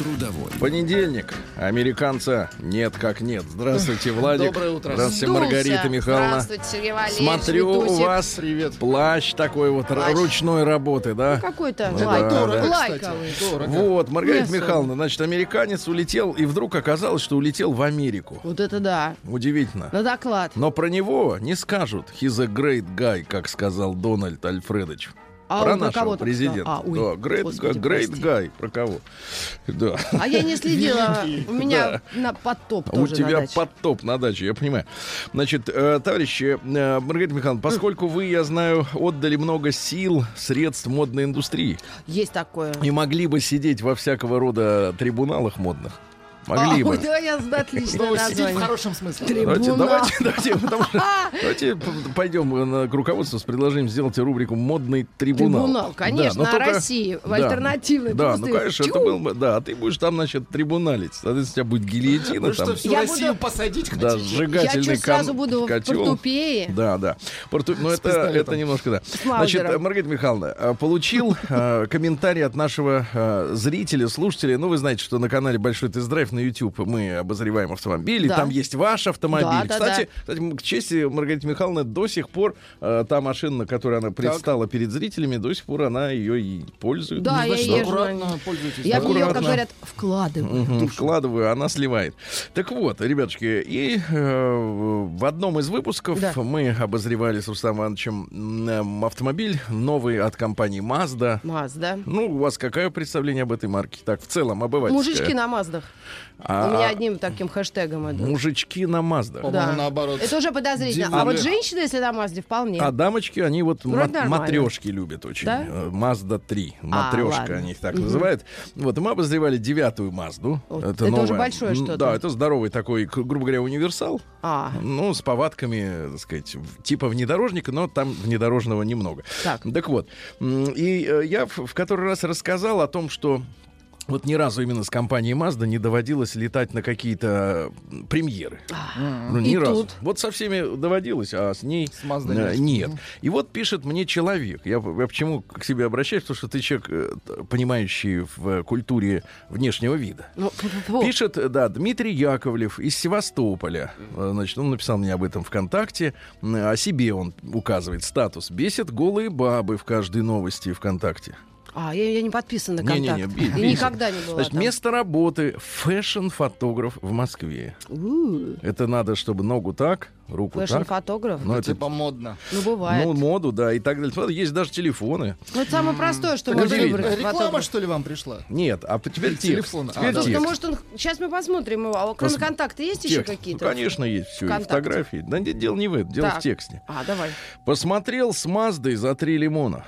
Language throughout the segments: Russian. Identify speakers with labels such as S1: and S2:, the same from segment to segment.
S1: Трудовой.
S2: Понедельник. Американца нет как нет. Здравствуйте, Владик.
S3: Доброе утро.
S2: Здравствуйте,
S4: Сдулся.
S2: Маргарита Михайловна.
S4: Здравствуйте, Сергей Валерьевич.
S2: Смотрю, у
S4: Витусик.
S2: вас
S3: Привет.
S2: плащ такой вот
S4: Плащ.
S2: ручной работы, да?
S4: Какой-то
S2: Да,
S4: лайк.
S2: да.
S3: Дорого,
S4: лайковый.
S3: кстати. Дорого.
S2: Вот, Маргарита
S4: особо.
S2: Михайловна, значит, американец улетел, и вдруг оказалось, что улетел в Америку.
S4: Вот это да.
S2: Удивительно.
S4: На доклад.
S2: Но про него не скажут. He's a great guy, как сказал Дональд Альфредович.
S4: А
S2: про нашего
S4: кого-то
S2: президента.
S4: А, ой,
S2: да, great,
S4: господи,
S2: great
S4: прости.
S2: guy. Про кого? Да.
S4: А я не следила. У меня на подтоп
S2: У
S4: тоже на
S2: тебя
S4: даче.
S2: подтоп на даче, я понимаю. Значит, э, товарищи, э, Маргарита Михайловна, поскольку вы, я знаю, отдали много сил, средств модной индустрии
S4: Есть такое.
S2: и могли бы сидеть во всякого рода трибуналах модных, могли
S4: А,
S2: бы.
S4: да, я знаю отличное
S3: Ну, в хорошем смысле.
S2: Давайте,
S4: Трибунал.
S2: давайте, давайте, потому что, давайте пойдем на- к руководству с предложением сделать рубрику «Модный трибунал».
S4: Трибунал, конечно,
S2: Да,
S4: о России, в альтернативной
S2: Да, ну, конечно, это
S4: тю.
S2: был бы, да, а ты будешь там, значит, трибуналить. Соответственно, у тебя будет гильотина
S3: Вы
S2: там.
S3: что, всю
S4: Я
S3: Россию
S4: буду-
S3: посадить
S2: Да,
S3: хотите?
S2: сжигательный
S4: Я что, сразу
S2: кон-
S4: буду в
S2: котел.
S4: портупее?
S2: Да, да. Порту- Ну, это, это немножко, да. Значит, Маргарита Михайловна, э, получил э, комментарий от нашего э, зрителя, слушателя. Ну, вы знаете, что на канале Большой тест-драйв на YouTube мы обозреваем автомобили.
S4: Да.
S2: Там есть ваш автомобиль.
S4: Да, да,
S2: кстати, кстати, к чести Маргариты Михайловны, до сих пор э, та машина, на которой она предстала перед зрителями, до сих пор она ее и пользует.
S4: Да, я
S3: Значит,
S4: езжу.
S3: аккуратно пользуйтесь.
S4: Я в нее, как
S2: Аккуратно.
S4: говорят, вкладываю.
S2: Мгм, вкладываю, она сливает. Так вот, ребятушки, и э, в одном из выпусков
S4: Да.
S2: мы обозревали с Рустамом Ивановичем м, автомобиль новый от компании Mazda.
S4: Мазда.
S2: Ну, у вас какое представление об этой марке? Так, в целом, обывательское.
S4: Мужички на Маздах.
S2: А,
S4: У меня одним таким хэштегом идут.
S2: Мужички на Mazda.
S3: По-моему, наоборот.
S4: Это уже подозрительно.
S3: Дилеры.
S4: А вот женщины, если на Мазде, вполне.
S2: А дамочки, они вот
S4: Вроде
S2: ма-
S4: нормально.
S2: матрешки любят очень.
S4: Да?
S2: Э, Mazda 3. Матрешка,
S4: ладно.
S2: они их так называют. Вот, мы обозревали девятую Мазду.
S4: Вот, это уже большое что-то.
S2: Да, это здоровый такой, грубо говоря, универсал.
S4: А,
S2: Ну, с повадками, так сказать, типа внедорожника, но там внедорожного немного.
S4: Так.
S2: Так вот, и э, я в который раз рассказал о том, что вот ни разу именно с компанией Mazda не доводилось летать на какие-то премьеры. Ну, ни разу.
S4: тут?
S2: Вот со всеми доводилось, а с ней
S3: С Mazda нет.
S2: нет. И вот пишет мне человек. Я, я почему к себе обращаюсь? Потому что ты человек, э, понимающий в культуре внешнего вида.
S4: ну.
S2: Пишет, э, да, Дмитрий Яковлев из Севастополя. Э, Значит, он написал мне об этом ВКонтакте. О себе он указывает статус. Бесит голые бабы в каждой новости ВКонтакте.
S4: А, я, я не подписана на контакт.
S2: би-
S4: И
S2: бесит.
S4: никогда не была
S2: Значит,
S4: там.
S2: место работы fashion-фотограф в Москве.
S4: У,
S2: Это надо, чтобы ногу так, руку так.
S4: Fashion-фотограф.
S2: Ну, это
S3: Типа модно.
S4: Ну, бывает.
S2: ну, моду, да, и так далее. Смотри, Есть даже телефоны.
S4: Ну, это самое простое, что можно выбрать.
S3: реклама,
S4: фотограф.
S3: что ли, вам пришла?
S2: Нет, а теперь текст.
S3: Телефон. А,
S2: Теперь.
S4: Ну,
S2: текст.
S4: может, он... Сейчас мы посмотрим его. А кроме
S2: Пос-
S4: контакта есть еще
S2: Текст.
S4: какие-то?
S2: Ну, конечно, есть все. И
S4: ВКонтакте.
S2: фотографии. Да нет, дело не в этом, дело
S4: Так.
S2: в тексте.
S4: А, давай.
S2: Посмотрел с Маздой за три лимона.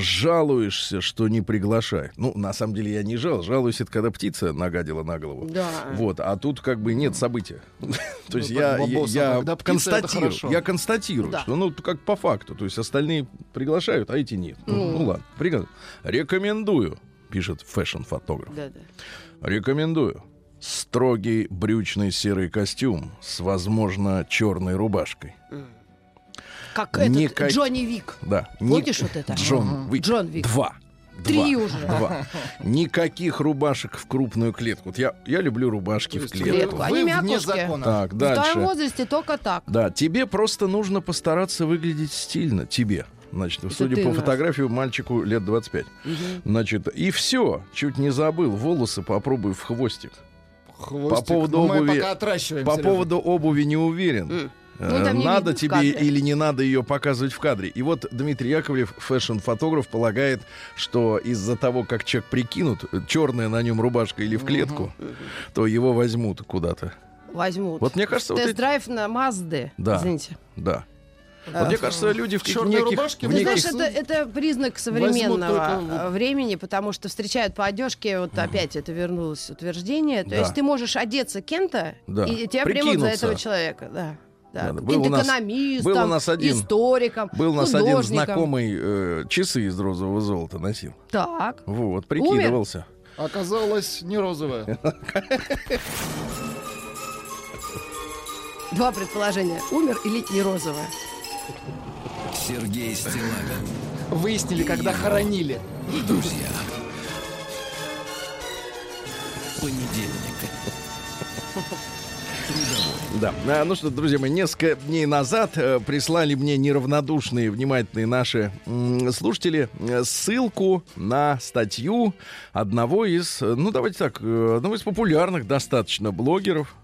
S2: Жалуешься, что не приглашает. Ну, на самом деле я не жал. Жалуюсь, это когда птица нагадила на голову.
S4: Да.
S2: Вот, а тут как бы нет события. То есть
S3: Ну,
S2: я, я, констатирую, я констатирую,
S4: Да.
S2: что ну как по факту, то есть остальные приглашают, а эти нет. Ну, ну ладно, пригод- рекомендую, пишет fashion-фотограф.
S4: Да-да.
S2: Рекомендую. Строгий брючный серый костюм с, возможно, черной рубашкой.
S4: Как этот
S2: Никак-
S4: Джонни Вик.
S2: Да.
S4: Помнишь вот это?
S2: Джон Уик.
S4: Джон Уик.
S2: Два.
S4: Три
S2: Два.
S4: уже.
S2: Два. Никаких рубашек в крупную клетку. Вот я, я люблю рубашки в клетку.
S4: клетку.
S3: Вы
S4: Они
S3: вне
S4: мякушки.
S3: закона.
S2: Так,
S4: В твоем
S2: дальше.
S4: возрасте только так.
S2: Да, тебе просто нужно постараться выглядеть стильно. Тебе. Значит, судя
S4: ты
S2: по фотографии, мальчику лет 25. Значит, и все. Чуть не забыл. Волосы попробуй в хвостик.
S3: Хвостик.
S2: По поводу
S3: Ну, мы
S2: обуви-
S3: пока отращиваем,
S2: По
S3: Сережа.
S2: поводу обуви не уверен. Э,
S4: Ну,
S2: надо тебе или не надо ее показывать в кадре. И вот Дмитрий Яковлев, фэшн-фотограф, полагает, что из-за того, как человек прикинут, черная на нем рубашка или в клетку, то его возьмут куда-то.
S4: Возьмут.
S2: Вот мне кажется, вот эти-
S4: Тест-драйв на Мазды.
S2: Да.
S4: Извините.
S2: Да.
S4: А,
S2: Вот мне кажется, люди в, неких,
S3: рубашке
S2: в
S4: Ты
S2: неких-
S4: знаешь, это, это признак современного
S3: только
S4: э, времени, потому что встречают по одежке, вот опять это вернулось утверждение. То
S2: Да.
S4: есть ты можешь одеться кем-то,
S2: Да.
S4: и тебя примут за этого человека. Да. Да.
S2: Был у нас-
S4: Экономистом,
S2: был у нас один-
S4: историком,
S2: Был у нас один знакомый э, часы из розового золота носил.
S4: Так.
S2: Вот, прикидывался.
S3: Оказалось, не розовая.
S4: Два предположения. Умер или не розовая?
S1: Сергей Стилавин
S3: Выяснили, когда хоронили.
S1: друзья. Понедельник.
S2: Да. А, ну что, друзья мои, несколько дней назад э, прислали мне неравнодушные, внимательные наши слушатели э, ссылку на статью одного из, э, ну давайте так, одного из популярных достаточно блогеров.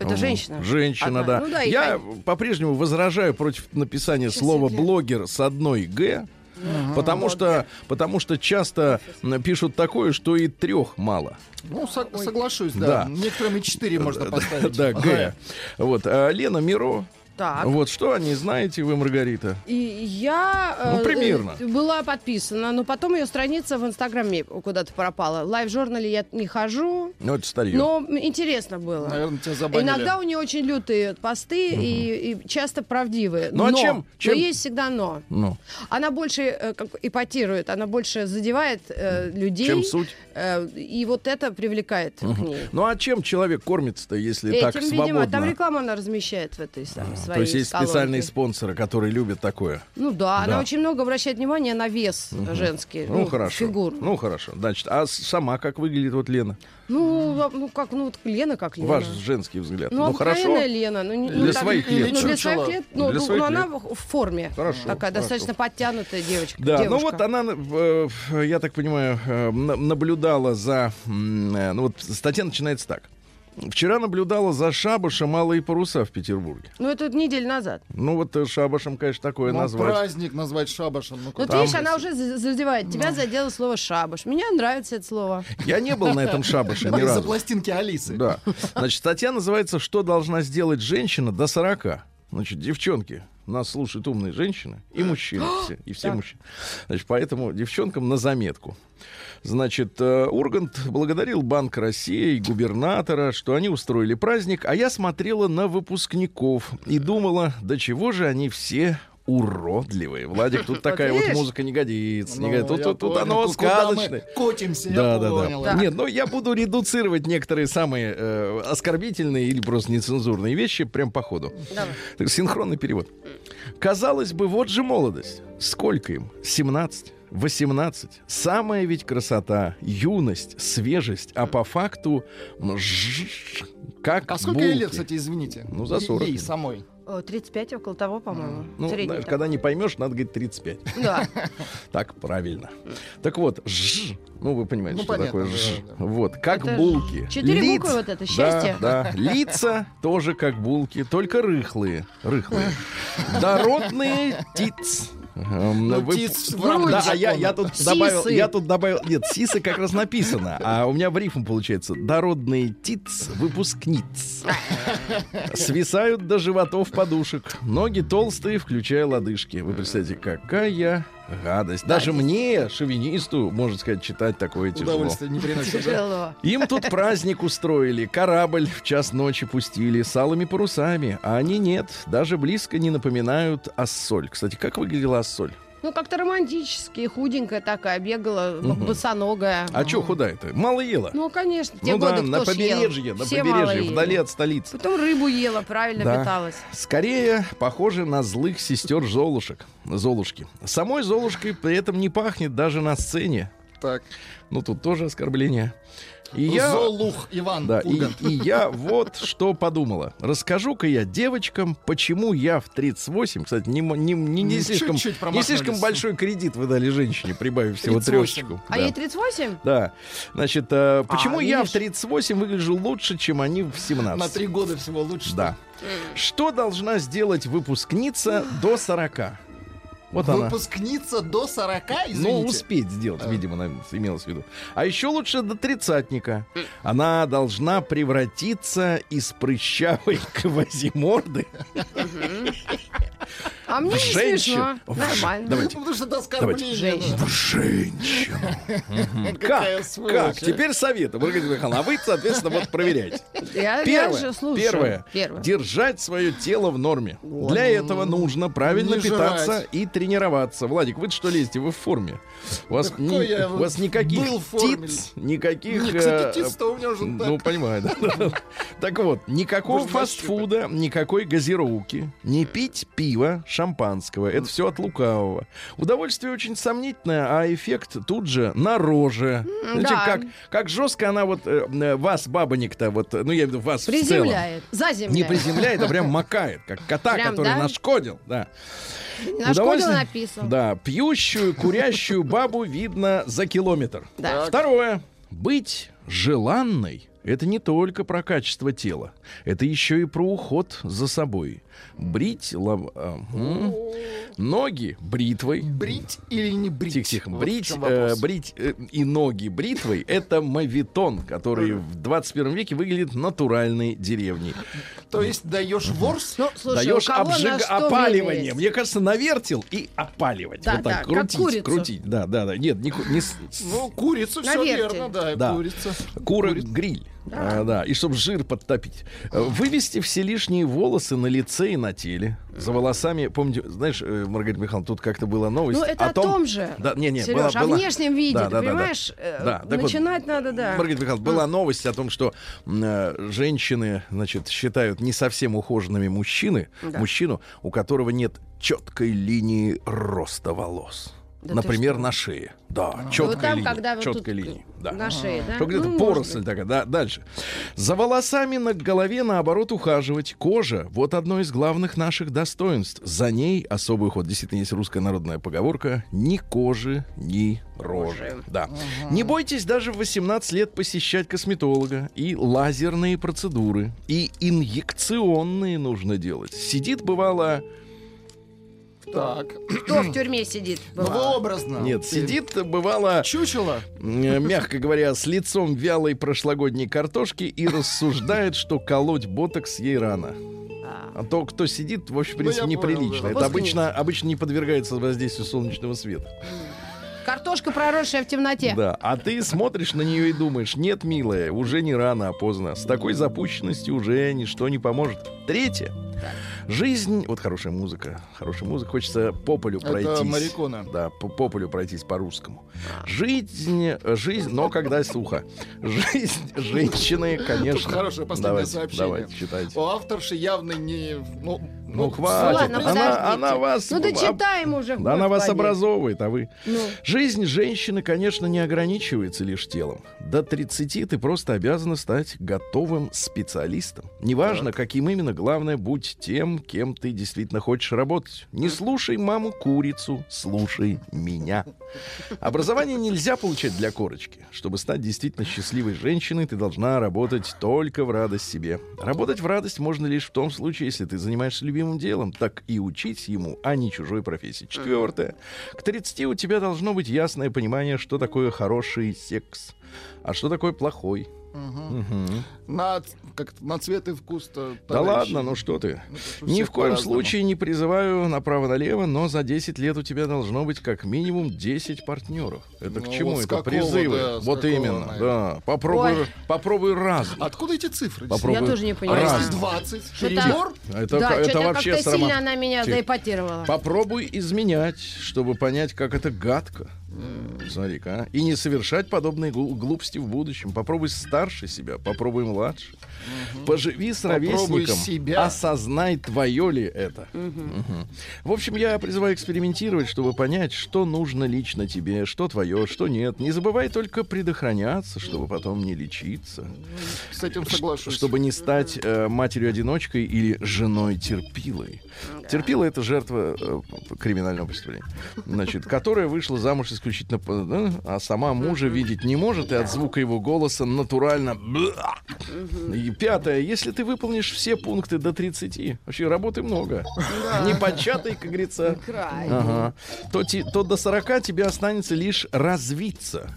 S4: Это женщина.
S2: Женщина,
S4: Одна.
S2: да.
S4: Ну да,
S2: Я по-прежнему возражаю против написания
S4: Сейчас
S2: слова блогер с одной Г. Потому что, потому что часто пишут такое, что и трех мало.
S3: Ну, со- соглашусь,
S2: Да.
S3: да. Некоторым и 4 можно поставить.
S2: Да, Г. Вот. а Лена Миро.
S4: Так.
S2: Вот что не знаете вы, Маргарита?
S4: И я э,
S2: Ну, примерно.
S4: э, была подписана, но потом ее страница в Инстаграме куда-то пропала. В лайв-журнале я не хожу,
S2: Ну, это старье.
S4: но интересно было.
S3: Наверное, тебя забанили.
S4: Иногда у нее очень лютые посты и, и часто правдивые.
S2: Ну, а
S4: но,
S2: чем- чем-
S4: но есть всегда но.
S2: Ну,
S4: Она больше э, как, ипотирует, она больше задевает э, людей.
S2: чем суть?
S4: э, и вот это привлекает к ней.
S2: Ну, а чем человек кормится-то, если так
S4: Этим, видимо,
S2: свободно?
S4: там рекламу она размещает в этой самой своей
S2: То есть есть
S4: колонке.
S2: специальные спонсоры, которые любят такое.
S4: Ну да,
S2: Да.
S4: она очень много обращает внимание на вес женский,
S2: Ну, хорошо.
S4: фигур.
S2: Ну, хорошо. Значит, а сама как выглядит вот Лена?
S4: Ну, а- ну как, ну вот Лена как Лена.
S2: Ваш женский взгляд.
S4: Ну,
S2: Ну, хорошо.
S4: Лена. Ну, не-
S2: Для
S4: ну, так-
S2: своих
S3: лет
S4: Ну, для своих лет. Ну,
S2: Для
S4: ну,
S2: своих
S4: ну, она
S2: лет.
S4: в в форме.
S2: Хорошо,
S4: Такая
S2: хорошо.
S4: достаточно подтянутая девочка.
S2: Да, ну
S4: девушка.
S2: вот она, э, я так понимаю, э, на- наблюдала за... э, Ну вот статья начинается так. Вчера наблюдала за шабашем «Малые паруса» в Петербурге.
S4: Ну, это неделю назад.
S2: Ну вот э, шабашем, конечно, такое
S3: Ну,
S2: назвать.
S3: праздник назвать шабашем. Ну,
S4: Ну, ты видишь, она уже за- задевает. Тебя задело слово «шабаш». Мне нравится это слово.
S2: Я не был на этом шабаше ни
S3: Из-за
S2: разу.
S3: пластинки Алисы.
S2: Да. Значит, статья называется «Что должна сделать женщина до 40?» Значит, девчонки, нас слушают умные женщины и мужчины все, и все мужчины. Значит, поэтому девчонкам на заметку. Значит, э, Ургант благодарил Банк России и губернатора, что они устроили праздник, а я смотрела на выпускников и думала, до чего же они все уродливые. Владик, тут такая вот музыка не годится. не
S3: Ну,
S2: годится. Тут, тут
S3: понял.
S2: оно
S3: Куда мы
S2: сказочное.
S3: Котимся,
S2: Да,
S3: я
S2: да,
S3: понял.
S2: да. Нет, ну я буду редуцировать некоторые самые э, оскорбительные или просто нецензурные вещи прям по ходу.
S4: Давай.
S2: Так, синхронный перевод. Казалось бы, вот же молодость. Сколько им? 17? 18. Самая ведь красота, юность, свежесть, а по факту жжж, как
S3: А сколько
S2: булки.
S3: ей лет, кстати, извините?
S2: Ну, за
S3: Е-
S2: 40.
S3: Ей самой.
S4: О, 35 около того, по-моему.
S2: Ну,
S4: Средний
S2: знаешь,
S4: такой.
S2: когда не поймешь, надо говорить 35.
S4: Да.
S2: Так правильно. Так вот, жжж, ну вы понимаете,
S3: Ну,
S2: что
S3: понятно,
S2: такое
S3: да, да.
S2: Вот, как
S4: Это
S2: булки.
S4: четыре
S2: Лиц-
S4: буквы вот это,
S2: Да,
S4: счастье.
S2: Да, лица тоже как булки, только рыхлые. Рыхлые. Дородные тиц. Эм,
S3: Ну,
S2: вы-
S3: тиц в
S2: Да, а я, я тут
S4: Сисы.
S2: добавил, я тут добавил, нет, сисы как раз написано, а у меня в рифм получается дородные тиц выпускниц. Свисают до животов подушек, ноги толстые, включая лодыжки. Вы представляете, какая гадость. Даже мне, шовинисту, можно сказать, читать такое тяжело.
S3: Удовольствие не приносит. да?
S4: Тяжело.
S2: Им тут праздник устроили, корабль в час ночи пустили с алыми парусами, а они нет, даже близко не напоминают ассоль. Кстати, как выглядела ассоль?
S4: Ну, как-то романтически, худенькая такая, бегала, б- босоногая.
S2: А чё худая-то? Мало ела.
S4: Ну, конечно, те
S2: ну да,
S4: годы
S2: на
S4: кто ж ел?
S2: побережье, на
S4: Все мало
S2: побережье,
S4: ели.
S2: вдали от столицы.
S4: Потом рыбу ела, правильно
S2: Да.
S4: питалась.
S2: Скорее, похоже на злых сестер Золушек. Золушки. Самой Золушкой при этом не пахнет даже на сцене.
S3: Так.
S2: Ну, тут тоже оскорбление. И я...
S3: Золух Иван
S2: Да, и, и я вот что подумала. Расскажу-ка я девочкам, почему я в 38, кстати, не, не, не, не слишком,
S3: чуть-чуть
S2: не
S3: промахнулись.
S2: слишком большой кредит вы дали женщине, прибавив всего
S3: 38.
S2: трешечку.
S4: А
S2: Да.
S4: ей 38?
S2: Да. Значит, э, почему я в
S4: видишь?
S2: 38 выгляжу лучше, чем они в 17?
S3: На три года всего лучше.
S2: Да. Что должна сделать выпускница до 40? Вот она.
S3: Выпускница до 40,
S2: Ну,
S3: извините.
S2: успеть сделать,
S3: А.
S2: видимо, наверное, имелось в виду. А еще лучше до тридцатника. Она должна превратиться из прыщавой квазиморды
S4: А мне не
S2: Женщин.
S4: смешно.
S2: В-
S4: Нормально.
S2: Давайте.
S3: Потому что это
S2: Давайте.
S3: ну.
S2: В женщину. Как? Как?
S3: а?
S2: Теперь советы, Маргарита Михайловна. А вы, соответственно, вот проверяйте. Первое, первое.
S4: Первое.
S2: Держать свое тело в норме. Для этого нужно правильно питаться и тренироваться. Владик, вы что лезете? Вы в форме. У вас, ни-
S3: я
S2: у вас никаких
S3: был
S2: тиц, никаких...
S3: Не,
S2: э,
S3: кстати, тиц-то у меня уже
S2: Ну,
S3: так.
S2: понимаю, да. Так вот, никакого фастфуда, никакой газировки, не пить пиво, шампанского. Это все от лукавого. Удовольствие очень сомнительное, а эффект тут же на роже. Знаете, как, как жестко она вот э, э, вас, бабоник-то, вот, э, ну, я имею в виду вас.
S4: Приземляет. Заземляет.
S2: Не приземляет, а прям макает, как кота, который нашкодил. Да.
S4: На школе написано.
S2: Да, пьющую, курящую бабу видно за километр.
S4: Да.
S2: Второе. Быть желанной — это не только про качество тела. Это еще и про уход за собой. Брить лав- а, м. ноги бритвой.
S3: Брить или не брить?
S2: Тихо, тихо.
S3: Вот в
S2: брить,
S3: чем
S2: э,
S3: вопрос.
S2: брить э, и ноги бритвой — это мавитон, который в 21 веке выглядит натуральной деревней.
S3: То есть даешь ворс?
S4: Ну, слушай,
S2: Даешь
S4: у кого на
S2: обжиг-
S4: что
S2: опаливание. Мне кажется, навертел и опаливать.
S4: Да,
S2: вот так
S4: да, как
S2: крутить,
S4: курицу.
S2: крутить. Да, да, да. Нет, не, ку- не с- с-
S3: Ну, курица, все
S4: Наверьте.
S3: верно, да,
S2: Да.
S3: курица.
S2: кура гриль. А, да, и чтобы жир подтопить. Э, Вывести все лишние волосы на лице и на теле. За волосами, помните, знаешь, э, Маргарита Михайловна, тут как-то была новость
S4: Ну, это о том же.
S2: Да, не, не,
S4: Сереж,
S2: была- была-
S4: о внешнем виде,
S2: Да,
S4: ты
S2: да, да, да.
S4: понимаешь? Э,
S2: Да, так вот,
S4: Начинать надо, да.
S2: Маргарита Михайловна, была новость о том, что э, женщины, значит, считают не совсем ухоженными мужчины,
S4: Да.
S2: мужчину, у которого нет четкой линии роста волос.
S4: Да
S2: Например, на шее. Да,
S4: Вот
S2: четкая
S4: там,
S2: линия.
S4: когда вот
S2: четкая линия. Да.
S4: на шее, да?
S2: Что где-то
S4: Ну,
S2: поросль такая. Да, дальше. За волосами на голове, наоборот, ухаживать. Кожа — вот одно из главных наших достоинств. За ней особый уход. Действительно, есть русская народная поговорка «ни кожи, ни рожи». Да. Не бойтесь даже в 18 лет посещать косметолога. И лазерные процедуры, и инъекционные нужно делать. Сидит, бывало...
S3: Так,
S4: Кто в тюрьме сидит? бывало?
S3: новообразно.
S2: Нет,
S3: Ты-
S2: сидит, бывало...
S3: Чучело?
S2: э, мягко говоря, с лицом вялой прошлогодней картошки и рассуждает, что колоть ботокс ей рано.
S4: А.
S2: А то, кто сидит, в общем, в
S3: Ну,
S2: принципе,
S3: понял,
S2: неприлично.
S3: да.
S2: Это обычно, обычно не подвергается воздействию солнечного света.
S4: Картошка, проросшая в темноте.
S2: Да. А ты смотришь на нее и думаешь, нет, милая, уже не рано, а поздно. С такой запущенностью уже ничто не поможет. Третье. Жизнь, вот хорошая музыка, хорошая музыка, хочется по полю
S3: Это
S2: пройтись.
S3: Марикона.
S2: Да, по, по полю пройтись по-русскому. Жизнь, жизнь, но когда сухо. Жизнь женщины, конечно.
S3: Тут хорошее последнее
S2: давайте,
S3: сообщение.
S2: Давайте, читайте.
S3: У авторши явно не... Ну,
S2: Ну,
S4: Ну,
S2: хватит.
S4: ладно,
S2: она,
S4: подождите.
S2: она вас...
S4: Ну, дочитаем уже,
S2: Да, она вас
S4: господи.
S2: образовывает, а вы...
S4: Ну,
S2: Жизнь женщины, конечно, не ограничивается лишь телом. До 30 ты просто обязана стать готовым специалистом. Неважно, каким именно, главное, будь тем, кем ты действительно хочешь работать. Не слушай маму-курицу, слушай меня. Образование нельзя получать для корочки. Чтобы стать действительно счастливой женщиной, ты должна работать только в радость себе. Работать в радость можно лишь в том случае, если ты занимаешься любимым делом, так и учить ему, а не чужой профессии. Четвертое. К 30 у тебя должно быть ясное понимание, что такое хороший секс, а что такое плохой.
S3: На, как на цвет и вкус-то...
S2: Да
S3: товарищи.
S2: ладно, ну что ты.
S3: Ну,
S2: Ни в коем случае не призываю направо-налево, но за 10 лет у тебя должно быть как минимум 10 партнеров. Это к
S3: Ну,
S2: чему
S3: вот
S2: это?
S3: какого,
S2: Призывы.
S3: да,
S2: вот
S3: какого,
S2: именно,
S3: наверное.
S2: да. Попробуй,
S4: Ой.
S2: попробуй раз.
S3: Откуда эти цифры?
S2: Попробуй.
S4: я тоже не понимаю.
S2: Раз.
S3: если 20?
S4: Что-то-
S3: Перебор?
S2: Это,
S4: да,
S2: это вообще
S4: как-то сильно она меня заипотировала.
S2: Попробуй изменять, чтобы понять, как это гадко. Смотри-ка, а. И не совершать подобные глу- глупости в будущем. Попробуй старше себя, попробуй младше. Поживи с
S3: Попробуй
S2: ровесником.
S3: себя.
S2: Осознай, твое ли это. Мгм. В общем, я призываю экспериментировать, чтобы понять, что нужно лично тебе, что твое, что нет. Не забывай только предохраняться, чтобы потом не лечиться.
S3: С этим соглашусь.
S2: Чтобы не стать э, матерью-одиночкой или женой-терпилой. Терпила это жертва э, криминального преступления. Значит, которая вышла замуж исключительно, да, а сама мужа видеть не может, и от звука его голоса натурально... И пятое. Если ты выполнишь все пункты до 30, вообще работы много. Не початой, как говорится. Ага. То, то до 40 тебе останется лишь развиться.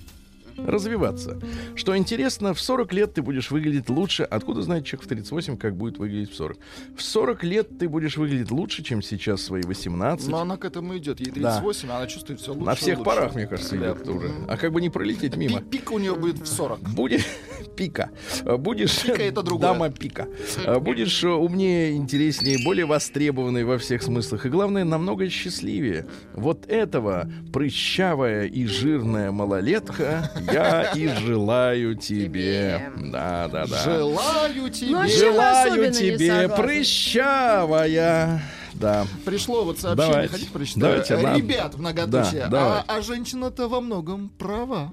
S2: Развиваться. Что интересно, в 40 лет ты будешь выглядеть лучше. Откуда знает человек в 38, как будет выглядеть в 40? В 40 лет ты будешь выглядеть лучше, чем сейчас свои 18.
S3: Но она к этому идет. Ей
S2: Да.
S3: 38, а она чувствует все лучше
S2: На всех
S3: лучше.
S2: парах, мне кажется,
S3: Да.
S2: идет уже. А как бы не пролететь мимо.
S3: Пи- Пик у нее будет в 40.
S2: Будет пика. Будешь
S3: Пика это другое.
S2: дама пика. А, Будешь умнее, интереснее, более востребованный во всех смыслах. И главное, намного счастливее. Вот этого прыщавая и жирная малолетка я и желаю тебе. Да, да, да.
S3: Желаю тебе.
S4: Ну, а
S2: Желаю тебе прыщавая. Да.
S3: Пришло вот сообщение,
S2: Давайте.
S3: хотите прочитать?
S2: Давайте, ладно.
S3: Ребят, многоточие.
S2: Да,
S3: а, а женщина-то во многом права.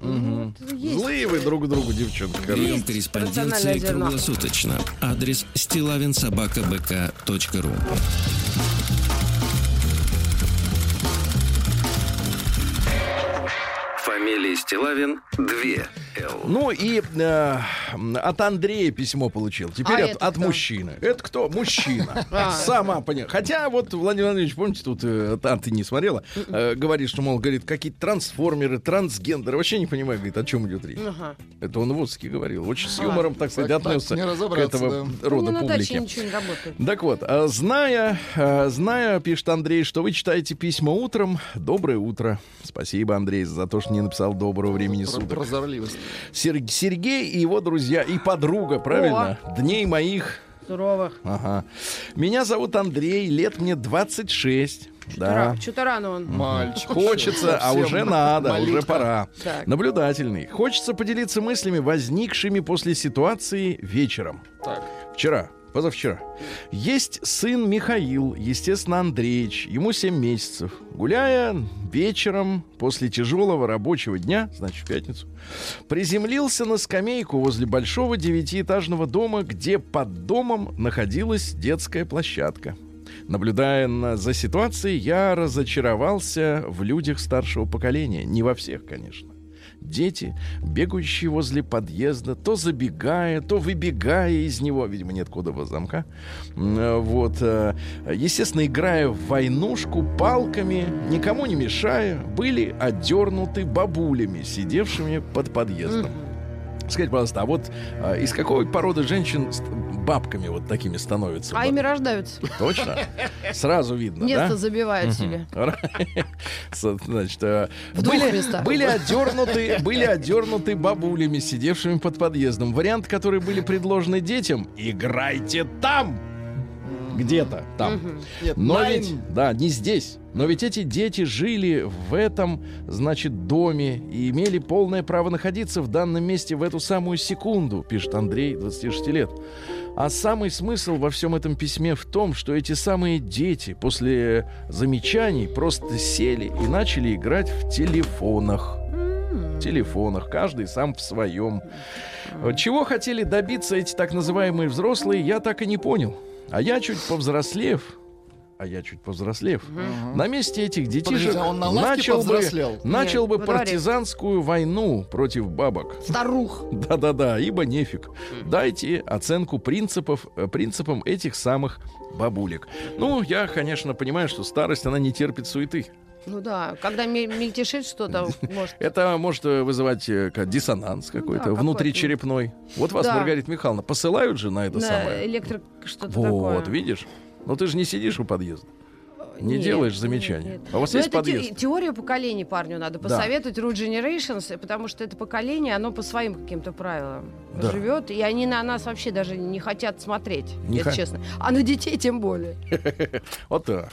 S4: Есть.
S2: Злые вы друг другу, девчонки.
S1: Прием корреспонденции круглосуточно. Адрес стилавинсобакабк.ру Фамилия Стилавин 2 Л.
S2: Ну и э, от Андрея письмо получил. Теперь
S4: А
S2: от, от
S4: кто?
S2: мужчины. Это кто? Мужчина.
S4: А.
S2: Сама поняла. Хотя вот Владимир Владимирович, помните, тут э, а, ты не смотрела, э, говорит, что, мол, говорит, какие-то трансформеры, трансгендеры. Вообще не понимаю, говорит, о чем идет речь.
S4: Ага.
S2: Это он в Удске говорил. Очень с
S4: А,
S2: юмором, так сказать,
S3: так, так,
S2: отнесся
S3: не
S2: к этого
S3: да.
S2: рода
S4: Ну,
S2: публики.
S4: ничего не работает.
S2: Так вот, а, зная, а, зная, пишет Андрей, что вы читаете письма утром, доброе утро. Спасибо, Андрей, за то, что не написал доброго времени
S3: Про-
S2: суток.
S3: Прозорливость.
S2: Сер- Сергей и его друзья и подруга, правильно? Дней моих.
S4: Суровых.
S2: Ага. Меня зовут Андрей, лет мне 26. Да.
S4: Что-то рано он.
S3: Мальчик.
S2: Хочется, а уже надо, уже
S3: малютка.
S2: пора.
S4: Так.
S2: Наблюдательный. Хочется поделиться мыслями, возникшими после ситуации вечером.
S3: Так.
S2: Вчера, позавчера. Есть сын Михаил, естественно, Андреевич. Ему 7 месяцев. Гуляя вечером после тяжелого рабочего дня, значит, в пятницу, приземлился на скамейку возле большого девятиэтажного дома, где под домом находилась детская площадка. Наблюдая на- за ситуацией, я разочаровался в людях старшего поколения. Не во всех, конечно. Дети, бегающие возле подъезда, то забегая, то выбегая из него, видимо, нет кодового замка. Э, Вот, э, естественно, играя в войнушку палками, никому не мешая, были одернуты бабулями, сидевшими под подъездом. Скажите, пожалуйста, а вот э, из какой породы женщин бабками вот такими становятся?
S4: А ими рождаются.
S2: Точно? Сразу видно,
S4: Место
S2: да?
S4: забивают себе.
S2: Значит, э,
S4: В
S2: были,
S4: местах.
S2: были одернуты, были одернуты бабулями, сидевшими под подъездом. Вариант, которые были предложены детям: играйте там, где-то там.
S3: Нет,
S2: Но ведь, да, не здесь. Но ведь эти дети жили в этом, значит, доме и имели полное право находиться в данном месте в эту самую секунду, пишет Андрей, 26 лет. А самый смысл во всем этом письме в том, что эти самые дети после замечаний просто сели и начали играть в телефонах. В телефонах, каждый сам в своем. Чего хотели добиться эти так называемые взрослые, я так и не понял. А я чуть повзрослев, а я чуть повзрослев, на месте этих детишек
S3: Подождите, а он на
S2: начал бы, начал
S4: Нет,
S2: бы партизанскую войну против бабок.
S4: Старух.
S2: Да-да-да, ибо нефиг. Дайте оценку принципов, э, принципам этих самых бабулек. Ну, я, конечно, понимаю, что старость, она не терпит суеты.
S4: Ну да, когда ме- мельтешит что-то, может.
S2: Это может э, вызывать э, как диссонанс какой-то
S4: да,
S2: внутричерепной. Вот вас,
S4: Да.
S2: Маргарита Михайловна, посылают же на это
S4: На
S2: самое.
S4: электрик что-то
S2: Вот,
S4: такое.
S2: видишь? Но ты же не сидишь у подъезда. Не
S4: Нет,
S2: делаешь
S4: нет,
S2: замечаний.
S4: нет.
S2: А у вас
S4: Ну,
S2: есть
S4: это те-
S2: подъезд?
S4: теорию поколений парню надо
S2: Да.
S4: посоветовать, Root Generations, потому что это поколение, оно по своим каким-то правилам
S2: Да.
S4: живет, и они на нас вообще даже не хотят смотреть,
S2: Не
S4: если
S2: ха-
S4: честно. А на детей тем более.
S2: Вот так.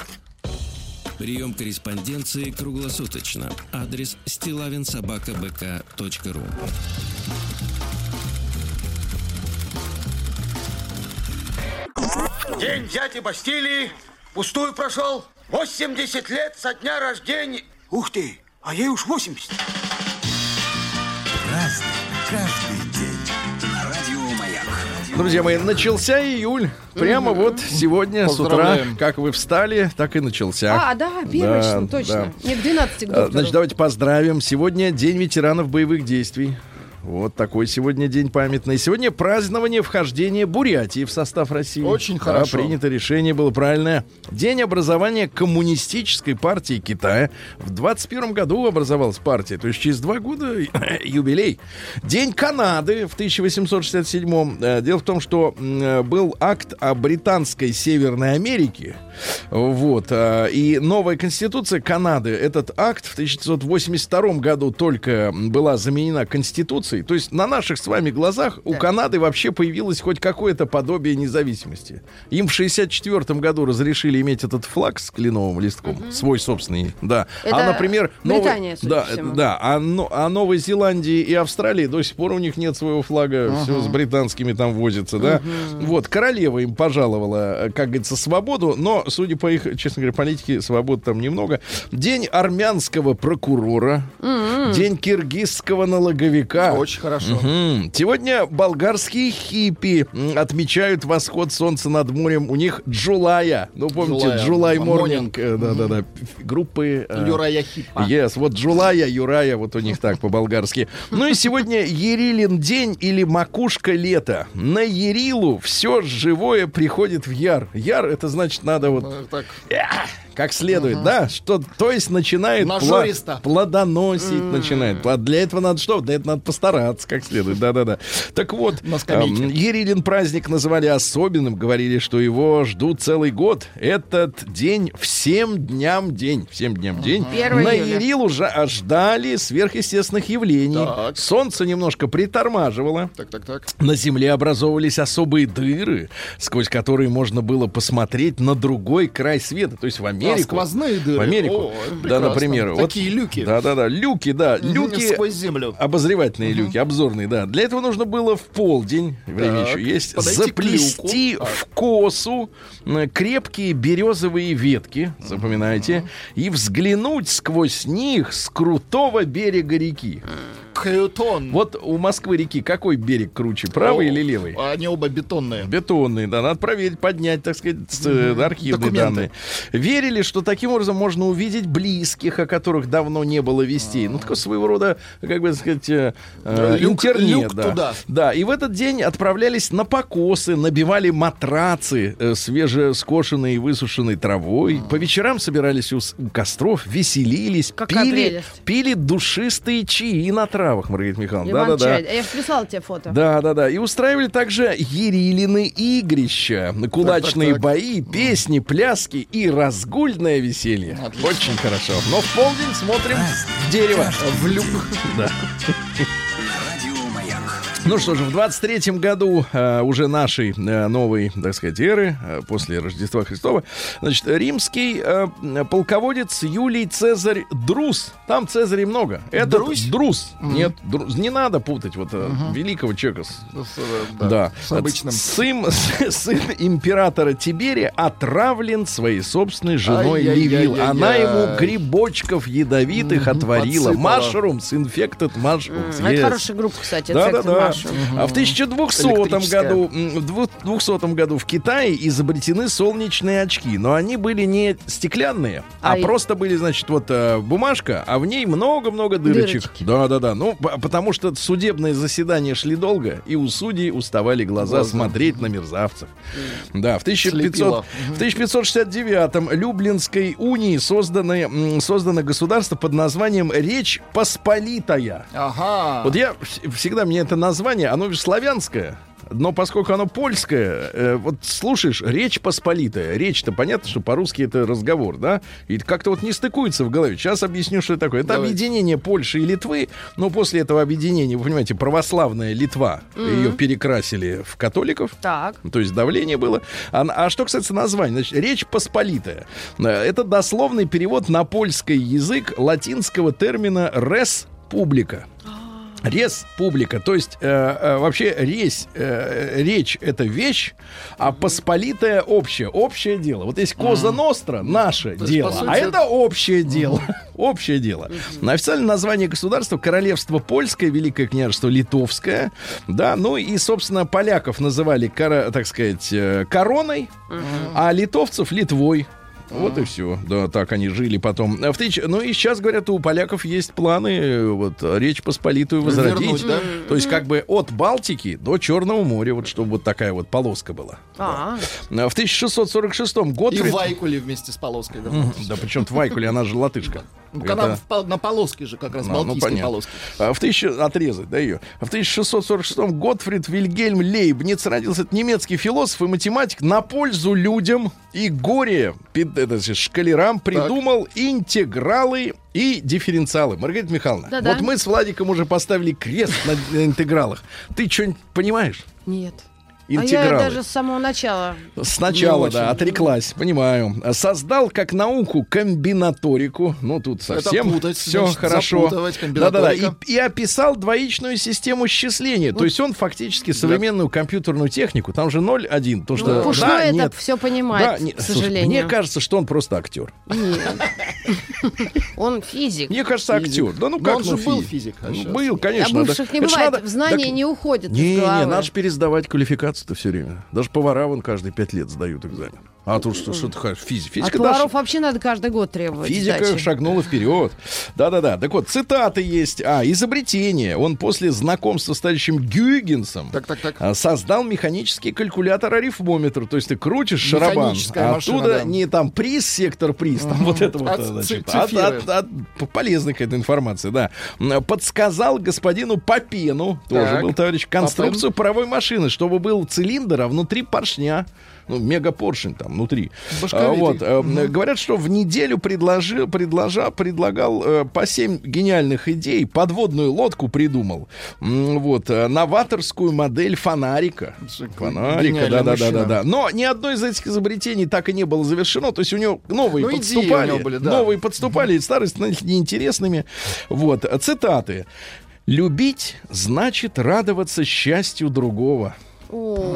S1: Прием корреспонденции круглосуточно. Адрес стилавинсобакабк.ру
S5: День дяди Бастилии пустую прошел. 80 лет со дня рождения. Ух ты, а ей уж 80.
S6: Разный,
S2: Друзья мои, начался июль. Прямо вот сегодня с утра, как вы встали, так и начался.
S4: А, да, первое
S2: Да,
S4: точно.
S2: да.
S4: Мне к 12 к
S2: А,
S4: доктору.
S2: Значит, давайте поздравим. Сегодня День ветеранов боевых действий. Вот такой сегодня день памятный. Сегодня празднование вхождения Бурятии в состав России.
S3: Очень
S2: Да,
S3: хорошо.
S2: принято решение было правильное. День образования коммунистической партии Китая. В 21 году образовалась партия, то есть через два года юбилей. День Канады в 1867. Э, Дело в том, что э, был акт о британской Северной Америке. Вот. э, И новая конституция Канады, этот акт в 1982 году только была заменена конституцией. То есть на наших с вами глазах у Канады вообще появилось хоть какое-то подобие независимости. Им в 1964 году разрешили иметь этот флаг с кленовым листком, свой собственный, да. а,
S4: Это
S2: например, новый-
S4: Британия, судя
S2: да,
S4: всему.
S2: да, а, но- а Новой Зеландии и Австралии до сих пор у них нет своего флага, все с британскими там возится, да. Вот, королева им пожаловала, как говорится, свободу, но, судя по их, честно говоря, политике, свободы там немного. День армянского прокурора, день киргизского налоговика.
S3: Очень хорошо.
S2: Мгм. Сегодня болгарские хиппи отмечают восход солнца над морем. У них Джулая. Ну, помните. Джулай. Морнинг. Да-да-да. Группы... э,
S3: Юрая Хиппа.
S2: Yes, вот Джулая, Юрая, вот у них так по-болгарски. Ну и сегодня Ерилин день или макушка лета. На Ерилу все живое приходит в яр. Яр, это значит надо вот
S3: Э, Так,
S2: как следует, да? Что, то есть начинает пла- плодоносить, начинает. Пла- Для этого надо что? Для этого надо постараться, как следует. Да-да-да. Так вот,
S3: скамейке.
S2: эм, Ерилин праздник называли особенным, говорили, что его ждут целый год. Этот день всем дням день, всем дням день.
S4: 1
S2: На
S4: июля.
S2: Ерилу жа- ждали сверхъестественных явлений.
S3: Так.
S2: Солнце немножко притормаживало.
S3: так, так, так.
S2: На Земле образовывались особые дыры, сквозь которые можно было посмотреть на другой край света, то есть в Америку.
S3: А, сквозные дыры.
S2: В Америку.
S3: О,
S2: да,
S3: прекрасно.
S2: например.
S3: Такие люки.
S2: Да-да-да, люки, да. Люки
S3: Сквозь землю.
S2: Обозревательные люки, обзорные, да. Для этого нужно было в полдень, время
S3: Так,
S2: еще есть, заплести в косу крепкие березовые ветки, запоминайте, и взглянуть сквозь них с крутого берега реки.
S3: Хьютон.
S2: Вот у Москвы реки какой берег круче, правый
S3: О,
S2: или левый?
S3: Они оба бетонные.
S2: Бетонные, да, надо проверить, поднять, так сказать, с- э, архивные
S3: Документы.
S2: данные. Верили, что таким образом можно увидеть близких, о которых давно не было вестей. Ну, такой своего рода, как бы сказать, э, э,
S3: Люк-
S2: интернет.
S3: люк
S2: да.
S3: туда.
S2: Да, и в этот день отправлялись на покосы, набивали матрацы э, свежескошенной и высушенной травой. По вечерам собирались у, у костров, веселились,
S4: Какая
S2: пили,
S4: прелесть.
S2: пили душистые чаи на травах, Маргарита Михайловна. Да-да-да.
S4: Я же прислала тебе фото.
S2: Да, да, да. И устраивали также Ерилины игрища, кулачные
S3: так.
S2: бои, песни, пляски и разгульное веселье. Очень хорошо. Но в полдень смотрим в дерево. В люк. Да. Ну что же, в 23-м году э, уже нашей э, новой, так сказать, эры, э, после Рождества Христова, значит, римский э, полководец Юлий Цезарь Друс. Там Цезарей много. Это
S3: Друсь?
S2: Друс. Нет, Друс. не надо путать вот э, великого человека с
S3: С, э,
S2: да.
S3: С обычным.
S2: Сын, сын императора Тиберия отравлен своей собственной женой. Ливил. Она ему грибочков ядовитых отварила.
S3: подсыпала.
S2: Mushrooms, infected mushrooms.
S4: Это
S2: yes.
S4: хорошая группа, кстати.
S2: Да, да, да. А в 1200
S3: Электрическая.
S2: году, в двух- 200 году в Китае изобретены солнечные очки, но они были не стеклянные, а,
S4: А
S2: просто были, значит, вот э, бумажка, а в ней много-много дырочек.
S4: Дырочки.
S2: Да, да, да. Ну, потому что судебные заседания шли долго, и у судей уставали глаза
S3: Глаза.
S2: смотреть на мерзавцев. Да, в 1500,
S3: Слепило.
S2: в 1569-м Люблинской унии создано, м, создано государство под названием Речь Посполитая.
S3: Ага.
S2: Вот я вс- всегда, мне это название, оно же славянское. Но поскольку оно польское, э, вот слушаешь, речь посполитая. Речь-то понятно, что по-русски это разговор, да? И как-то вот не стыкуется в голове. Сейчас объясню, что это такое. Это
S3: Давайте.
S2: объединение Польши и Литвы. Но после этого объединения, вы понимаете, православная Литва, ее перекрасили в католиков.
S4: Так.
S2: То есть давление было. А, а что касается названия, значит, речь посполитая. Э, Это дословный перевод на польский язык латинского термина res publica. Рес публика, то есть э, э, вообще речь, э, речь это вещь, а посполитая общее, общее дело. Вот есть Коза Ностра, наше
S3: есть,
S2: дело,
S3: по сути,
S2: а это общее дело, общее дело. На официальное название государства Королевство Польское, Великое княжество Литовское, да, ну и, собственно, поляков называли, так сказать, э, короной, а литовцев Литвой. Вот и все. Да, так они жили потом. А в тысяч- Ну и сейчас, говорят, у поляков есть планы э, вот Речь Посполитую возродить.
S3: Вернуть, да?
S2: То есть как бы от Балтики до Черного моря, вот чтобы вот такая вот полоска была.
S4: А,
S2: А В 1646 год...
S3: И Вайкули вместе с полоской. вернуть.
S2: Да причем-то Вайкуле, она же латышка.
S3: Ну,
S2: Это-
S3: она пол- на полоске же как раз,
S2: А, ну,
S3: балтийской
S2: понятно.
S3: полоске.
S2: А в 1000... Отрезать, да, ее. А в 1646 Готфрид Вильгельм Лейбниц родился это немецкий философ и математик на пользу людям и горе пи- это, шкалерам придумал интегралы и дифференциалы. Маргарита Михайловна,
S4: Да-да.
S2: вот мы с Владиком уже поставили крест на, на интегралах. Ты что-нибудь понимаешь?
S4: нет.
S2: Интегралы.
S4: А я даже с самого начала.
S2: Сначала, да, отреклась, понимаю. Создал как науку комбинаторику. Ну, тут совсем
S3: путать,
S2: все
S3: значит,
S2: хорошо. Да-да-да. И, и описал двоичную систему счисления. То есть он фактически современную компьютерную технику. Там же 0-1. То, что,
S4: Ну, Пушной
S2: да,
S4: это
S2: нет.
S4: все понимает,
S2: Да, не-
S4: к
S2: слушай,
S4: сожалению.
S2: мне кажется, что он просто актер.
S4: Нет. Он физик.
S2: Мне кажется, актер. Да ну как
S3: он
S2: ну,
S3: же был
S2: фи-
S3: физик, а
S2: Ну, Был,
S4: А
S2: конечно. да.
S4: бывших не
S2: Это
S4: бывает. знания не уходят
S2: Не, не, надо же пересдавать квалификацию-то все время. Даже повара вон каждые пять лет сдают экзамен. А тут что, что ты хочешь? Физика.
S4: От
S2: Физика
S4: поваров
S2: даже-
S4: вообще надо каждый год требовать
S2: Физика
S4: сдачи.
S2: шагнула вперед. Да-да-да. Так вот, цитаты есть. А, изобретение. Он после знакомства с товарищем Гюйгенсом
S3: Так, так, так.
S2: а, создал механический калькулятор арифмометр. То есть ты крутишь шарабан, а
S3: машина,
S2: оттуда
S3: да.
S2: не там приз, сектор приз, там вот это вот,
S3: От
S2: значит, от- от- от- полезная какая-то информация, да. Подсказал господину Попену, тоже был товарищ, конструкцию паровой машины, чтобы был цилиндр, а внутри поршня. Ну, мегапоршень там внутри. А,
S3: Башковитый.
S2: вот, э, Говорят, что в неделю предложил, предложа, предлагал э, по семь гениальных идей, подводную лодку придумал, вот, э, новаторскую модель фонарика. Фонарика, да-да-да-да.
S3: машина.
S2: Но ни одно из этих изобретений так и не было завершено. То есть у него новые
S3: Ну, идеи у
S2: подступали,
S3: него были, да.
S2: новые подступали, и старые становились неинтересными. Вот, цитаты. «Любить значит радоваться счастью другого».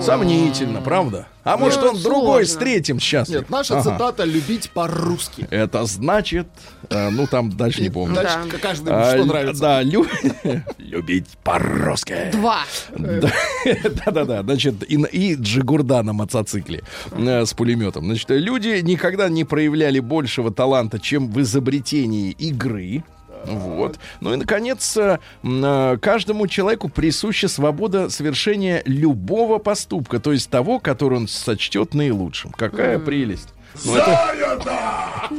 S2: Сомнительно, правда? А может, он
S4: сложно.
S2: другой с третьим счастлив?
S3: Нет, наша
S2: Ага.
S3: цитата «любить по-русски».
S2: Это значит, э, ну там дальше не помню.
S3: Дальше
S4: Да.
S3: каждому
S2: А,
S3: что нравится.
S2: Да, лю- любить по-русски.
S4: Два.
S2: Да-да-да, значит, и, и Джигурда на мотоцикле э, с пулеметом. Значит, люди никогда не проявляли большего таланта, чем в изобретении игры. Вот. Ну и, наконец, э, э, каждому человеку присуща свобода совершения любого поступка, то есть того, который он сочтет наилучшим. Какая прелесть. Ну, это-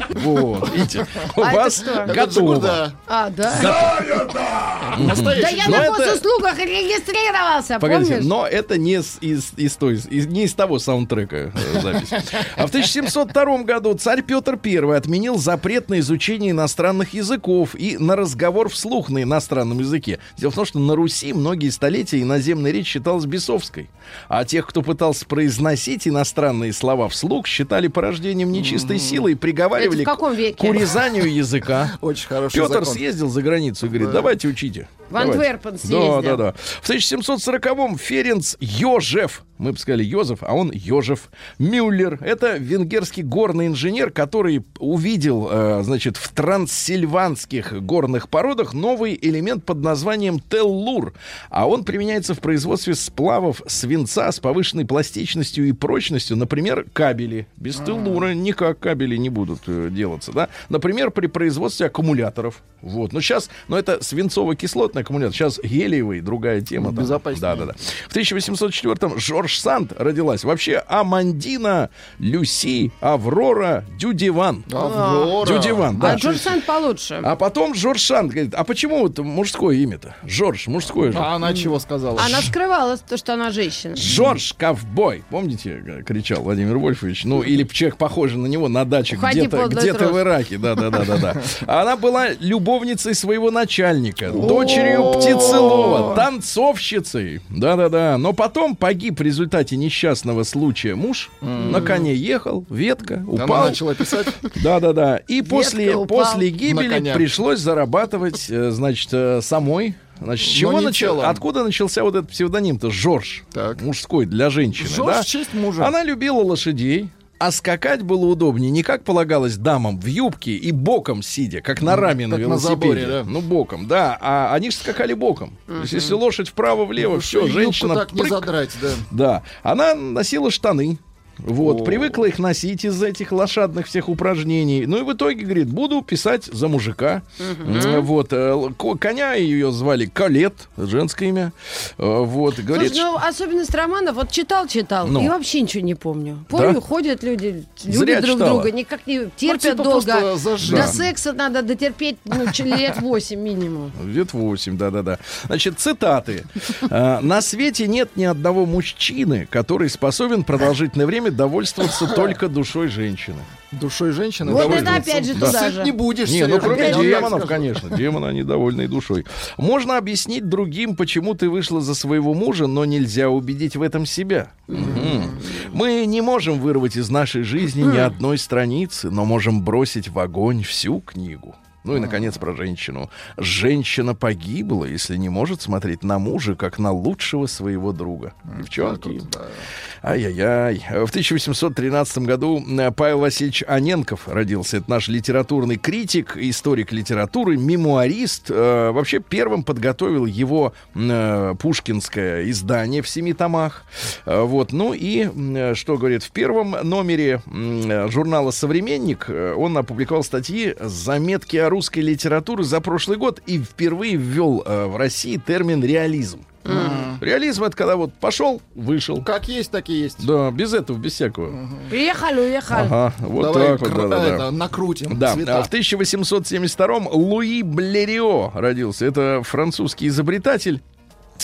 S2: Вот, видите, у
S4: А
S2: вас готово.
S4: А, да? Да я на госуслугах регистрировался,
S2: Погодите,
S4: помнишь?
S2: но это не из, из той, из- не из того саундтрека э, запись. А в 1702 году царь Петр I отменил запрет на изучение иностранных языков и на разговор вслух на иностранном языке. Дело в том, что на Руси многие столетия иноземная речь считалась бесовской. А тех, кто пытался произносить иностранные слова вслух, считали порождением нечистой силы и приговаривали
S4: Это в каком веке?
S2: к урезанию языка.
S3: Очень хороший
S2: Петр
S3: закон.
S2: съездил за границу и говорит, давайте учите.
S4: В
S2: Давайте».
S4: Антверпен
S2: Да,
S4: съездил.
S2: да, да. В 1740-м Ференц Йожеф, мы бы сказали Йозеф, а он Йожеф Мюллер. Это венгерский горный инженер, который увидел, э, значит, в трансильванских горных породах новый элемент под названием теллур. А он применяется в производстве сплавов свинца с повышенной пластичностью и прочностью. Например, кабели. Без теллура никак кабели не будут делаться, да. Например, при производстве аккумуляторов. Вот. Но сейчас, но это свинцово-кислотный аккумулятор. Сейчас гелиевый, другая тема. там.
S3: Безопаснее.
S2: Да, да, да. В 1804-м Жорж Санд родилась. Вообще Амандина, Люси, Аврора, Дюдиван.
S3: Аврора.
S2: Дюдиван, да.
S4: А Джордж Санд получше.
S2: А потом Жорж Санд говорит, а почему вот мужское имя-то? Жорж, мужское же.
S3: А она чего сказала?
S4: Она скрывалась, то, что она женщина.
S2: Жорж Ковбой. Помните, э, кричал Владимир Вольфович? Ну, или человек похожий на него на даче
S4: Уходи,
S2: где-то в Ираке. Да, да, да, да, да. Она была любовницей своего начальника, дочерью Птицелова, танцовщицей. Да, да, да. Но потом погиб в результате несчастного случая муж. На коне ехал, ветка,
S3: Она
S2: упал.
S3: начала писать.
S2: Да, да, да. И после, после гибели пришлось зарабатывать, э, значит, э, самой. Значит, с чего начал, откуда начался вот этот псевдоним-то Жорж?
S3: Так.
S2: Мужской для женщины,
S3: Жорж
S2: да?
S3: в честь мужа.
S2: Она любила лошадей. А скакать было удобнее не как полагалось дамам в юбке и боком сидя, как на раме на велосипеде.
S3: заборе, да.
S2: Ну, боком, да. А они же скакали боком. То есть, если лошадь вправо-влево, все,
S3: Юбку
S2: женщина
S3: так не задрать, да.
S2: Да. Она носила штаны. Вот, привыкла их носить из этих лошадных всех упражнений. Ну и в итоге, говорит, буду писать за мужика. М, Вот, э, коня ее звали Калет, женское имя. Э, Вот, говорит,
S4: Слушай, ну, особенность романа, вот читал-читал,
S2: Ну.
S4: и вообще ничего не помню. Помню,
S2: Да?
S4: ходят люди, любят
S2: Зря
S4: друг
S2: читала.
S4: друга, никак не терпят
S3: типа
S4: долго. До секса надо дотерпеть ну, лет 8 минимум.
S2: Лет 8, да-да-да. Значит, цитаты. На свете нет ни одного мужчины, который способен продолжительное время довольствоваться только душой женщины.
S3: Душой женщины.
S4: Вот это опять же
S3: Да.
S4: туда
S3: Сыт
S4: же.
S3: не будешь.
S2: Не, ну кроме демонов, конечно. Демоны, они довольны и душой. Можно объяснить другим, почему ты вышла за своего мужа, но нельзя убедить в этом себя. Мы не можем вырвать из нашей жизни ни одной страницы, но можем бросить в огонь всю книгу. Ну и, наконец, про женщину. Женщина погибла, если не может смотреть на мужа, как на лучшего своего друга. Девчонки. Ай-яй-яй. В 1813 году э, Павел Васильевич Аненков родился. Это наш литературный критик, историк литературы, мемуарист. Э, Вообще первым подготовил его э, пушкинское издание в семи томах. Вот. Ну и, что говорит, в первом номере журнала «Современник» он опубликовал статьи «Заметки о русской литературе» за прошлый год и впервые ввел э, в России термин «реализм». Реализм это когда вот пошел, вышел.
S3: Как есть, так и есть.
S2: Да, без этого, без всякого.
S4: Приехали, уехали.
S2: Ага, вот
S3: Давай
S2: так вот, да, да, да.
S3: накрутим
S2: Да,
S3: цвета.
S2: а в 1872-м Луи Блерио родился. Это французский изобретатель.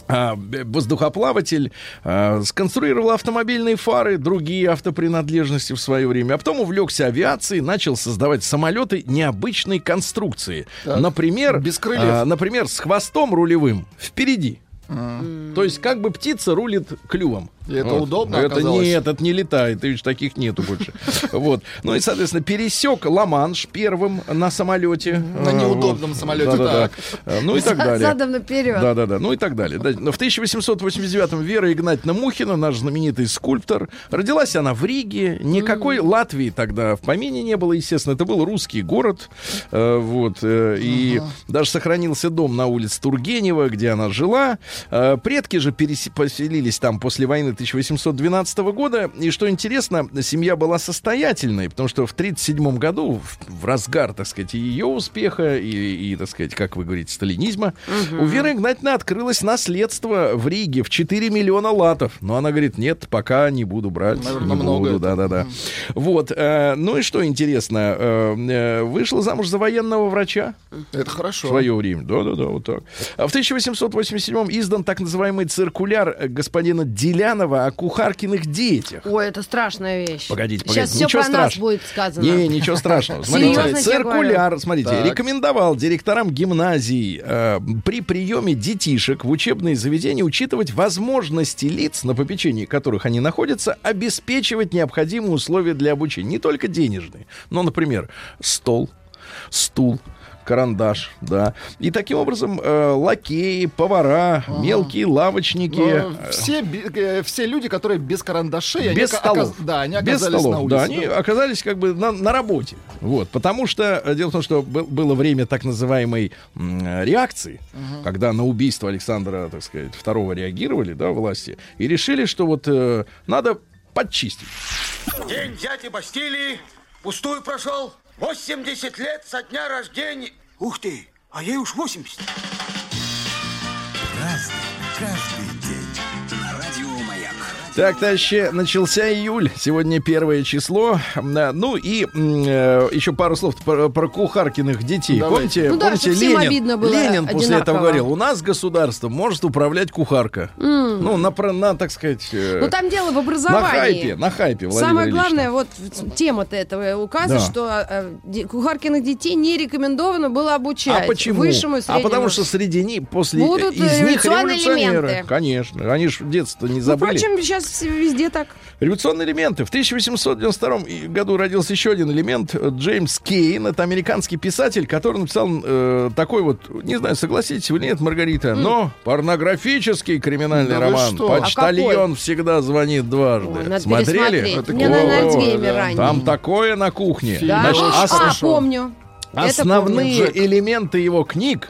S2: А, воздухоплаватель а, сконструировал автомобильные фары, другие автопринадлежности в свое время, а потом увлекся авиацией, начал создавать самолеты необычной конструкции.
S3: Так,
S2: Например,
S3: без крыльев.
S2: а, например, с хвостом рулевым впереди. То есть как бы птица рулит клювом.
S3: И это удобно
S2: Это
S3: оказалось?
S2: нет, это не летает, видишь, таких нету больше. Вот. Ну и, соответственно, пересек Ла-Манш первым на самолете.
S3: На неудобном
S2: вот.
S3: самолете,
S2: Да-да-да.
S3: так.
S2: А, Ну и так далее.
S4: Задом наперед.
S2: Да, да, да. Ну и так далее. Да, но В 1889-м Вера Игнатьевна Мухина, наш знаменитый скульптор, родилась она в Риге. Никакой Латвии тогда в помине не было, естественно. Это был русский город. Э, Вот. э, И даже сохранился дом на улице Тургенева, где она жила. Э, Предки же пересе- поселились там после войны 1812 года. И что интересно, семья была состоятельной, потому что в 1937 году, в, в разгар, так сказать, ее успеха и, и, так сказать, как вы говорите, сталинизма, у Веры Игнатьевны открылось наследство в Риге в 4 миллиона латов. Но она говорит, нет, пока не буду брать.
S3: Наверное,
S2: не
S3: много
S2: буду, да-да-да. Вот. э, ну и что интересно, э, э, вышла замуж за военного врача
S3: Это
S2: в
S3: хорошо.
S2: свое время. Да-да-да, вот так. А в 1887 издан так называемый циркуляр господина Делянова о кухаркиных детях.
S4: Ой, это страшная вещь.
S2: Погодите,
S4: Сейчас
S2: погодите,
S4: все
S2: ничего
S4: про нас
S2: страшного.
S4: будет сказано.
S2: Не, ничего страшного. Смотрите, циркуляр, смотрите,
S3: Так.
S2: рекомендовал директорам гимназий э, при приеме детишек в учебные заведения учитывать возможности лиц, на попечении которых они находятся, обеспечивать необходимые условия для обучения. Не только денежные, но, например, стол, стул, карандаш, да. И таким образом э, лакеи, повара, мелкие лавочники.
S3: Но
S2: э,
S3: все, э, все люди, которые без карандашей, они
S2: без
S3: ока-
S2: столов.
S3: оказ- да, они
S2: без
S3: оказались
S2: столов.
S3: на улице.
S2: Да, они оказались как бы на, на работе. Вот, потому что э, дело в том, что был- было время так называемой м, э, реакции, когда на убийство Александра, так сказать, второго реагировали, да, власти, и решили, что вот э, надо подчистить.
S5: День дяди Бастилии пустую прошел. 80 лет со дня рождения. Ух ты, а ей уж 80.
S6: Разный, каждый
S2: Так, товарищи, начался июль. Сегодня первое число. Э, Ну и э, еще пару слов про, про кухаркиных детей.
S3: Давайте.
S2: Помните,
S4: Ну да,
S2: помните
S4: всем
S2: Ленин,
S4: было
S2: Ленин после
S4: одинаково.
S2: этого говорил, у нас государство может управлять кухарка. Ну, на, на, так сказать... э,
S4: Ну там дело в
S2: на
S4: образовании.
S2: хайпе, на хайпе, Владимир
S4: Самое
S2: Ильич,
S4: главное, вот тема-то этого указа,
S2: Да.
S4: что э, кухаркиных детей не рекомендовано было обучать
S2: А почему?
S4: высшему и
S2: а потому что среди них, после
S4: Будут,
S2: из них революционеры.
S4: элементы.
S2: Конечно, они же детство не
S4: Ну,
S2: забыли.
S4: впрочем, сейчас везде так.
S2: Революционные элементы. В 1892 и- году родился еще один элемент. Джеймс Кейн. Это американский писатель, который написал э, такой вот, не знаю, согласитесь вы или нет, Маргарита, но порнографический криминальный
S3: Да
S2: роман.
S3: что? А
S2: Почтальон всегда звонит дважды.
S4: Ой, надо
S2: Смотрели?
S3: Это
S4: Мне на
S3: Да.
S4: ранний.
S2: Там такое на кухне.
S4: Да?
S2: Значит,
S4: а,
S3: хорошо.
S4: помню. Это
S2: Основные
S3: помню,
S2: элементы его книг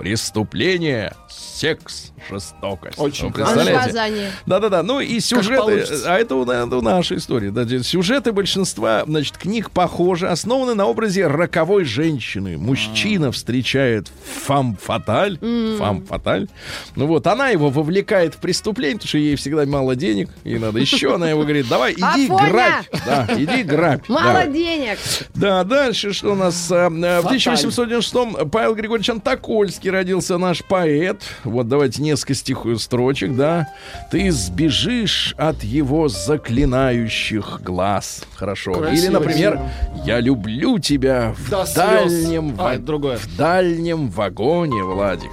S2: преступление, секс, жестокость.
S3: Очень.
S4: А
S2: представляете? Да-да-да, ну и сюжеты, а это у, у нашей истории. Да, сюжеты большинства, значит, книг похожи, основаны на образе роковой женщины. Мужчина встречает фам фаталь, фам фаталь. Ну вот, она его вовлекает в преступление, потому что ей всегда мало денег, ей надо еще, она его говорит, давай, иди
S4: Афоня!
S2: грабь. Да, иди грабь.
S4: Мало денег.
S2: Да, дальше что у нас? э, э, В
S3: Фаталь.
S2: 1896 Павел Григорьевич Антокольский родился наш поэт. Вот давайте несколько стих строчек, да. Ты сбежишь от его заклинающих глаз. Хорошо.
S3: Красиво,
S2: Или, например,
S3: красиво.
S2: я люблю тебя в
S3: До
S2: дальнем,
S3: А, это другое.
S2: в дальнем вагоне, Владик.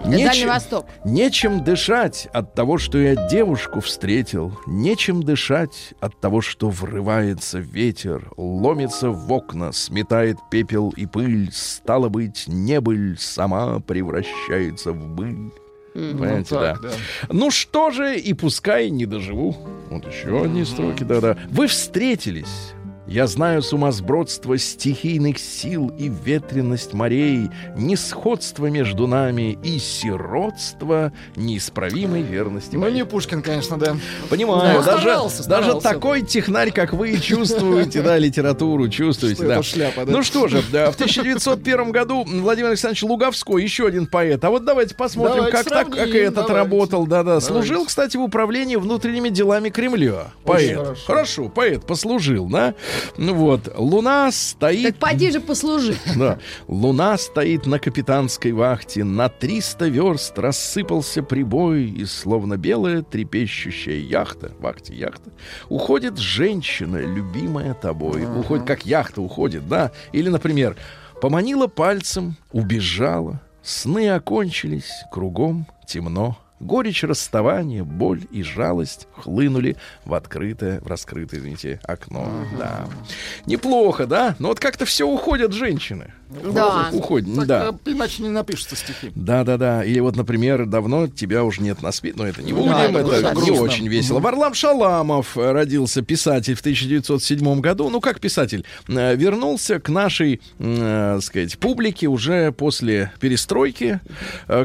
S4: Это Дальний Восток.
S2: Нечем дышать от того, что я девушку встретил. Нечем дышать от того, что врывается ветер, ломится в окна, сметает пепел и пыль. Стало быть, небыль сама превращается в быль. Понимаете,
S3: Ну, так,
S2: да.
S3: да.
S2: Ну что же, и пускай не доживу. Вот еще одни строки, да-да. Вы встретились. Я знаю сумасбродство стихийных сил и ветренность морей, несходство между нами и сиротство неисправимой верности
S3: Ну,
S2: моей.
S3: не Пушкин, конечно, да.
S2: Понимаю,
S3: Да,
S2: даже,
S3: старался,
S2: даже
S3: старался.
S2: такой технарь, как вы, чувствуете, да, литературу, чувствуете,
S3: Что
S2: да.
S3: шляпа, да?
S2: Ну что же, да, в 1901 году Владимир Александрович Луговской, еще один поэт. А вот давайте посмотрим,
S3: Давайте
S2: как, так, как этот
S3: давайте.
S2: работал. Да-да, служил, кстати, в управлении внутренними делами Кремля. Поэт.
S3: хорошо.
S2: Хорошо, поэт послужил, да. Ну вот, Луна стоит...
S4: Так поди же послужи.
S2: Да. Луна стоит на капитанской вахте, на 300 верст рассыпался прибой, и словно белая трепещущая яхта, вахте яхта, уходит женщина, любимая тобой. Уходит, как яхта уходит, да. Или, например, поманила пальцем, убежала, сны окончились, кругом темно. Горечь расставания, боль и жалость хлынули в открытое, в раскрытое, извините, окно. Да. Неплохо, да? Но вот как-то все уходят женщины.
S4: Да.
S2: Уходят,
S3: Так,
S2: да.
S3: э, Иначе не напишутся стихи.
S2: Да, да, да. Или вот, например, давно тебя уже нет на свете. Но это не будем,
S3: Да,
S2: это
S3: это
S2: не очень весело. Варлам Шаламов э, родился писатель в 1907 году. Ну, как писатель? Э, Вернулся к нашей, э, сказать, публике уже после перестройки.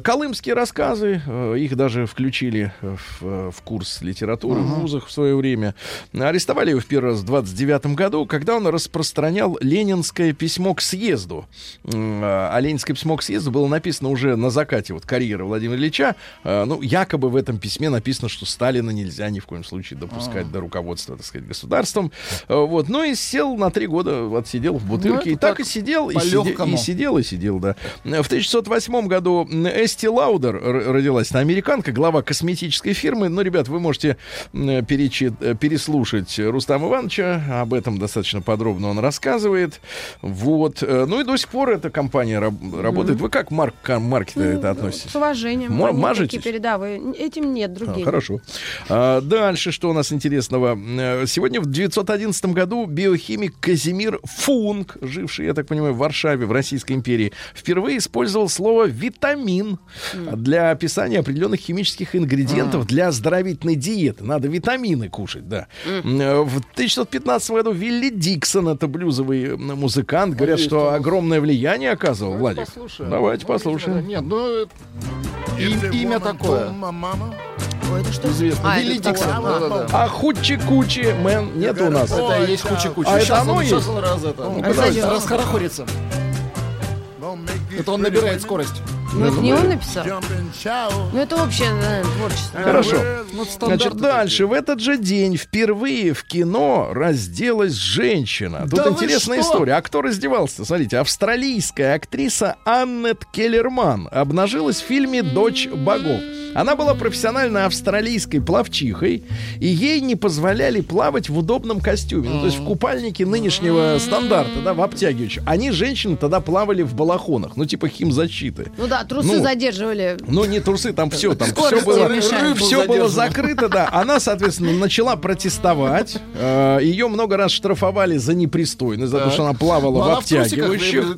S2: Колымские рассказы, их даже включили в, в курс литературы в вузах в свое время. Арестовали его в первый раз в 29 году, когда он распространял ленинское письмо к съезду. М, А ленинское письмо к съезду было написано уже на закате вот карьеры Владимира Ильича. Э, Ну, якобы в этом письме написано, что Сталина нельзя ни в коем случае допускать до руководства, так сказать, государством. Э, Вот. Ну и сел на три года, отсидел в бутылке.
S3: Ну,
S2: и так,
S3: так,
S2: и сидел, и, сиде- и сидел, и сидел, да. В 1908 году Эсти Лаудер родилась. Она американка, глава косметической фирмы. Ну, ребят, вы можете м, перечи- э, переслушать Рустама Ивановича. Об этом достаточно подробно он рассказывает. Вот. Э, Ну и до сих пор эта компания раб- работает. Вы как марк, к маркету это относитесь?
S4: С уважением. Они
S2: мажетесь?
S4: такие передовые. Этим нет,
S2: А,
S4: другие.
S2: хорошо. А, дальше, что у нас интересного? Э, Сегодня в 911 году биохимик Казимир Функ, живший, я так понимаю, в Варшаве, в Российской империи, впервые использовал слово «витамин» для описания определенных химических ингредиентов для оздоровительной диеты. Надо витамины кушать, да. Э, В 1915 году Вилли Диксон, это блюзовый м, музыкант, говорят, что
S3: нас.
S2: Огромное влияние оказывал, Владик.
S3: Послушаем.
S2: Давайте
S3: Ну,
S2: послушаем.
S3: Нет, ну, им- имя такое.
S4: Ой, это что?
S3: Известно.
S4: А,
S3: Вилли
S4: это
S3: Диксон.
S4: такое.
S3: да-да-да.
S2: А хучи-кучи, мэн, нет у нас.
S3: Это и есть куча-куча.
S2: А это
S3: Сейчас
S2: оно
S3: он, сейчас
S2: есть?
S3: он раз это.
S2: Ну-ка,
S3: раз-
S4: давайте.
S3: расхорохорится. Это он набирает скорость.
S4: Ну, это не он написал. Ну, это общее наверное, творчество.
S2: Хорошо.
S3: Ну,
S2: Значит,
S3: стандарты
S2: дальше. В этот же день впервые в кино разделась женщина. Тут
S3: Да
S2: интересная история. А кто раздевался? Смотрите, австралийская актриса Аннет Келлерман обнажилась в фильме «Дочь богов». Она была профессиональной австралийской плавчихой, и ей не позволяли плавать в удобном костюме. Ну, то есть в купальнике нынешнего стандарта, да, в обтягивающем. Они, женщины, тогда плавали в балахонах, ну, типа химзащиты.
S4: Ну да, трусы
S2: Ну,
S4: задерживали.
S2: Ну, не трусы, там все, там все было, все было закрыто, да. Она, соответственно, начала протестовать. Э, Ее много раз штрафовали за непристойность, за то, что она плавала
S3: Ну,
S2: в обтягивающих.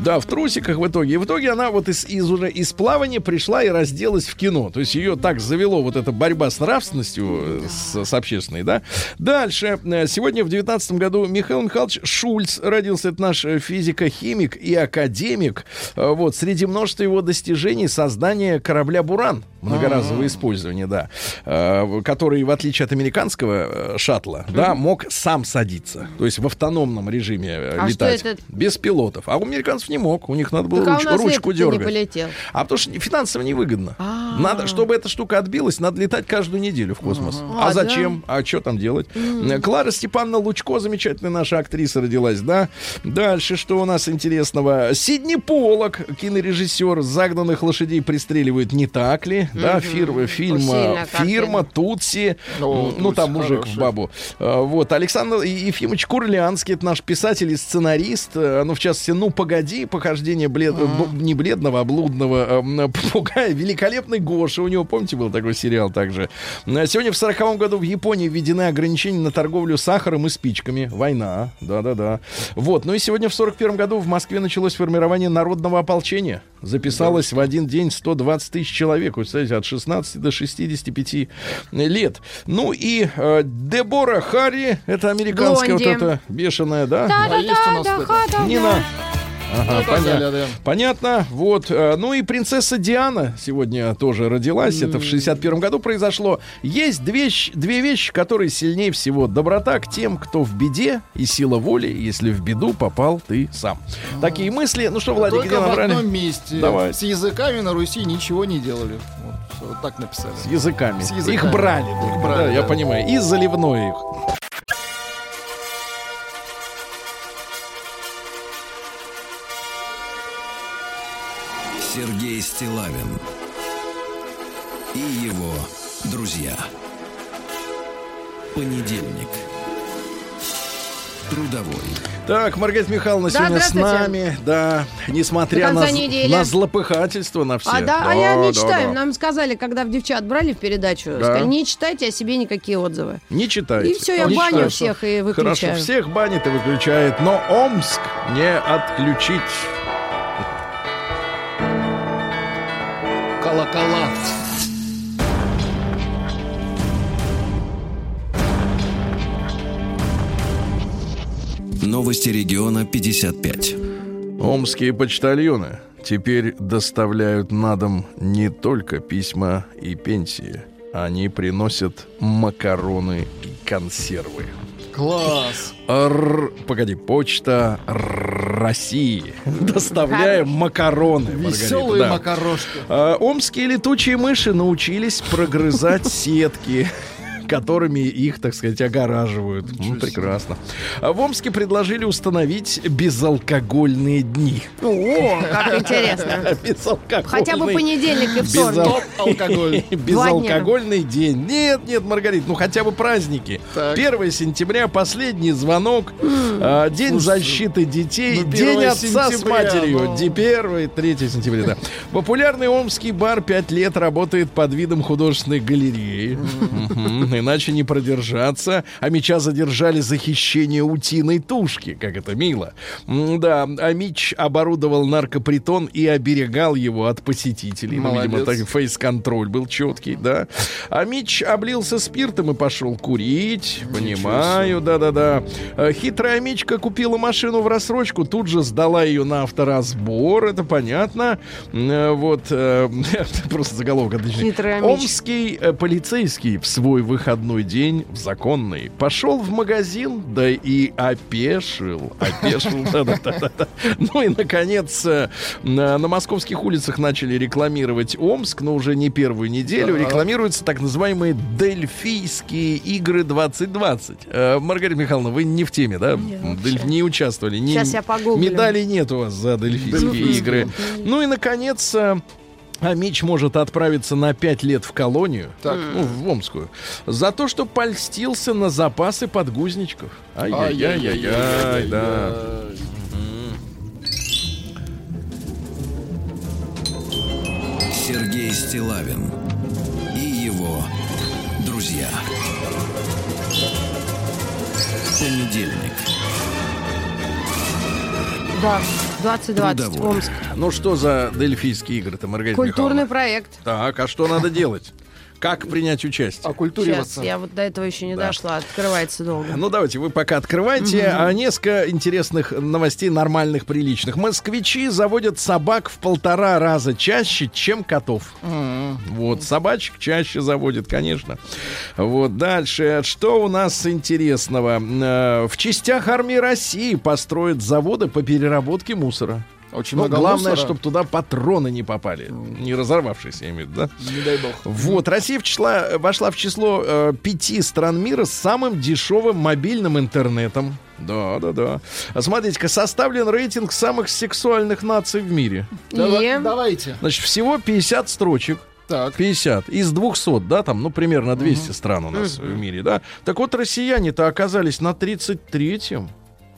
S2: Да, в трусиках в итоге. И в итоге она вот из, из уже из плавания пришла и разделась в кино. То есть ее так завело вот эта борьба с нравственностью, э, с, с общественной, да. Дальше. Э, Сегодня в 19 году Михаил Михайлович Шульц родился. Это наш физико-химик и академик. Вот, среди множества его его достижений создание корабля «Буран» многоразового использования, да, э, который, в отличие от американского э, шаттла, да, мог сам садиться, то есть в автономном режиме э,
S4: А
S2: летать,
S4: это?
S2: без пилотов. А у американцев не мог, у них надо было
S4: Так а
S2: руч-
S4: нас
S2: ручку
S4: лето-то не
S2: дергать.
S4: полетел.
S2: А потому что финансово невыгодно.
S4: А.
S2: Надо, чтобы эта штука отбилась, надо летать каждую неделю в космос. А,
S4: А,
S2: зачем? А что там делать? Э, Клара Степановна Лучко, замечательная наша актриса, родилась, да? Дальше, что у нас интересного? Сидни Полок, кинорежиссер, загнанных лошадей пристреливают, не так ли? Да, фир- фильм
S4: Сильная
S2: э, «Фирма». «Тутси», м, ну, там мужик
S3: хороший.
S2: в бабу. Э, Вот, Александр Ефимович Курлянский, это наш писатель и сценарист, э, ну, в частности, «Ну, погоди», похождение блед... б- не бледного, а блудного э, попугая, великолепный Гоша, у него, помните, был такой сериал также. Э, Сегодня в 40 году в Японии введены ограничения на торговлю сахаром и спичками. Война, да-да-да. Вот, ну и сегодня в 41 году в Москве началось формирование народного ополчения. Записалось в один день 120 тысяч человек, вы представляете, от 16 до 65 лет. Ну и э, Дебора Харри, это американская
S4: Блонди.
S2: вот эта бешеная, да?
S3: А есть у нас это?
S2: Нина. Ага, понятно.
S3: Да, да.
S2: Понятно. Вот. э, Ну и принцесса Диана сегодня тоже родилась. Это в 61 году произошло. Есть две, две вещи, которые сильнее всего. Доброта к тем, кто в беде, и сила воли, если в беду попал ты сам. Такие мысли. Ну что, Владик, где
S3: в одном месте.
S2: Давай.
S3: С языками на Руси ничего не делали. Вот, вот так написали.
S2: С языками.
S3: С языками.
S2: Их брали.
S3: Их брали,
S2: да, я
S3: да.
S2: понимаю. И заливной их.
S1: Сергей Стилавин и его друзья. Понедельник. Трудовой.
S2: Так, Маргарита Михайловна
S4: Да,
S2: сегодня с нами. Да, несмотря на,
S4: недели.
S2: на злопыхательство на все.
S4: А, да, а я не
S2: да,
S4: читаю.
S2: да.
S4: Нам сказали, когда в девчат брали в передачу,
S2: Да.
S4: сказали, не читайте о себе никакие отзывы.
S2: Не читайте.
S4: И все, я
S2: Не
S4: баню
S2: читаю.
S4: всех и
S2: Хорошо,
S4: выключаю.
S2: всех банит и выключает, но Омск не отключить.
S3: Колокола.
S1: Новости региона 55.
S2: Омские почтальоны теперь доставляют на дом не только письма и пенсии. Они приносят макароны и консервы.
S3: Класс.
S2: Р- погоди, почта России. Доставляем макароны.
S3: Веселые
S2: да.
S3: макарошки.
S2: А, Омские летучие мыши научились прогрызать сетки которыми их, так сказать, огораживают. Ну, прекрасно. А в Омске предложили установить безалкогольные дни.
S4: О, как интересно.
S2: Безалкогольный.
S4: Хотя бы понедельник и вторник.
S3: Алкоголь.
S2: Безалкогольный день. Нет, нет, Маргарита, ну хотя бы праздники.
S3: Так.
S2: 1 сентября, последний звонок, а, День защиты детей,
S3: ну,
S2: День
S3: 1
S2: отца с матерью.
S3: ну.
S2: Ди- 1 3 сентября, да. Популярный омский бар 5 лет работает под видом художественной галереи. Иначе не продержаться. А меча задержали за хищение утиной тушки. Как это мило. Да, а Мич оборудовал наркопритон и оберегал его от посетителей. Ну, видимо,
S3: Молодец.
S2: так фейс-контроль был четкий, да. А Мич облился спиртом и пошел курить. Понимаю, да-да-да. Э, Хитрая Мичка купила машину в рассрочку, тут же сдала ее на авторазбор, это понятно. Э, Вот, э, просто заголовок отличный.
S4: Хитрая.
S2: Омский полицейский в свой выходной день, в законный, пошел в магазин, да и опешил. Опешил, да-да-да. Ну и, наконец, э, на, на московских улицах начали рекламировать Омск, но уже не первую неделю. Рекламируются так называемые Дельфийские игры 2020. Э, Маргарита Михайловна, вы не в теме, да? Не участвовали. Не,
S4: Щас я погуглю.
S2: Медалей нет у вас за Дельфийские игры. Ну и, наконец... а Мич может отправиться на 5 лет в колонию,
S3: Так.
S2: ну, в Омскую, за то, что польстился на запасы подгузничков. Ай-яй-яй-яй, да.
S1: Сергей Стилавин и его друзья. Понедельник.
S4: Да, 2020
S1: Трудовой.
S4: Омск.
S2: Ну что за дельфийские игры-то, Маргарита
S4: Культурный
S2: Михайловна?
S4: проект.
S2: Так, а что надо делать? Как принять участие?
S4: Сейчас,
S3: Оккультуриваться.
S4: я вот до этого еще не дошла. Открывается долго.
S2: Ну, давайте, вы пока открывайте. А несколько интересных новостей, нормальных, приличных. Москвичи заводят собак в полтора раза чаще, чем котов. Вот, собачек чаще заводят, конечно. Вот, дальше. Что у нас интересного? Э, В частях армии России построят заводы по переработке мусора.
S3: Очень
S2: Ну,
S3: много
S2: главное,
S3: мусора.
S2: чтобы туда патроны не попали. Не разорвавшиеся, я имею в виду, да?
S3: Не дай бог.
S2: Вот, Россия в числа, вошла в число э, пяти стран мира с самым дешевым мобильным интернетом. Да, да, да. А Смотрите-ка, составлен рейтинг самых сексуальных наций в мире.
S3: Дава-? Давайте.
S2: Значит, всего 50 строчек.
S3: Так.
S2: 50 из 200, да, там, ну, примерно 200 стран у нас в мире, да. Так вот, россияне-то оказались на 33-м.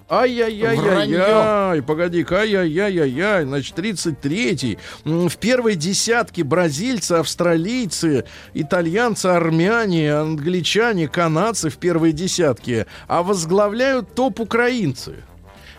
S2: Ай-яй-яй-яй-яй, погоди-ка, ай-яй-яй-яй, значит, 33-й. М, В первой десятке бразильцы, австралийцы, итальянцы, армяне, англичане, канадцы в первой десятке, а возглавляют топ украинцы.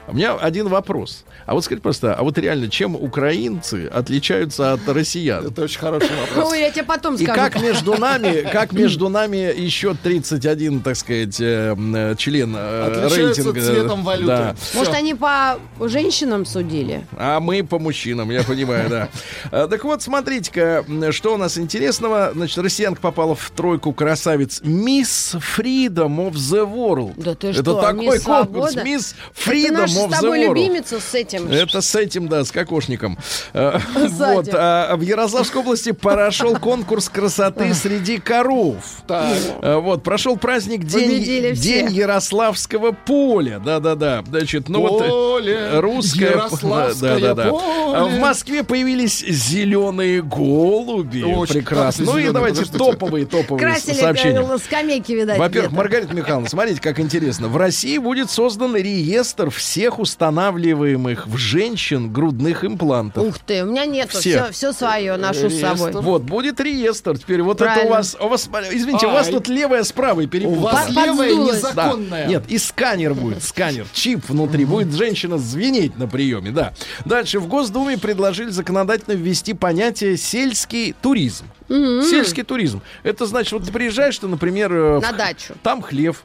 S2: У меня один вопрос. А вот скажите просто, а вот реально, чем украинцы отличаются от россиян?
S3: Это очень хороший вопрос.
S4: Ой, я тебе потом
S2: И
S4: скажу.
S2: как между нами, как между нами еще 31, так сказать, э, э, член э,
S3: Отличаются
S2: рейтинга.
S3: цветом валюты.
S2: Да.
S4: Может,
S3: Всё.
S4: они по женщинам судили?
S2: А мы по мужчинам, я понимаю, да. Так вот, смотрите-ка, что у нас интересного. Значит, россиянка попала в тройку красавиц Miss Freedom of the World.
S4: Да ты
S2: Это
S4: что,
S2: такой
S4: Miss
S2: конкурс
S4: Это
S2: Freedom of
S4: с тобой любимица с этим.
S2: Это с этим, да, с кокошником. Э,
S4: Сзади.
S2: Вот, а в Ярославской области прошел конкурс красоты среди коров.
S3: Так.
S2: Э, Вот, прошел праздник День. День Ярославского поля. Да-да-да. Значит, ну вот
S3: Поле,
S2: э, русское...
S3: Ярославское
S2: Да-да-да.
S3: поле.
S2: А В Москве появились зеленые голуби.
S3: Очень
S2: Прекрасно. Ну и давайте
S3: подождите.
S2: топовые, топовые
S4: Красили
S2: сообщения.
S4: скамейки, видать,
S2: Во-первых. Маргарита Михайловна, смотрите, как интересно. В России будет создан реестр всех устанавливаемых в женщин грудных имплантов.
S4: Ух ты, у меня нету,
S2: Все.
S4: все, все свое ношу с собой.
S2: Вот, будет реестр. Теперь вот это у
S4: Правильно.
S2: вас, у вас, извините, у вас тут левая с правой
S3: У
S2: перепутала.
S3: вас
S4: Под-
S3: левая
S4: подсдулась.
S2: Да.
S3: незаконная.
S2: Нет, и сканер будет, сканер, чип внутри. Будет женщина звенеть на приеме, да. Дальше в Госдуме предложили законодательно ввести понятие сельский туризм. Сельский туризм. Это значит, вот ты приезжаешь, ты, например, э,
S4: На
S2: в-
S4: дачу.
S2: там хлев,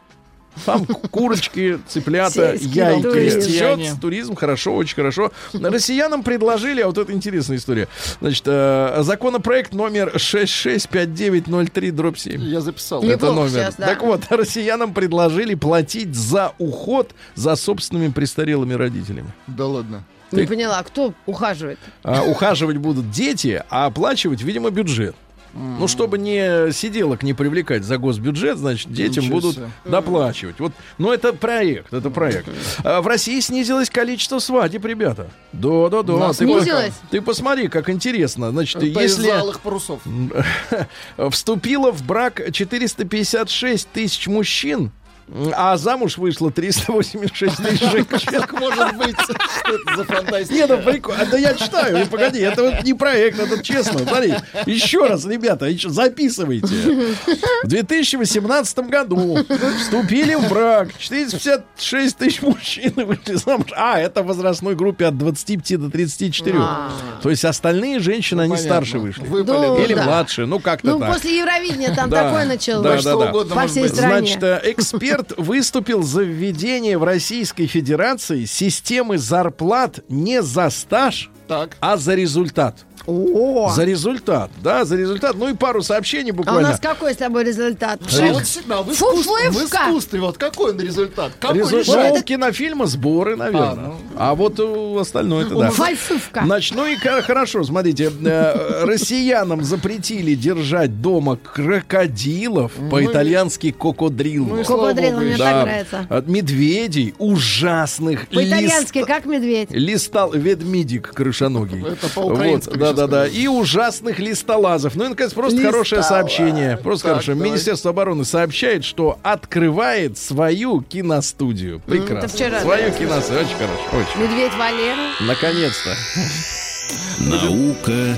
S2: там курочки, цыплята, яйки. Всё, туризм, хорошо, очень хорошо. Россиянам предложили, а вот это интересная история. Значит, э, законопроект номер 665903 дробь 7.
S3: Я записал.
S2: Это
S4: Неплохо
S2: номер.
S4: сейчас, да.
S2: Так вот, россиянам предложили платить за уход за собственными престарелыми родителями.
S3: Да ладно.
S4: Не поняла, кто ухаживает?
S2: А, ухаживать будут дети, а оплачивать, видимо, бюджет. Ну, чтобы не сиделок не привлекать за госбюджет, значит, детям
S3: Ничего
S2: будут
S3: себе.
S2: доплачивать. Вот, ну, это проект, это проект. А в России снизилось количество свадеб, ребята. Да, да, да. Ты, по-
S4: снизилось?
S2: ты посмотри, как интересно. Значит,
S3: Это
S2: если
S3: парусов.
S2: вступило в брак 456 тысяч мужчин, а замуж вышло 386 тысяч женщин.
S3: Как может быть? Что это за фантастика?
S2: Не, ну прикольно. Да я читаю, ну, погоди, это вот не проект, это честно. Смотри, еще раз, ребята, еще записывайте. В 2018 году вступили в брак 456 тысяч мужчин вышли замуж. А, это в возрастной группе от 25 до 34.
S4: А.
S2: То есть остальные женщины, они
S3: Понятно.
S2: старше вышли.
S3: Выпали.
S4: Ну,
S2: Или
S4: да.
S2: младше, ну как-то
S4: Ну,
S2: так.
S4: после Евровидения там
S2: Да.
S4: такое
S2: Да,
S4: началось.
S3: что
S2: да.
S3: угодно
S4: По всей стране.
S2: Значит, э, эксперт выступил за введение в Российской Федерации системы зарплат не за стаж,
S3: Так.
S2: а за результат.
S4: О,
S2: За результат, да, за результат. Ну и пару сообщений
S4: а у
S2: буквально.
S4: нас какой с тобой результат?
S3: А вот всегда в искусстве, в
S4: Фуфлывка.
S3: искусстве, вот какой он результат? Какой
S2: Результат
S3: решает?
S2: ну, кинофильма сборы, наверное. А,
S3: А, ну.
S2: вот у остальное это да.
S4: Фальшивка.
S2: Значит, ну и хорошо, смотрите, э, россиянам запретили держать дома крокодилов, по-итальянски кокодрилло.
S3: Ну
S4: Кокодрил, мне так нравится.
S2: От медведей ужасных
S4: По-итальянски, как медведь.
S2: Листал ведмидик
S3: Это по-украински
S2: Вот, да, да, да. И ужасных листолазов. Ну и, наконец, просто
S4: Листолаз.
S2: хорошее сообщение. Просто
S3: Так,
S2: хорошее.
S3: давай.
S2: Министерство обороны сообщает, что открывает свою киностудию. Прекрасно.
S4: это вчера,
S2: свою
S4: да,
S2: киностудию. Очень хорошо. Очень.
S4: Медведь Валера.
S2: Наконец-то.
S1: Наука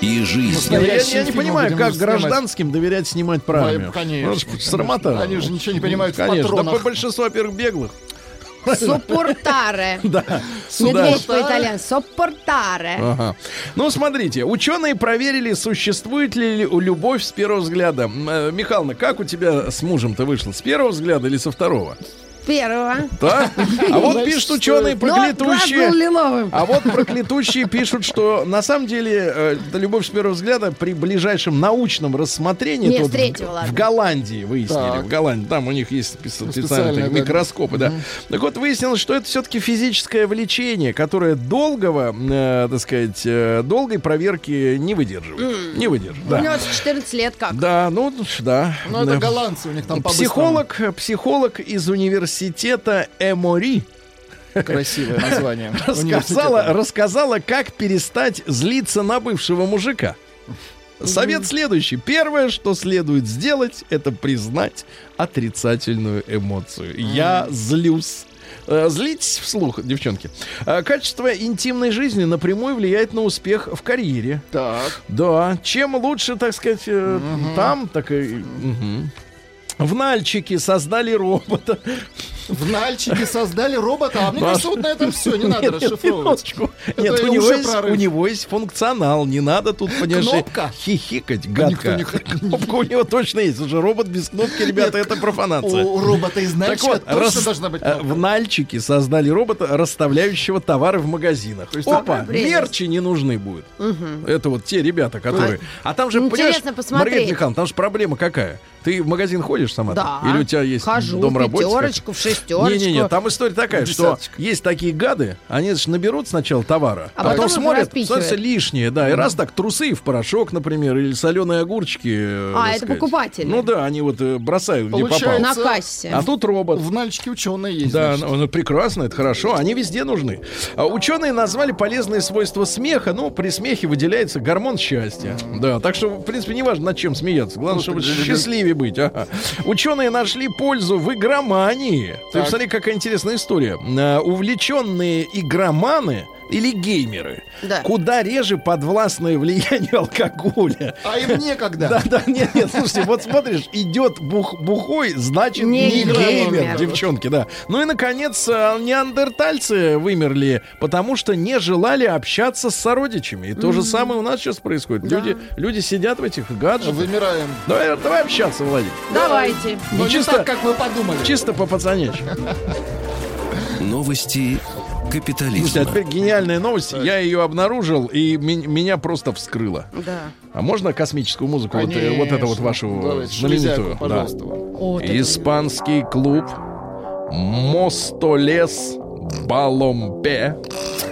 S1: и жизнь.
S2: Я, я
S3: Настоящие
S2: не понимаю, как
S3: снимать.
S2: гражданским доверять снимать армию.
S3: конечно,
S2: Ну. Срамота.
S3: Они же ничего не понимают в
S2: Конечно. Да,
S3: патронах.
S2: большинство, во-первых, беглых.
S4: Соппортаре.
S2: Да,
S4: Медведь по-итальянски. Соппортаре.
S2: Ага. Ну, смотрите, ученые проверили, существует ли любовь с первого взгляда. Э, Михайловна, как у тебя с мужем-то вышло? С первого взгляда или со второго?
S4: Первого.
S2: Да? А вот пишут ученые проклятущие.
S4: лиловым.
S2: А вот проклятущие пишут, что на самом деле э, любовь с первого взгляда при ближайшем научном рассмотрении
S4: Не,
S2: в, Голландии выяснили.
S3: Так.
S2: В Голландии. Там у них есть спе- специальные микроскопы, да. Так вот, выяснилось, что это все-таки физическое влечение, которое долгого, э, так сказать, э, долгой проверки не выдерживает. Не выдержит,
S4: У него 14 лет как.
S2: Да, ну, да.
S3: Ну, это голландцы, у них там
S2: Психолог, психолог из университета Эмори
S3: по-быстрому. Красивое название.
S2: рассказала,
S3: университета.
S2: рассказала, как перестать злиться на бывшего мужика. Совет следующий. Первое, что следует сделать, это признать отрицательную эмоцию. Я злюсь. Э, Злитесь вслух, девчонки. Э, Качество интимной жизни напрямую влияет на успех в карьере.
S3: Так.
S2: Да, чем лучше, так сказать, э, там, так и... мгм. В Нальчике создали робота.
S3: В Нальчике создали робота, а мне кажется, вот на этом все, не надо расшифровывать.
S2: Нет, у него, есть, у него есть функционал. Не надо тут, понимаешь,
S3: Кнопка?
S2: хихикать гадко. Кнопка у него точно есть. Уже робот без кнопки, ребята, это профанация.
S3: У робота из Нальчика точно должна быть
S2: э, в Нальчике создали робота, расставляющего товары в магазинах. Опа, мерчи не нужны будут. Это вот те ребята, которые... А там же, понимаешь. Маргарита Михайловна, там же проблема какая? Ты в магазин ходишь сама?
S4: Да.
S2: Или у тебя есть
S4: Хожу,
S2: домработница?
S4: в пятерочку, в шестерочку.
S2: Не-не-не, там история такая, что есть такие гады, они значит, наберут сначала товара,
S4: А
S2: потом
S4: потом
S2: смотрят, смотрится лишнее, да, и раз так трусы в порошок, например, или соленые огурчики. э,
S4: А, это
S2: сказать.
S4: покупатели.
S2: Ну да, они вот э, бросают, где попало.
S3: Получается,
S4: На кассе.
S2: А тут робот.
S3: В Нальчике ученые есть.
S2: Да,
S3: значит.
S2: ну, ну, прекрасно, это хорошо. Они везде нужны. А, ученые назвали полезные свойства смеха. Ну, при смехе выделяется гормон счастья. Да, так что, в принципе, не важно, над чем смеяться. Главное, чтобы счастливее быть. Ага. Ученые нашли пользу в игромании. Ты
S3: Так.
S2: посмотри, какая интересная история. А, увлеченные игроманы или геймеры
S4: Да.
S2: куда реже подвластное влиянию алкоголя.
S3: А им некогда.
S2: Да, да, нет, нет, слушайте, вот смотришь, идет бух, бухой, значит
S4: Не
S2: не, геймер,
S4: геймер.
S2: девчонки, да. Ну и, наконец, а, неандертальцы вымерли, потому что не желали общаться с сородичами. И то же самое у нас сейчас происходит. Люди, люди сидят в этих гаджетах.
S3: Вымираем.
S2: Давай, давай общаться, Владик.
S4: Давайте.
S3: Но не
S2: чисто-
S3: так, как вы подумали.
S2: Чисто по пацанячьи.
S1: Новости
S2: Слушайте, а
S1: капитализма.
S2: теперь гениальная новость. Я ее обнаружил, и ми- меня просто вскрыло.
S4: Да.
S2: А можно космическую музыку? Вот, э, вот это вот вашу
S3: Давайте,
S2: знаменитую? Да.
S3: пожалуйста.
S4: О, так-
S2: Испанский клуб Мостолес Баломпе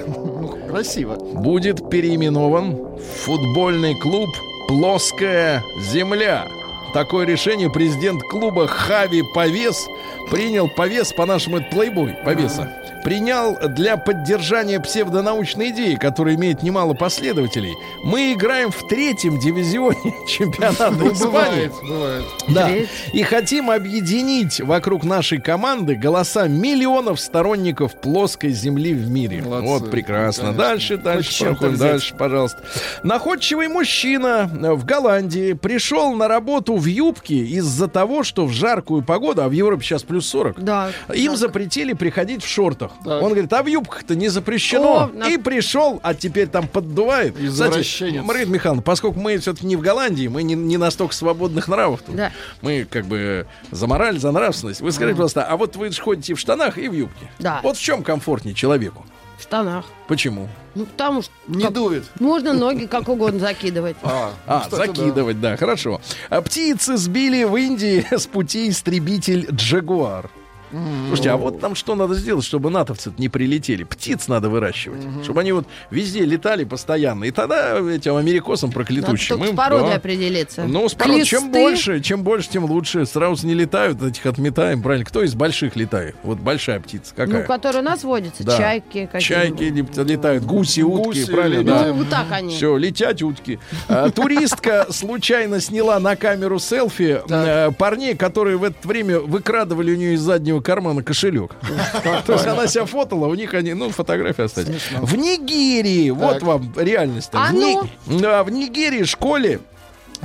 S3: Ну, красиво.
S2: будет переименован в футбольный клуб Плоская Земля. Такое решение президент клуба Хави Повес принял Повес, по-нашему это плейбой Повеса, принял для поддержания псевдонаучной идеи, которая имеет немало последователей. Мы играем в третьем дивизионе чемпионата Испании.
S3: Бывает, бывает.
S2: Да. И хотим объединить вокруг нашей команды голоса миллионов сторонников плоской земли в мире.
S3: Молодцы.
S2: Вот прекрасно.
S3: Конечно.
S2: Дальше, дальше, проходим дальше, пожалуйста. Находчивый мужчина в Голландии пришел на работу в юбке из-за того, что в жаркую погоду, а в Европе сейчас плюс 40,
S4: Да.
S2: им
S4: Да.
S2: запретили приходить в шортах.
S3: Так.
S2: Он говорит, а в юбках-то не запрещено.
S4: О, на-
S2: И пришел, а теперь там поддувает.
S3: Извращенец.
S2: Маргарита Михайловна, поскольку мы все-таки не в Голландии, мы не, не настолько свободных нравов тут.
S4: Да.
S2: Мы как бы за мораль, за нравственность. Вы скажите, пожалуйста, а вот вы же ходите в штанах и в юбке.
S4: Да.
S2: Вот в чем комфортнее человеку?
S4: Штанах.
S2: Почему?
S4: Ну, потому что
S3: Не
S4: как-
S3: дует.
S4: можно ноги как угодно закидывать.
S3: А,
S2: А,
S3: кстати, да.
S2: закидывать, да. хорошо. А птицы сбили в Индии с пути истребитель Джагуар. Слушайте, а вот там что надо сделать, чтобы натовцы не прилетели? Птиц надо выращивать, чтобы они вот везде летали постоянно. И тогда этим америкосам
S4: Надо
S2: проклятущим.
S4: с
S2: им,
S4: породой
S2: да.
S4: определиться.
S2: Ну, с пород- чем больше, чем больше, тем лучше. Сразу не летают, этих отметаем, правильно? Кто из больших летает? Вот большая птица какая?
S4: Ну, которые у нас водятся,
S2: Да.
S4: чайки какие
S2: Чайки летают, гуси, утки,
S3: Гуси
S2: правильно? Да.
S4: Ну, вот так они.
S2: Все, летят утки. А, туристка случайно сняла на камеру селфи э, парней, которые в это время выкрадывали у нее из заднего кармана кошелек. То есть она себя фотала, у них они, ну, фотографии остались. В Нигерии, вот вам реальность.
S4: А ну?
S2: Да, в Нигерии школе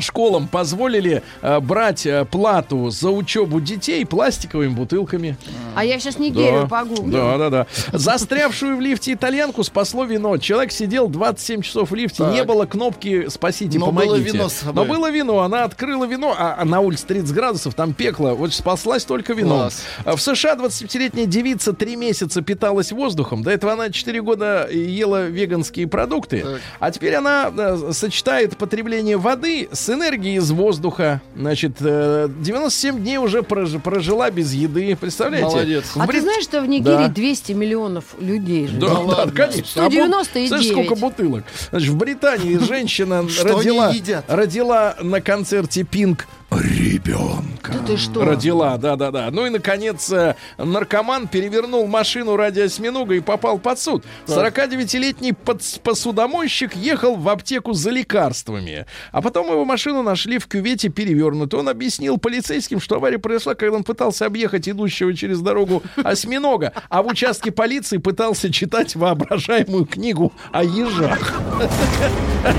S2: школам позволили э, брать э, плату за учебу детей пластиковыми бутылками.
S4: А я сейчас Нигерию
S2: Да.
S4: погуглю.
S2: Да, да, да. Застрявшую в лифте итальянку спасло вино. Человек сидел 27 часов в лифте,
S3: Так.
S2: не было кнопки «Спасите,
S3: Но было
S2: помогите».
S3: вино с собой.
S2: Но было вино, она открыла вино, а, а на улице 30 градусов, там пекло. Вот спаслась только вином.
S3: Класс.
S2: А В США 25-летняя девица 3 месяца питалась воздухом. До этого она 4 года ела веганские продукты.
S3: Так.
S2: А теперь она э, сочетает потребление воды с энергией из воздуха. Значит, э, 97 дней уже прож- прожила без еды. Представляете?
S3: Молодец.
S4: А ты
S2: Брит-
S4: знаешь, что в Нигерии
S2: Да.
S4: 200 миллионов людей живет?
S2: Да,
S3: Да
S2: да,
S3: ладно.
S2: конечно.
S4: 199.
S2: Знаешь, сколько бутылок? Значит, в Британии женщина родила, родила на концерте Пинк ребенка.
S4: Да ты что?
S2: Родила, да-да-да. Ну и, наконец, э, наркоман перевернул машину ради осьминога и попал под суд. 49-летний подс- посудомойщик ехал в аптеку за лекарствами. А потом его машину нашли в кювете перевернутую. Он объяснил полицейским, что авария произошла, когда он пытался объехать идущего через дорогу осьминога, а в участке полиции пытался читать воображаемую книгу о ежах.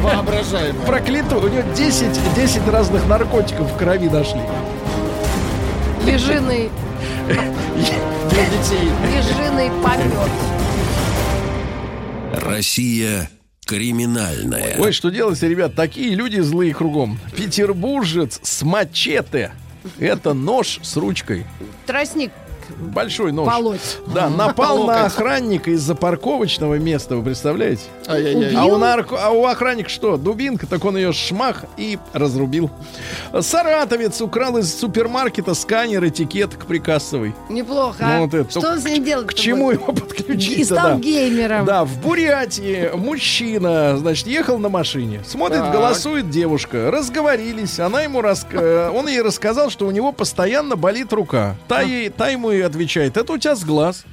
S3: Воображаемо.
S2: Проклятую. У него 10, 10 разных наркотиков в крови нашли.
S4: Ежиный,
S3: Для детей.
S4: ежиный помет.
S1: Россия криминальная.
S2: Ой, что делать, ребят? Такие люди злые кругом. Петербуржец с мачете. Это нож с ручкой.
S4: Тростник
S2: Большой нож.
S4: полоть.
S2: Да, напал на охранника из-за парковочного места, вы представляете?
S3: Ай-яй-яй.
S2: А у, нарко- а у охранника что? Дубинка, так он ее шмах и разрубил. Саратовец украл из супермаркета сканер этикеток прикассовый.
S4: Неплохо.
S2: Ну,
S4: а?
S2: вот это.
S4: Что с ним делать?
S2: К чему его подключить?
S4: И стал геймером.
S2: Да, в Бурятии мужчина, значит, ехал на машине. Смотрит,
S3: Так.
S2: голосует девушка. Разговорились. Она ему рас... э, Он ей рассказал, что у него постоянно болит рука. Та, ей, та ему и отвечает, это у тебя с глаз.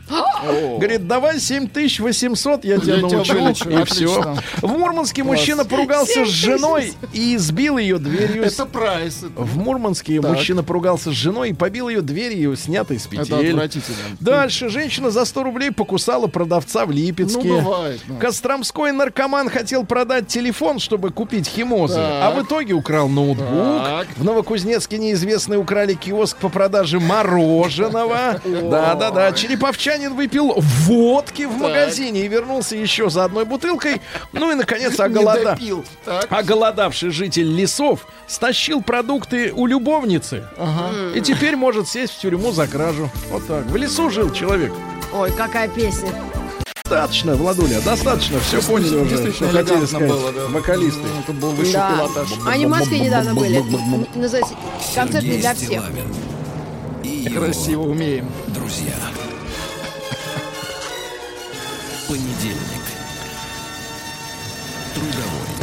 S2: Говорит, давай 7800, я тебя
S3: тебя
S2: научу. И все. В Мурманске мужчина поругался с женой и избил ее дверью.
S3: Это прайс.
S2: В Мурманске мужчина поругался с женой и побил ее дверью, снятой с петель.
S3: отвратительно.
S2: Дальше женщина за 100 рублей покусала продавца в Липецке.
S3: Ну, бывает. ну.
S2: Костромской наркоман хотел продать телефон, чтобы купить химозы, а в итоге украл ноутбук. В Новокузнецке неизвестные украли киоск по продаже мороженого. Да-да-да. Череповчанин выпил водки в магазине и вернулся еще за одной бутылкой. Ну и, наконец,
S3: Не
S2: оголода... Оголодавший житель лесов стащил продукты у любовницы и теперь может сесть в тюрьму за кражу. Вот так. В лесу жил человек.
S4: Ой, какая песня.
S2: Достаточно, Владуля, достаточно. Все поняли уже, что хотели сказать
S3: было, да.
S2: вокалисты.
S3: Ну, Это был высший
S4: Да.
S3: пилотаж.
S4: Они в Москве недавно были. Называется концерт для всех.
S1: И его
S3: Красиво умеем.
S1: друзья.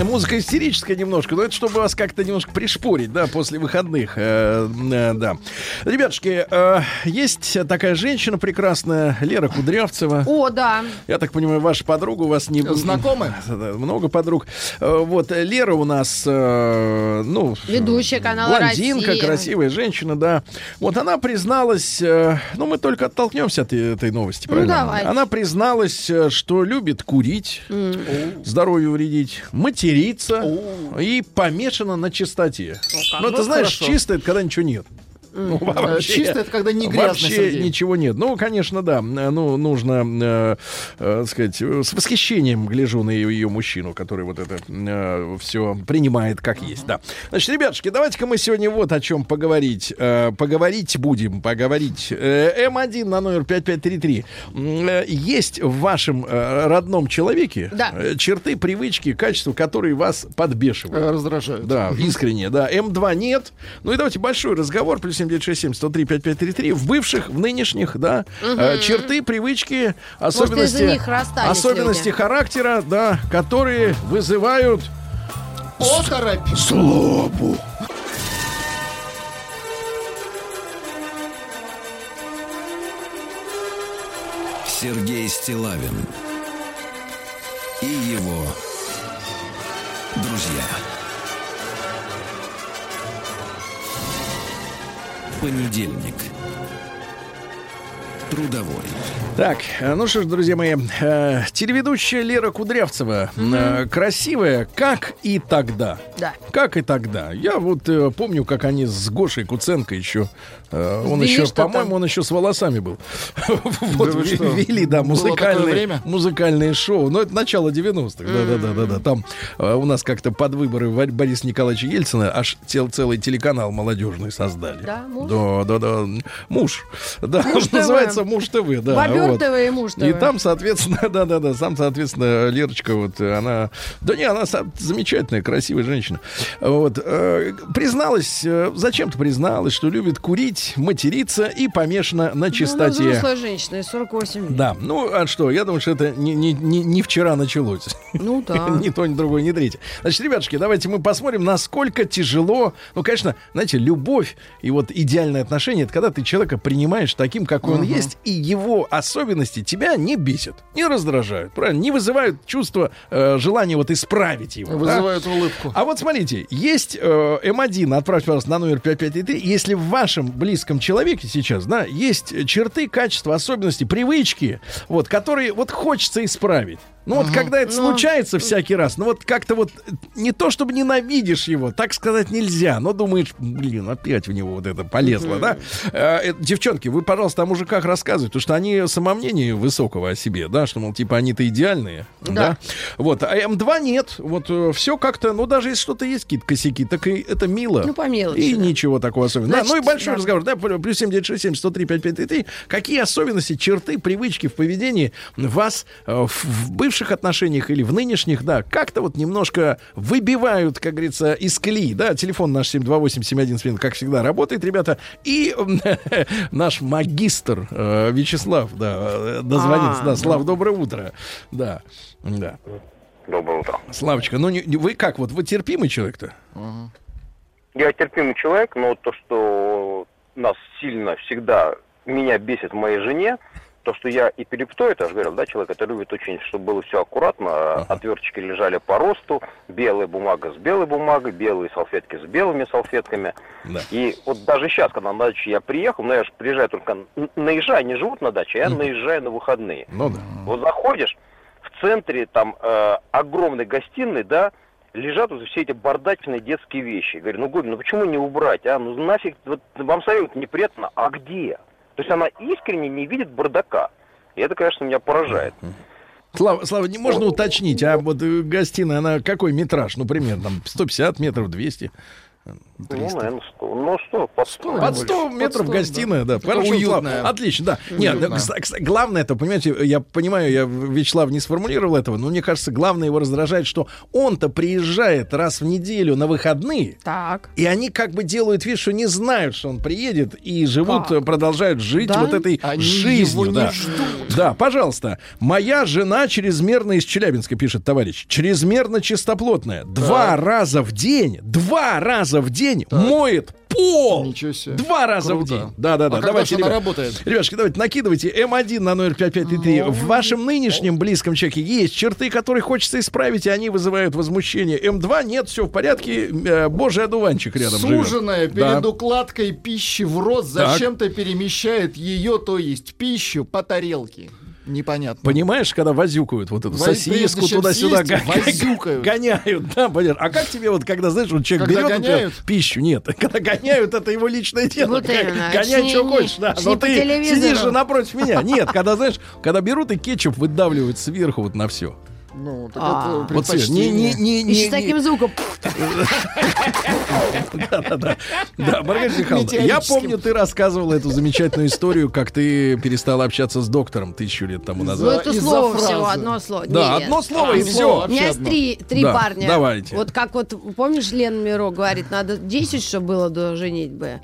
S2: Музыка истерическая немножко, но это чтобы вас как-то немножко пришпорить, да, после выходных. э, э, да. Ребятушки, э, есть такая женщина прекрасная, Лера Кудрявцева.
S4: О, да.
S2: Я так понимаю, ваша подруга у вас не...
S3: Знакомы?
S2: Много подруг. Э, Вот, э, Лера у нас, э, ну...
S4: Ведущая канала
S2: Блондинка,
S4: «Россия».
S2: красивая женщина, да. Вот она призналась, э, ну, мы только оттолкнемся от э- этой новости,
S4: Ну,
S2: правильно?
S4: давайте.
S2: Она призналась, что любит курить, здоровью вредить, материться и помешана на чистоте. Ну,
S3: Ну,
S2: ты знаешь,
S3: хорошо.
S2: чисто это когда ничего нет. Ну, вообще-
S3: Чисто это когда не грязно,
S2: Вообще
S3: Сергей.
S2: ничего нет. Ну, конечно, да. Э, Ну, нужно, э, э, сказать, э, с восхищением гляжу на ее, ее мужчину, который вот это все принимает как есть. Да. Значит, ребятушки, давайте-ка мы сегодня вот о чем поговорить. Э, поговорить будем, поговорить. Э, М1 на номер 5533. М, э, Есть в вашем э, родном человеке
S4: Да.
S2: э, черты, привычки, качества, которые вас подбешивают.
S3: Э, Раздражают.
S2: Да, искренне, да. М2 нет. Ну и давайте большой разговор. Плюс 7967 103 5533. В бывших, в нынешних, да, э, черты, привычки, особенности,
S4: расстались
S2: особенности
S4: люди.
S2: характера, да, которые вызывают
S3: Оторопь.
S2: злобу.
S1: Сергей Стилавин и его друзья. Понедельник. Трудовой.
S2: Так, ну что ж, друзья мои, э, телеведущая Лера Кудрявцева, э, красивая, как и тогда.
S4: Да.
S2: Как и тогда. Я вот э, помню, как они с Гошей Куценко еще, э, он
S4: Вели
S2: еще, по-моему, он еще с волосами был. Вот
S3: что?
S2: вели, да, музыкальные,
S3: время?
S2: музыкальные шоу. Но это начало 90-х, да-да-да-да. Там э, у нас как-то под выборы Бориса Николаевича Ельцина аж цел- целый телеканал молодежный создали.
S4: Да, муж?
S2: Да, да, да. Муж. Да,
S4: Муж ТВ.
S2: Называется Муж ТВ, да.
S4: Бобер
S2: вот.
S4: ТВ и муж ТВ.
S2: И там, соответственно, да-да-да, сам, соответственно, Лерочка, вот она... Да не, она замечательная, красивая женщина. Вот. э, призналась, э, зачем-то призналась, что любит курить, материться и помешана на
S4: Ну,
S2: чистоте.
S4: взрослая женщина, ей 48 лет.
S2: Да, ну а что, я думаю, что это не, не, не, не вчера началось.
S4: Ну да.
S2: ни то, ни другое, ни третье. Значит, ребятушки, давайте мы посмотрим, насколько тяжело. Ну, конечно, знаете, любовь и вот идеальное отношение это когда ты человека принимаешь таким, какой он есть, и его особенности тебя не бесят, не раздражают, правильно? Не вызывают чувство э, желания вот исправить его. да?
S3: Вызывают улыбку.
S2: А вот смотрите, есть э, М1, отправьте, пожалуйста, на номер 5533. Если в вашем близком человеке сейчас, да, есть черты, качества, особенности, привычки, вот, которые вот хочется исправить. Ну вот когда это
S4: Ну.
S2: случается всякий раз, ну вот как-то вот не то чтобы ненавидишь его, так сказать нельзя, но думаешь, блин, опять в него вот это полезло, да? Э, э, девчонки, вы, пожалуйста, о мужиках рассказывайте, потому что они самомнение высокого о себе, да, что, мол, типа они-то идеальные, да.
S4: Да.
S2: Вот, а М2 нет, вот все как-то, ну даже если что-то есть, какие-то косяки, так и это мило.
S4: Ну, по мелочи,
S2: И
S4: да.
S2: ничего такого особенного. да, ну и большой
S4: да.
S2: разговор, да, плюс 7967 103 5533. Какие особенности, черты, привычки в поведении вас э, в, в бывших отношениях или в нынешних, да, как-то вот немножко выбивают, как говорится, из колеи, да, телефон наш 728-7171, как всегда, работает, ребята, и наш магистр э, Вячеслав, да, э, дозвонился,
S4: А,
S2: да, Слав, доброе утро, да, да.
S7: Доброе утро.
S2: Славочка, ну не- не- вы как, вот вы терпимый человек-то?
S7: Я терпимый человек, но то, что нас сильно всегда меня бесит в моей жене, то, что я это я же говорил, да, человек это любит очень, чтобы было все аккуратно, отверточки лежали по росту, белая бумага с белой бумагой, белые салфетки с белыми салфетками.
S2: Да.
S7: И вот даже сейчас, когда на дачу я приехал, ну я же приезжаю только наезжаю, они живут на даче, а я наезжаю на выходные.
S2: Ну да.
S7: Вот заходишь, в центре там э, огромной гостиной, да, лежат вот все эти бардачные детские вещи. Говорю, ну, Губин, ну почему не убрать, а? Ну нафиг, вот вам совет неприятно, а где? То есть она искренне не видит бардака. И это, конечно, меня поражает.
S2: Слава, Слава, не можно уточнить, а вот э, гостиная, она какой метраж? Ну, примерно, там 150 метров, 200?
S7: Ну,
S2: 300.
S7: наверное, 100. Ну, что, под 100.
S2: Под 100 метров
S3: 100,
S2: гостиная, да. Хорошо,
S3: уютная.
S2: Отлично, да. Нет, да, главное это, понимаете, я понимаю, я Вячеслав не сформулировал этого, но мне кажется, главное его раздражает, что он-то приезжает раз в неделю на выходные,
S4: Так.
S2: и они как бы делают вид, что не знают, что он приедет, и живут,
S4: Как?
S2: продолжают жить
S4: Да?
S2: вот этой
S3: Они
S2: жизнью.
S3: его не
S2: да.
S3: ждут.
S2: Да, пожалуйста. Моя жена чрезмерно из Челябинска, пишет товарищ. Чрезмерно чистоплотная. Два раза в день, два раза в день моет пол.
S3: Ничего себе.
S2: Два раза
S3: Круто.
S2: в день. Да, да, да.
S3: А
S2: давайте, ребят.
S3: работает?
S2: Ребятушки, давайте накидывайте М1 на номер 5533. В вашем нынешнем близком человеке есть черты, которые хочется исправить, и они вызывают возмущение. М2 нет, все в порядке. Э, Божий одуванчик рядом живет.
S3: Суженая
S2: Да.
S3: перед укладкой пищи в рот зачем-то перемещает ее, то есть пищу, по тарелке. Непонятно.
S2: Понимаешь, когда возюкают вот эту сосиску туда-сюда,
S3: возюкают.
S2: гоняют, да, понятно. А как тебе вот, когда, знаешь, вот человек
S3: Когда
S2: берет например, пищу, нет, когда гоняют, это его личное дело.
S4: Вот именно.
S2: Гонять,
S4: ж
S2: что хочешь, да. Но ты сидишь же напротив меня. Нет, когда, знаешь, когда берут и кетчуп выдавливают сверху вот на все.
S3: Ну, так
S4: А.
S3: это
S2: Вот свет, не, не,
S3: предпочтение.
S2: не,
S4: И
S2: не,
S4: с таким звуком.
S2: Да, да, да. Да, Маргарита Михайловна, я помню, ты рассказывала эту замечательную историю, как ты перестала общаться с доктором тысячу лет тому
S4: Ну,
S2: назад.
S4: это
S3: из-за
S4: слово всего, одно слово.
S2: Да,
S4: Нет.
S2: одно слово
S3: А,
S2: и
S3: слово.
S2: все.
S4: У меня есть три, три
S2: Да,
S4: парня.
S2: давайте.
S4: Вот как вот, помнишь, Лена Миро говорит, надо 10, чтобы было до женитьбы.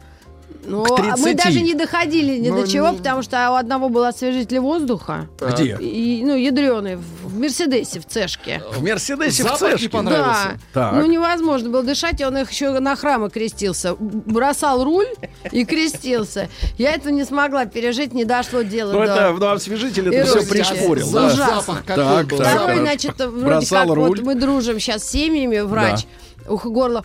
S4: Ну,
S2: К
S4: а мы
S2: 30.
S4: даже не доходили ни
S3: Ну,
S4: до чего,
S3: не-
S4: потому что у одного был освежитель воздуха.
S2: Где?
S4: И, ну, ядреный, в, в Мерседесе, в Цешке.
S2: В Мерседесе в
S3: Запах не
S2: цешке.
S3: понравился.
S4: Да.
S2: Так.
S4: Ну, невозможно было дышать, и он их еще на храмы крестился. Бросал руль и крестился. Я этого не смогла пережить, не дошло дело
S2: Ну,
S4: до...
S2: это, ну, освежитель это все пришпорил. Да.
S3: Запах какой был.
S2: так.
S4: Второй, значит, вроде
S2: Бросал
S4: как
S2: руль.
S4: вот мы дружим сейчас с семьями, врач, ух, горло.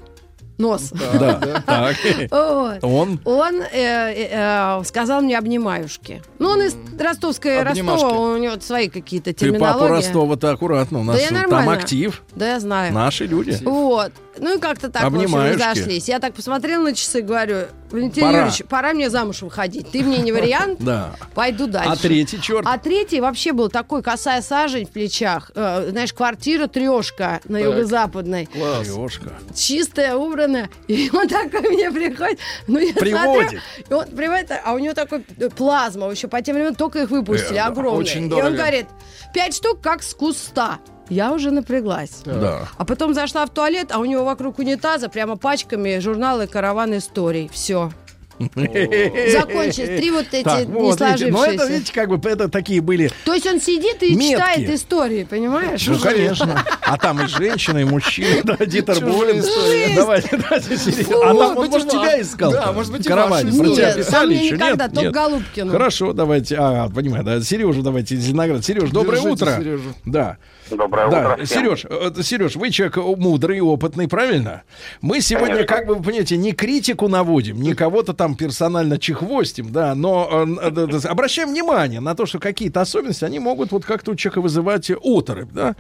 S4: Нос.
S2: Да, так.
S4: Вот.
S2: Он
S4: Он э, э, э, сказал мне обнимаюшки. Ну, он из Ростовской. Ростова, у него свои какие-то
S2: ты папу
S4: терминологии.
S2: Ростова-то аккуратно. У нас там актив.
S4: Да, я знаю.
S2: Наши люди.
S4: Вот. Ну и как-то так, в общем,
S2: Обнимаюшки.
S4: разошлись. Я так посмотрела на часы, говорю, Валентин
S2: Пора.
S4: Юрьевич, пора мне замуж выходить. Ты мне не вариант,
S2: Да.
S4: пойду дальше.
S2: А третий черт?
S4: А третий вообще был такой косая сажень в плечах. Э, знаешь, квартира трешка на юго-западной.
S2: Лёшка.
S4: Чистая, убранная. И он такой мне приходит. Ну, я
S2: Приводит.
S4: смотрю, и он приводит, а у него такой э, плазма. Еще по тем временам только их выпустили,
S2: Э,
S4: огромные.
S3: очень
S4: и
S3: дорого.
S4: он говорит, пять штук как с куста. Я уже напряглась.
S2: Да.
S4: А потом зашла в туалет, а у него вокруг унитаза прямо пачками журналы «Караван историй». Все. Закончились. Три вот эти
S2: Так,
S4: не
S2: вот, видите, ну это,
S4: сложившиеся.
S2: видите, как бы это такие были
S4: То есть он сидит и
S2: Метки.
S4: читает истории, понимаешь?
S2: Ну, конечно. А там и женщины, и мужчины, да, Дитер Болин. Давайте, давайте, серьезно. А там
S3: Может
S2: он,
S3: быть,
S2: может, тебя искал?
S3: Да, может быть, и
S2: Караване. Про тебя писали еще?
S4: никогда,
S2: Нет?
S4: только. Голубкину.
S2: Хорошо, давайте. А, понимаю, да. Сережа, давайте из Зеленограда. Сереж, доброе утро. Да.
S7: Доброе
S2: Да,
S7: утро всем.
S2: Сереж, э, Сереж, вы человек мудрый и опытный, правильно? Мы сегодня,
S7: Конечно.
S2: как бы, вы понимаете, не критику наводим, не кого-то там персонально чехвостим, да, но э, э, обращаем внимание на то, что какие-то особенности, они могут вот как-то у человека вызывать оторопь, да?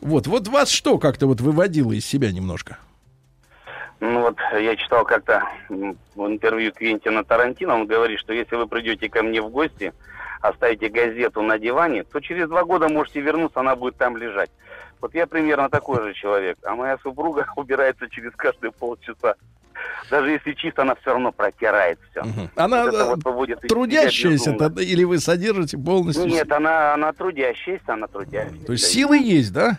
S2: Вот, вот вас что как-то вот выводило из себя немножко?
S8: Ну вот я читал как-то в интервью Квентина Тарантино, он говорит, что если вы придете ко мне в гости, оставите газету на диване, то через два года можете вернуться, она будет там лежать. Вот я примерно такой же человек, а моя супруга убирается через каждые полчаса. Даже если чисто, она все равно протирает все.
S2: Она
S8: Вот
S2: э,
S8: вот из
S2: трудящаяся, или вы содержите полностью?
S8: Нет, она, она трудящаяся, она трудящаяся.
S2: То есть силы есть, да?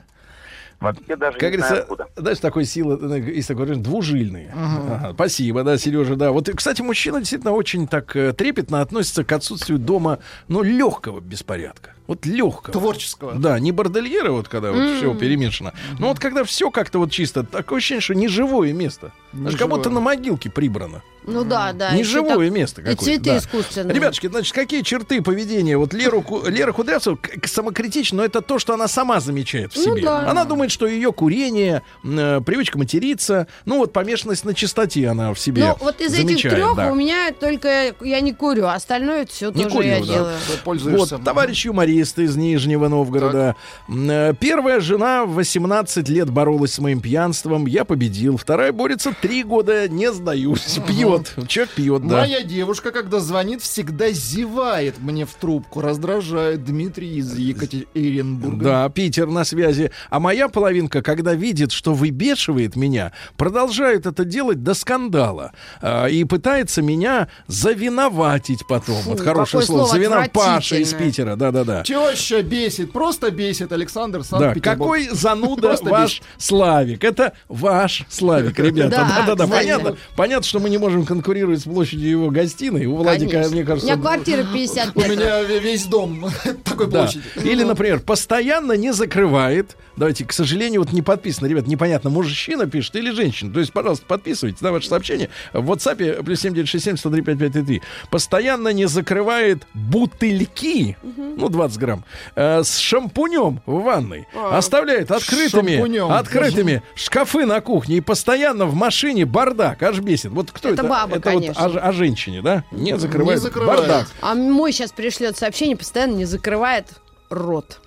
S8: Вообще даже
S2: Как
S8: не знаю
S2: говорится,
S8: откуда.
S2: знаешь, такой сила, э, есть такое выражение, двужильные. Ага, спасибо, да, Сережа, да. Вот, кстати, мужчина действительно очень так э, трепетно относится к отсутствию дома, ну, легкого беспорядка. Вот легкого.
S3: Творческого.
S2: Да, не бордельера, вот когда вот все перемешано. Но вот когда все как-то вот чисто, такое ощущение, что неживое место. Даже как
S3: Неживое.
S2: будто на могилке прибрано.
S4: Ну да, да.
S2: Неживое
S4: еще так-
S2: место
S4: И
S2: какое-то.
S4: цветы
S2: да.
S4: искусственные.
S2: Ребятушки, значит, какие черты поведения? Вот Леру, Лера Кудрявцева самокритична, но это то, что она сама замечает в
S4: Ну
S2: себе.
S4: да.
S2: Она думает, что ее курение, э, привычка материться, ну вот помешанность на чистоте она в себе
S4: Ну, вот из этих
S2: замечает,
S4: трех
S2: да.
S4: у меня только я не курю, а остальное все
S2: Не
S4: тоже
S2: курю,
S4: я
S2: да.
S4: делаю.
S2: Вот, товарищ юморист из Нижнего Новгорода. М, э, Первая жена в 18 лет боролась с моим пьянством. Я победил. Вторая борется три года, не сдаюсь. Пьет. Человек пьет, да.
S3: Моя девушка, когда звонит, всегда зевает мне в трубку. Раздражает Дмитрий из Екатеринбурга.
S2: Да, Питер на связи. А моя половинка, когда видит, что выбешивает меня, продолжает это делать до скандала. А, и пытается меня завиноватить потом.
S4: Фу,
S2: вот хорошее слово.
S4: слово
S2: Завиновать Паша из. Питера. Да-да-да.
S3: Теща бесит, просто бесит Александр
S2: Да,
S3: Санкт-Петербург.
S2: какой зануда ваш Славик? Это ваш Славик, ребята.
S4: Да,
S2: Да-да-да. Понятно, понятно, что мы не можем конкурировать с площадью его гостиной. У Владика,
S4: Конечно.
S2: мне
S4: У
S2: кажется,
S4: меня квартира 50
S3: У
S4: метров.
S3: меня ве- весь дом такой площади.
S2: Или, например, постоянно не закрывает. Давайте, к сожалению, вот не подписано. Ребят, непонятно, мужчина пишет или женщина. То есть, пожалуйста, подписывайтесь на ваше сообщение. В WhatsApp плюс 7967 103 5533. Постоянно не закрывает бутыльки, ну, 20 грамм, э, с шампунем в ванной. Оставляет открытыми,
S3: шампунем.
S2: открытыми шкафы на кухне и постоянно в машине бардак. Аж бесит. Вот кто это?
S4: Это баба,
S2: это вот
S4: конечно.
S2: о, о женщине, да? Не закрывает,
S3: закрывает.
S2: бардак.
S4: А мой сейчас пришлет сообщение, постоянно не закрывает рот.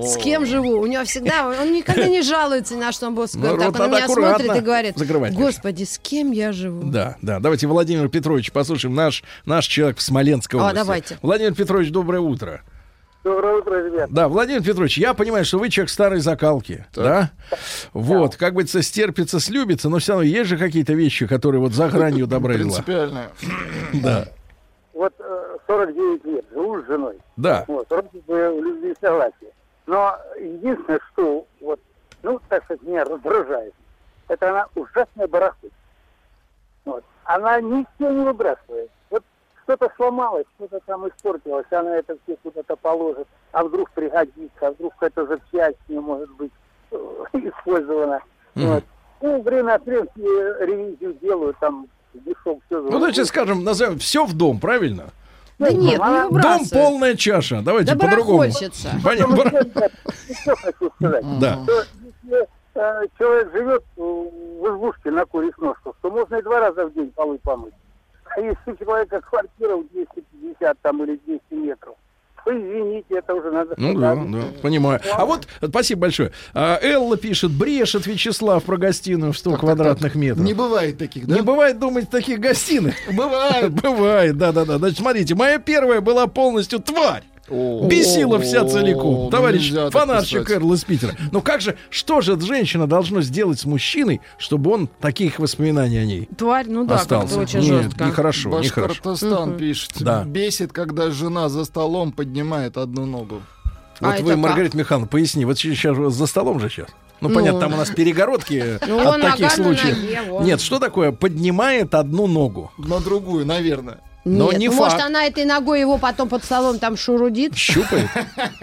S4: С кем живу? У него всегда, он никогда не жалуется ни на что. Он будет
S2: Ну,
S4: так он на меня смотрит и говорит,
S2: закрывать,
S4: господи, с кем я живу?
S2: Да, да. Давайте Владимир Петрович послушаем. Наш, наш человек в Смоленской
S4: А,
S2: области.
S4: давайте.
S2: Владимир Петрович, доброе утро.
S9: Доброе утро, ребят.
S2: Да, Владимир Петрович, я понимаю, что вы человек старой закалки, да? Вот, как бы стерпится, слюбится, но все равно есть же какие-то вещи, которые вот за гранью добра и зла.
S3: Принципиально.
S2: Да,
S9: Вот э, 49 лет, живу с женой.
S2: да.
S9: Вот, вроде бы в любви и согласии. Но единственное, что вот, ну, так сказать, меня раздражает, это она ужасная барахлит. Вот. Она ничего не выбрасывает. Вот что-то сломалось, что-то там испортилось, она это все куда-то положит, а вдруг пригодится, а вдруг это запчасть не может быть э, использована. Вот. Ну, время от времени ревизию делаю, там дешев все
S2: Ну, давайте скажем, назовем все в дом, правильно?
S4: Да нет, ну
S9: она-
S4: не
S2: Дом
S4: выбрасывает.
S2: полная чаша. Давайте по-другому. Понятно.
S9: Еще хочу сказать.
S2: Да.
S9: э, человек живет в избушке на курьих ножках, то можно и два раза в день полы помыть. А если у человека квартира в 250 там или 200 метров, извините, это уже надо...
S2: Ну да, да, понимаю. А вот, спасибо большое. А, Элла пишет, брешет Вячеслав про гостиную в 100 квадратных метров.
S3: Не бывает таких, да?
S2: Не бывает, думать, таких гостиных.
S3: Бывает.
S2: Бывает, да-да-да. Значит, смотрите, моя первая была полностью тварь. Бесила вся целиком. Товарищ фонарщик. Эрл из Питера. Ну как же, что же женщина должна сделать с мужчиной, чтобы он таких воспоминаний о ней
S4: Тварь, ну да,
S2: остался?
S4: очень
S2: Нет,
S4: жестко.
S2: нехорошо, нехорошо.
S3: Башкортостан пишет.
S2: Да.
S3: Бесит, когда жена за столом поднимает одну ногу.
S4: А
S2: Вот
S4: это
S2: вы,
S4: как?
S2: Маргарита Михайловна, поясни, вот сейчас же за столом же сейчас. Ну,
S4: Ну.
S2: понятно, там у нас перегородки
S4: Ну,
S2: от таких случаев.
S4: ноге, вот.
S2: Нет, что такое? Поднимает одну ногу.
S3: На другую, наверное.
S2: Но
S4: Нет,
S2: не
S4: ну,
S2: факт.
S4: Может, она этой ногой его потом под столом там шурудит?
S2: Щупает.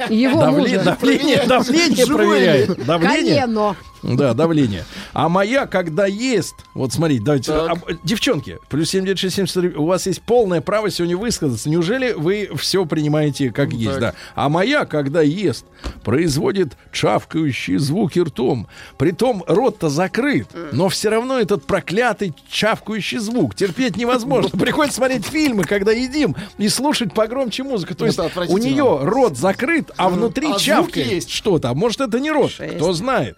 S4: Его
S2: Давле-
S4: мужа.
S2: Давление, давление проверяет. Давление.
S4: Колено.
S2: Да, давление. А моя, когда ест, вот смотрите, давайте, а, девчонки, плюс 7967, у вас есть полное право сегодня высказаться. Неужели вы все принимаете как есть,
S3: Так.
S2: да? А моя, когда ест, производит чавкающие звуки ртом. Притом рот-то закрыт, но все равно этот проклятый чавкающий звук терпеть невозможно. Приходится смотреть фильмы, когда едим, и слушать погромче музыку. То есть у нее рот закрыт, а внутри
S3: А
S2: чавкает
S3: есть.
S2: что-то. А может, это не рот, кто знает.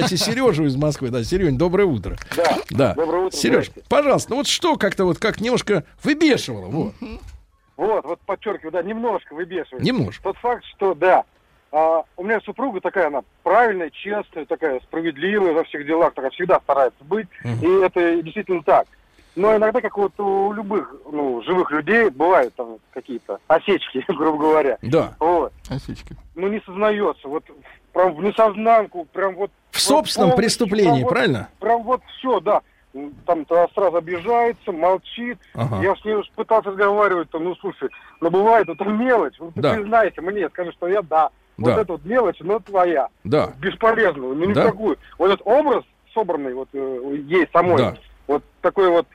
S2: Давайте Сережу из Москвы. Да, Серень, доброе утро.
S9: Да.
S2: Да.
S9: Доброе утро,
S2: Сереж,
S9: здрасте.
S2: пожалуйста, ну вот что как-то вот как немножко выбешивало. Вот.
S10: Вот, вот подчеркиваю, да, немножко выбешивает.
S2: Немножко.
S10: Тот факт, что, да, а, у меня супруга такая, она правильная, честная, такая справедливая во всех делах, такая всегда старается быть, и это действительно так. Но иногда, как вот у любых ну, живых людей, бывают там какие-то осечки, грубо говоря.
S2: Да.
S10: Вот.
S3: Осечки.
S10: Ну, не сознается. Вот прям в несознанку, прям вот...
S2: В собственном
S10: полностью,
S2: преступлении,
S10: прям вот-
S2: правильно?
S10: Прям вот все, да. Там-то сразу обижается, молчит.
S2: Ага.
S10: Я с ней пытался разговаривать, там, ну, слушай, но бывает, это мелочь. Ну, ты
S2: Да.
S10: признайся мне, скажи, что я да. Вот
S2: Да.
S10: это вот мелочь, но твоя.
S2: Да.
S10: Бесполезную, ну,
S2: Да.
S10: никакую. Вот этот образ собранный вот э, ей самой,
S2: Да.
S10: вот такой вот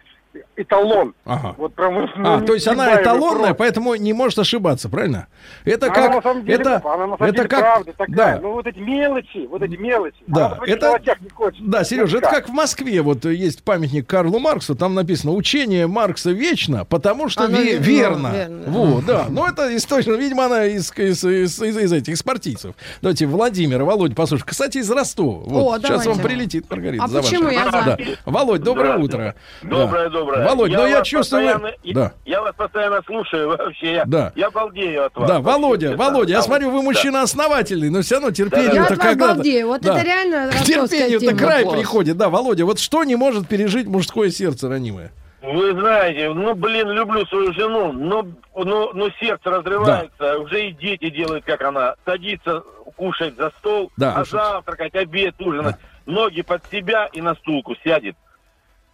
S10: эталон.
S2: Ага.
S10: Вот прям
S2: А,
S10: ну,
S2: то есть она эталонная,
S10: просто.
S2: поэтому не может ошибаться, правильно? Это
S10: Она
S2: как...
S10: на самом деле,
S2: это,
S10: она на самом
S2: это
S10: деле
S2: как...
S10: правда такая.
S2: Да.
S10: Ну вот эти мелочи, вот эти мелочи.
S2: Да,
S10: Она
S2: это-
S10: не хочет.
S2: Да, Сережа, это как в Москве. Вот есть памятник Карлу Марксу, там написано «Учение Маркса вечно, потому что ве-
S4: верно,
S2: верно». Вот, да. Ну, это источно, видимо, она из, из, из- из- из этих спортивцев. Давайте Владимира, Володя, послушай. Кстати, из Ростова. Вот,
S4: О,
S2: сейчас
S4: давайте.
S2: вам прилетит, Маргарита.
S4: А
S2: за
S4: почему
S2: ваше-
S4: я за?
S2: Да. Володь, доброе утро.
S11: Доброе,
S2: Да.
S11: Доброе.
S2: Володь, ну я
S11: вас
S2: чувствую...
S11: постоянно-
S2: Да.
S11: Я вас постоянно слушаю вообще. Я,
S2: Да.
S11: я балдею от вас.
S2: Да,
S11: Вообще,
S2: Володя,
S11: честно.
S2: Володя, я
S11: Да.
S2: смотрю, вы мужчина основательный, но все равно
S4: Я
S2: терпению-то
S4: от вас
S2: когда-то...
S4: балдею. Вот
S2: Да.
S4: это реально
S2: терпению-то край
S3: Класс.
S2: приходит. Да, Володя, вот что не может пережить мужское сердце ранимое?
S11: Вы знаете, ну, блин, люблю свою жену, но, но, но сердце разрывается. Уже и дети делают, как она. Садится кушать за стол,
S2: Да.
S11: а завтракать, обед, ужинать. Ноги под себя и на стулку сядет.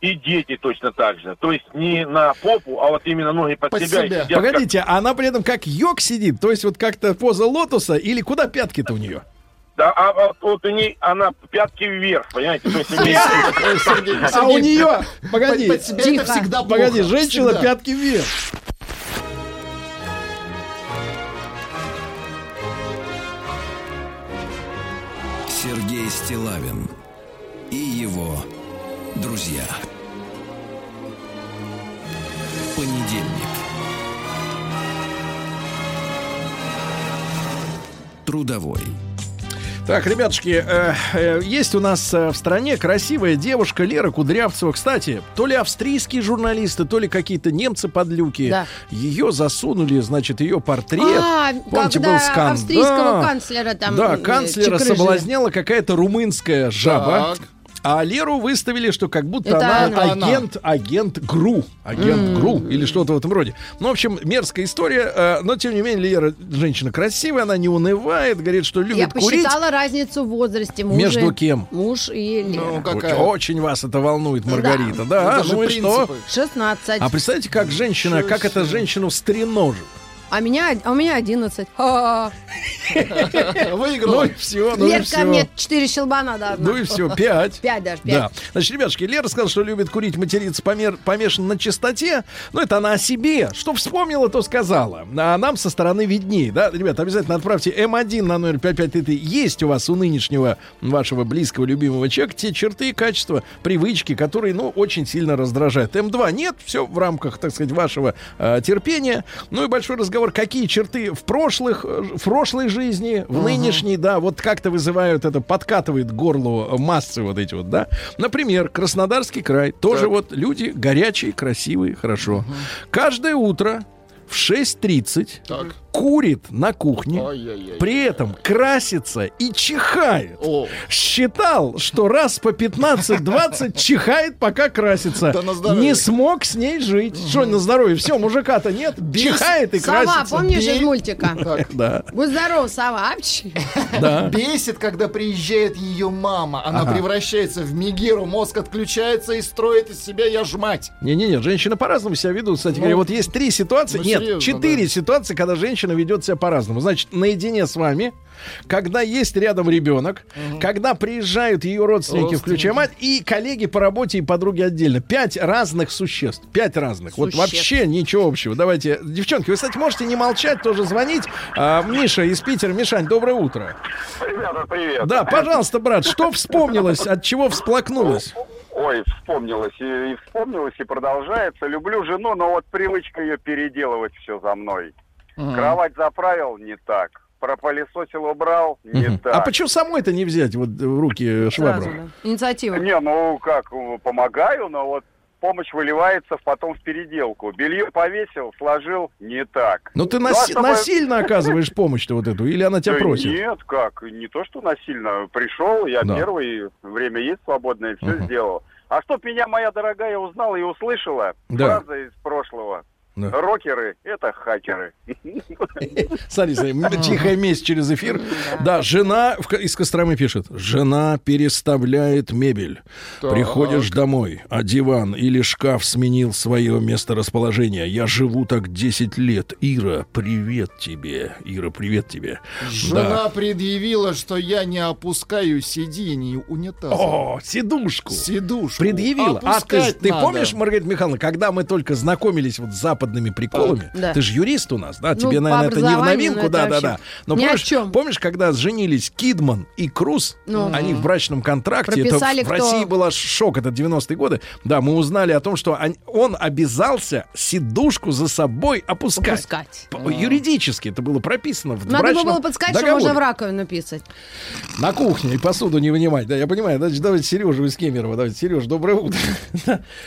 S11: И дети точно так же. То есть не на попу, а вот именно ноги под,
S3: Под
S11: себя.
S3: себя.
S11: сидят как-
S2: Погодите, а она при этом как йог сидит, то есть вот как-то поза лотоса, или куда пятки-то у нее?
S11: Да, а, а вот у ней, она пятки вверх, понимаете? То есть
S2: А у нее, погоди,
S3: под себя это всегда плохо.
S2: погоди, женщина
S3: Всегда.
S2: пятки вверх.
S1: Сергей Стилавин и его друзья. Понедельник. Трудовой.
S2: Так, ребятушки, э, э, есть у нас э, в стране красивая девушка Лера Кудрявцева. Кстати, то ли австрийские журналисты, то ли какие-то немцы подлюки.
S4: Да.
S2: Ее засунули, значит, ее портрет.
S4: А,
S2: Помните,
S4: когда
S2: был скандал.
S4: австрийского канцлера там
S2: Да,
S4: э,
S2: канцлера
S4: чекрыжили.
S2: соблазняла какая-то румынская жаба.
S3: Так.
S2: А Леру выставили, что как будто
S4: Это
S2: она,
S3: она.
S2: Агент, агент ГРУ. Агент ГРУ или что-то в этом роде. Ну, в общем, мерзкая история. э, но, тем не менее, Лера женщина красивая, она не унывает, говорит, что любит
S4: Я
S2: курить.
S4: посчитала разницу в возрасте мужа.
S2: Между кем?
S4: Муж и Лера.
S3: Ну,
S2: Очень-
S3: какая?
S2: Очень вас это волнует, Маргарита. Да,
S3: Это же
S2: ну и что?
S3: принципы.
S4: 16.
S2: А представьте, как женщина, как эта женщину стреножит.
S4: А, меня, а у меня 11. Ха-ха.
S3: Выиграла.
S2: Ну и все, ну и
S4: Лерка
S2: все.
S4: мне 4 щелбана должна.
S2: Ну и все, пять.
S4: Пять даже,
S2: Да.
S4: пять.
S2: Значит, ребятушки, Лера сказала, что любит курить, материться, помер... помешан на чистоте. Но это она о себе. Что вспомнила, то сказала. А нам со стороны виднее, да? Ребят, обязательно отправьте М1 на номер 5533. Есть у вас у нынешнего вашего близкого, любимого человека те черты и качества, привычки, которые, ну, очень сильно раздражают. М2 нет, все в рамках, так сказать, вашего э, терпения. Ну и большой разговор, какие черты в прошлых, э, в прошлой жизни, в нынешней, да, вот как-то вызывают это, подкатывает к горлу массы вот эти вот, да. Например, Краснодарский край. Тоже вот люди горячие, красивые, хорошо. Каждое утро в 6.30
S3: Так.
S2: Курит на кухне,
S3: Ай-яй-яй.
S2: при этом красится и чихает.
S3: О.
S2: Считал, что раз по 15-20 чихает, пока красится.
S3: Да.
S2: Не смог с ней жить. Что на здоровье? Все, мужика-то нет. Чихает и
S4: Сова,
S2: красится.
S4: помнишь
S3: Бей-
S4: из мультика?
S3: Так.
S2: Да,
S4: Будь здоров, сова.
S2: Да.
S3: Бесит, когда приезжает ее мама. Она
S2: Ага.
S3: превращается в Мегеру, мозг отключается и строит из себя я ж мать.
S2: Не-не-не, женщины по-разному себя ведут. Кстати
S3: Ну,
S2: говоря, вот есть три ситуации.
S3: ну,
S2: Нет,
S3: серьезно,
S2: четыре
S3: да.
S2: ситуации, когда женщина ведет себя по-разному. Значит, наедине с вами, когда есть рядом ребенок, когда приезжают ее родственники,
S3: Родственники.
S2: включая мать, и коллеги по работе и подруги отдельно. Пять разных существ. Пять разных. Вот
S4: Существ.
S2: вообще ничего общего. Давайте, девчонки, вы, кстати, можете не молчать, тоже звонить. А, Миша из Питера. Мишань, доброе утро.
S12: Ребята, привет.
S2: Да, пожалуйста, брат, что вспомнилось, от чего всплакнулось?
S12: Ой, вспомнилось и, и вспомнилось и продолжается. Люблю жену, но вот привычка ее переделывать все за мной. Кровать заправил не так. Пропылесосил, убрал не
S2: Мгм.
S12: так.
S2: А почему самой-то не взять вот в руки швабру?
S4: Сразу, да. Инициатива.
S12: Не, ну как, помогаю, но вот помощь выливается потом в переделку. Белье повесил, сложил не так.
S2: Ну ты
S12: Ну, а
S2: наси-
S12: чтобы-
S2: насильно оказываешь помощь-то вот эту, или она тебя просит?
S12: Нет, как, не то, что насильно. Пришел, я
S2: Да.
S12: первый, время есть свободное, все
S2: Ага.
S12: сделал. А чтоб меня моя дорогая узнала и услышала,
S2: Да.
S12: фраза из прошлого.
S2: Да.
S12: Рокеры — это хакеры.
S2: Смотри, смотри, тихая месть через эфир. Да, жена из Костромы пишет. Жена переставляет мебель.
S3: Так.
S2: Приходишь домой, а диван или шкаф сменил свое месторасположение. Я живу так 10 лет. Ира, привет тебе. Ира, привет тебе.
S3: Жена
S2: Да.
S3: предъявила, что я не опускаю сидений унитаза.
S2: О, сидушку.
S3: Сидушку.
S2: Предъявила. А ты, ты помнишь, Маргарита Михайловна, когда мы только знакомились вот с западными приколами,
S4: Да.
S2: ты же юрист у нас, да?
S4: Ну,
S2: Тебе, наверное, это не в новинку,
S4: ну, это
S2: да, да. Но помнишь,
S4: чем.
S2: помнишь, когда женились Кидман и Круз,
S4: Ну.
S2: они в брачном контракте, это в,
S4: кто-
S2: России был шок, это 90-е годы, да, мы узнали о том, что он, он обязался сидушку за собой опускать.
S4: Опускать.
S2: Юридически это было прописано в
S4: Надо
S2: брачном
S4: было подсказать, что
S2: договоре.
S4: можно в раковину писать.
S2: На кухне и посуду не вынимать. Да, я понимаю. Значит, давайте Сережа из Кемерово. Давайте, Сереж, доброе утро.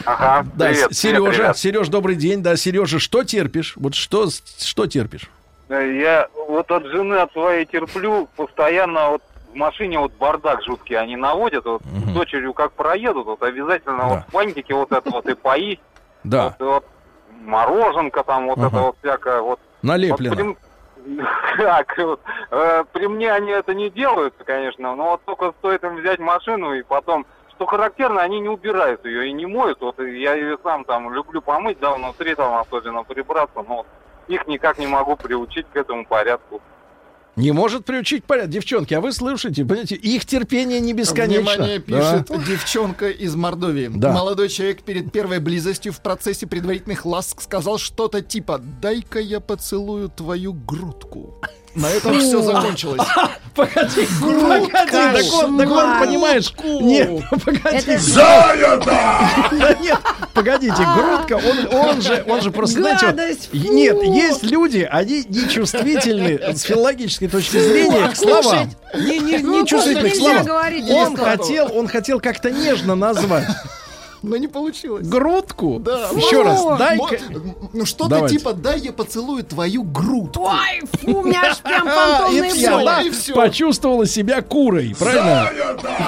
S12: Ага,
S2: Да,
S12: привет,
S2: Сережа,
S12: привет.
S2: Сереж, добрый день. Да, Сережа, что терпишь? Вот что, что терпишь?
S13: Я вот от жены от своей терплю постоянно вот в машине вот бардак жуткий они наводят. Вот с дочерью как проедут, вот обязательно вот в вот это вот и поесть.
S2: Да,
S13: Вот, вот мороженка там, вот
S2: Ага.
S13: это вот всякое вот.
S2: налеплено.
S13: Вот Так, вот, э, при мне они это не делают, конечно, но вот только стоит им взять машину и потом, что характерно, они не убирают ее и не моют. Вот я ее сам там люблю помыть, да, внутри там особенно прибраться, но их никак не могу приучить к этому порядку.
S2: Не может приучить порядок. Девчонки, а вы слышите, понимаете, их терпение не бесконечно.
S3: Внимание,
S2: Да.
S3: пишет девчонка из Мордовии.
S2: Да.
S3: Молодой человек перед первой близостью в процессе предварительных ласк сказал что-то типа «дай-ка я поцелую твою грудку». На этом все закончилось.
S2: Погоди, погоди, так он, так он, понимаешь, нет, погоди.
S4: Это-
S2: Да нет, погодите, грудка, он, он же, он же просто, знаете, нет, есть люди, они нечувствительны с филологической точки зрения к словам.
S4: Слушать.
S2: Не, не,
S4: Ну,
S2: не чувствительны к словам. Он хотел, он хотел как-то нежно назвать
S3: Но не получилось.
S2: грудку.
S3: Да.
S2: Еще раз,
S3: Мо-
S2: дай-ка.
S3: Ну что-то
S2: Давайте.
S3: типа «дай я поцелую твою грудку».
S4: Ой, фу, у меня аж прям фантомные
S2: почувствовала себя курой, правильно?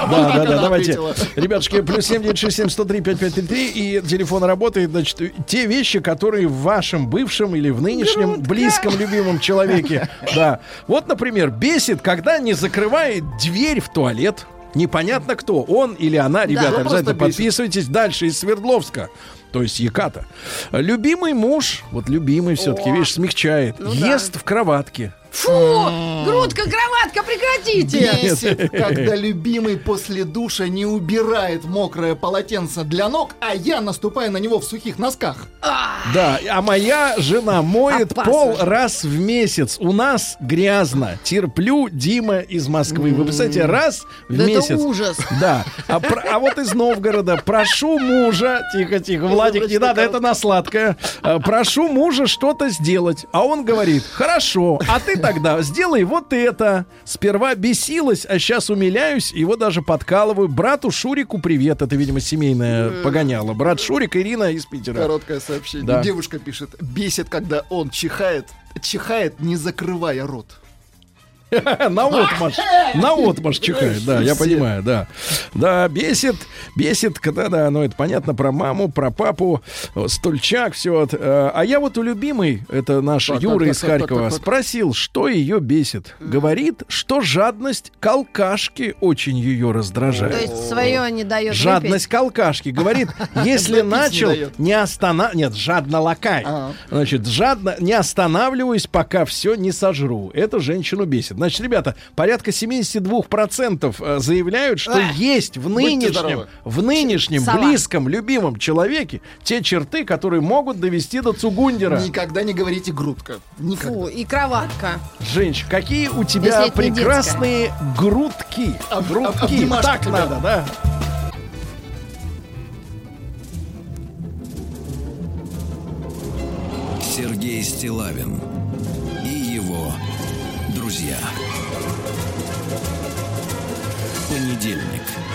S2: Да, да, да, давайте. Ребятушки, плюс 7967 103 5533 и телефон работает, значит, те вещи, которые в вашем бывшем или в нынешнем близком, любимом человеке. Да. Вот, например, бесит, когда не закрывает дверь в туалет. Непонятно кто, он или она. Ребята,
S3: Ну,
S2: обязательно подписывайтесь. Дальше из Свердловска. То есть Еката. Любимый муж, вот любимый все-таки, видишь, смягчает.
S4: Ну да.
S2: ест в кроватке.
S4: Фу! Грудка, кроватка, прекратите!
S3: Бесит, когда любимый после душа не убирает мокрое полотенце для ног, а я наступаю на него в сухих носках.
S2: Да, а моя жена моет
S4: Опасно.
S2: пол раз в месяц. У нас грязно. Терплю, Дима из Москвы. Вы представляете, раз в
S4: Да это
S2: месяц.
S4: ужас.
S2: Да. А, про- а вот из Новгорода прошу мужа, тихо, тихо, Владик, не надо, это на сладкое. А, Прошу мужа что-то сделать. А он говорит, хорошо, а ты тогда сделай вот это. Сперва бесилась, а сейчас умиляюсь, его даже подкалываю. Брату Шурику привет, это, видимо, семейное погоняло. Брат Шурик, Ирина из Питера.
S3: Короткое сообщение.
S2: Да.
S3: Девушка пишет, бесит, когда он чихает, чихает, не закрывая рот.
S2: На отмаш. На отмаш чихает, да, я понимаю, да. Да, бесит, бесит, когда, да, ну это понятно, про маму, про папу, э, стульчак, все. А я вот у любимой, это наш Юра из Харькова, спросил, что ее бесит. Говорит, что жадность к очень ее раздражает.
S4: То есть свое не дает
S2: Жадность к алкашке. Говорит, если начал, не останов... Нет, жадно лакай. Значит, жадно не останавливаюсь, пока все не сожру. Это женщину бесит. Значит, ребята, порядка 72% э, заявляют, что
S4: Эх,
S2: есть в нынешнем, в нынешнем
S4: Сова.
S2: близком, любимом человеке те черты, которые могут довести до Цугундера.
S3: Никогда не говорите грудка. Никогда.
S4: Фу, и кроватка.
S2: Женщина, какие у тебя прекрасные грудки.
S3: Об-
S2: грудки.
S3: об-
S2: так
S3: тебя.
S2: надо, да?
S1: Сергей Стилавин и его друзья. Понедельник.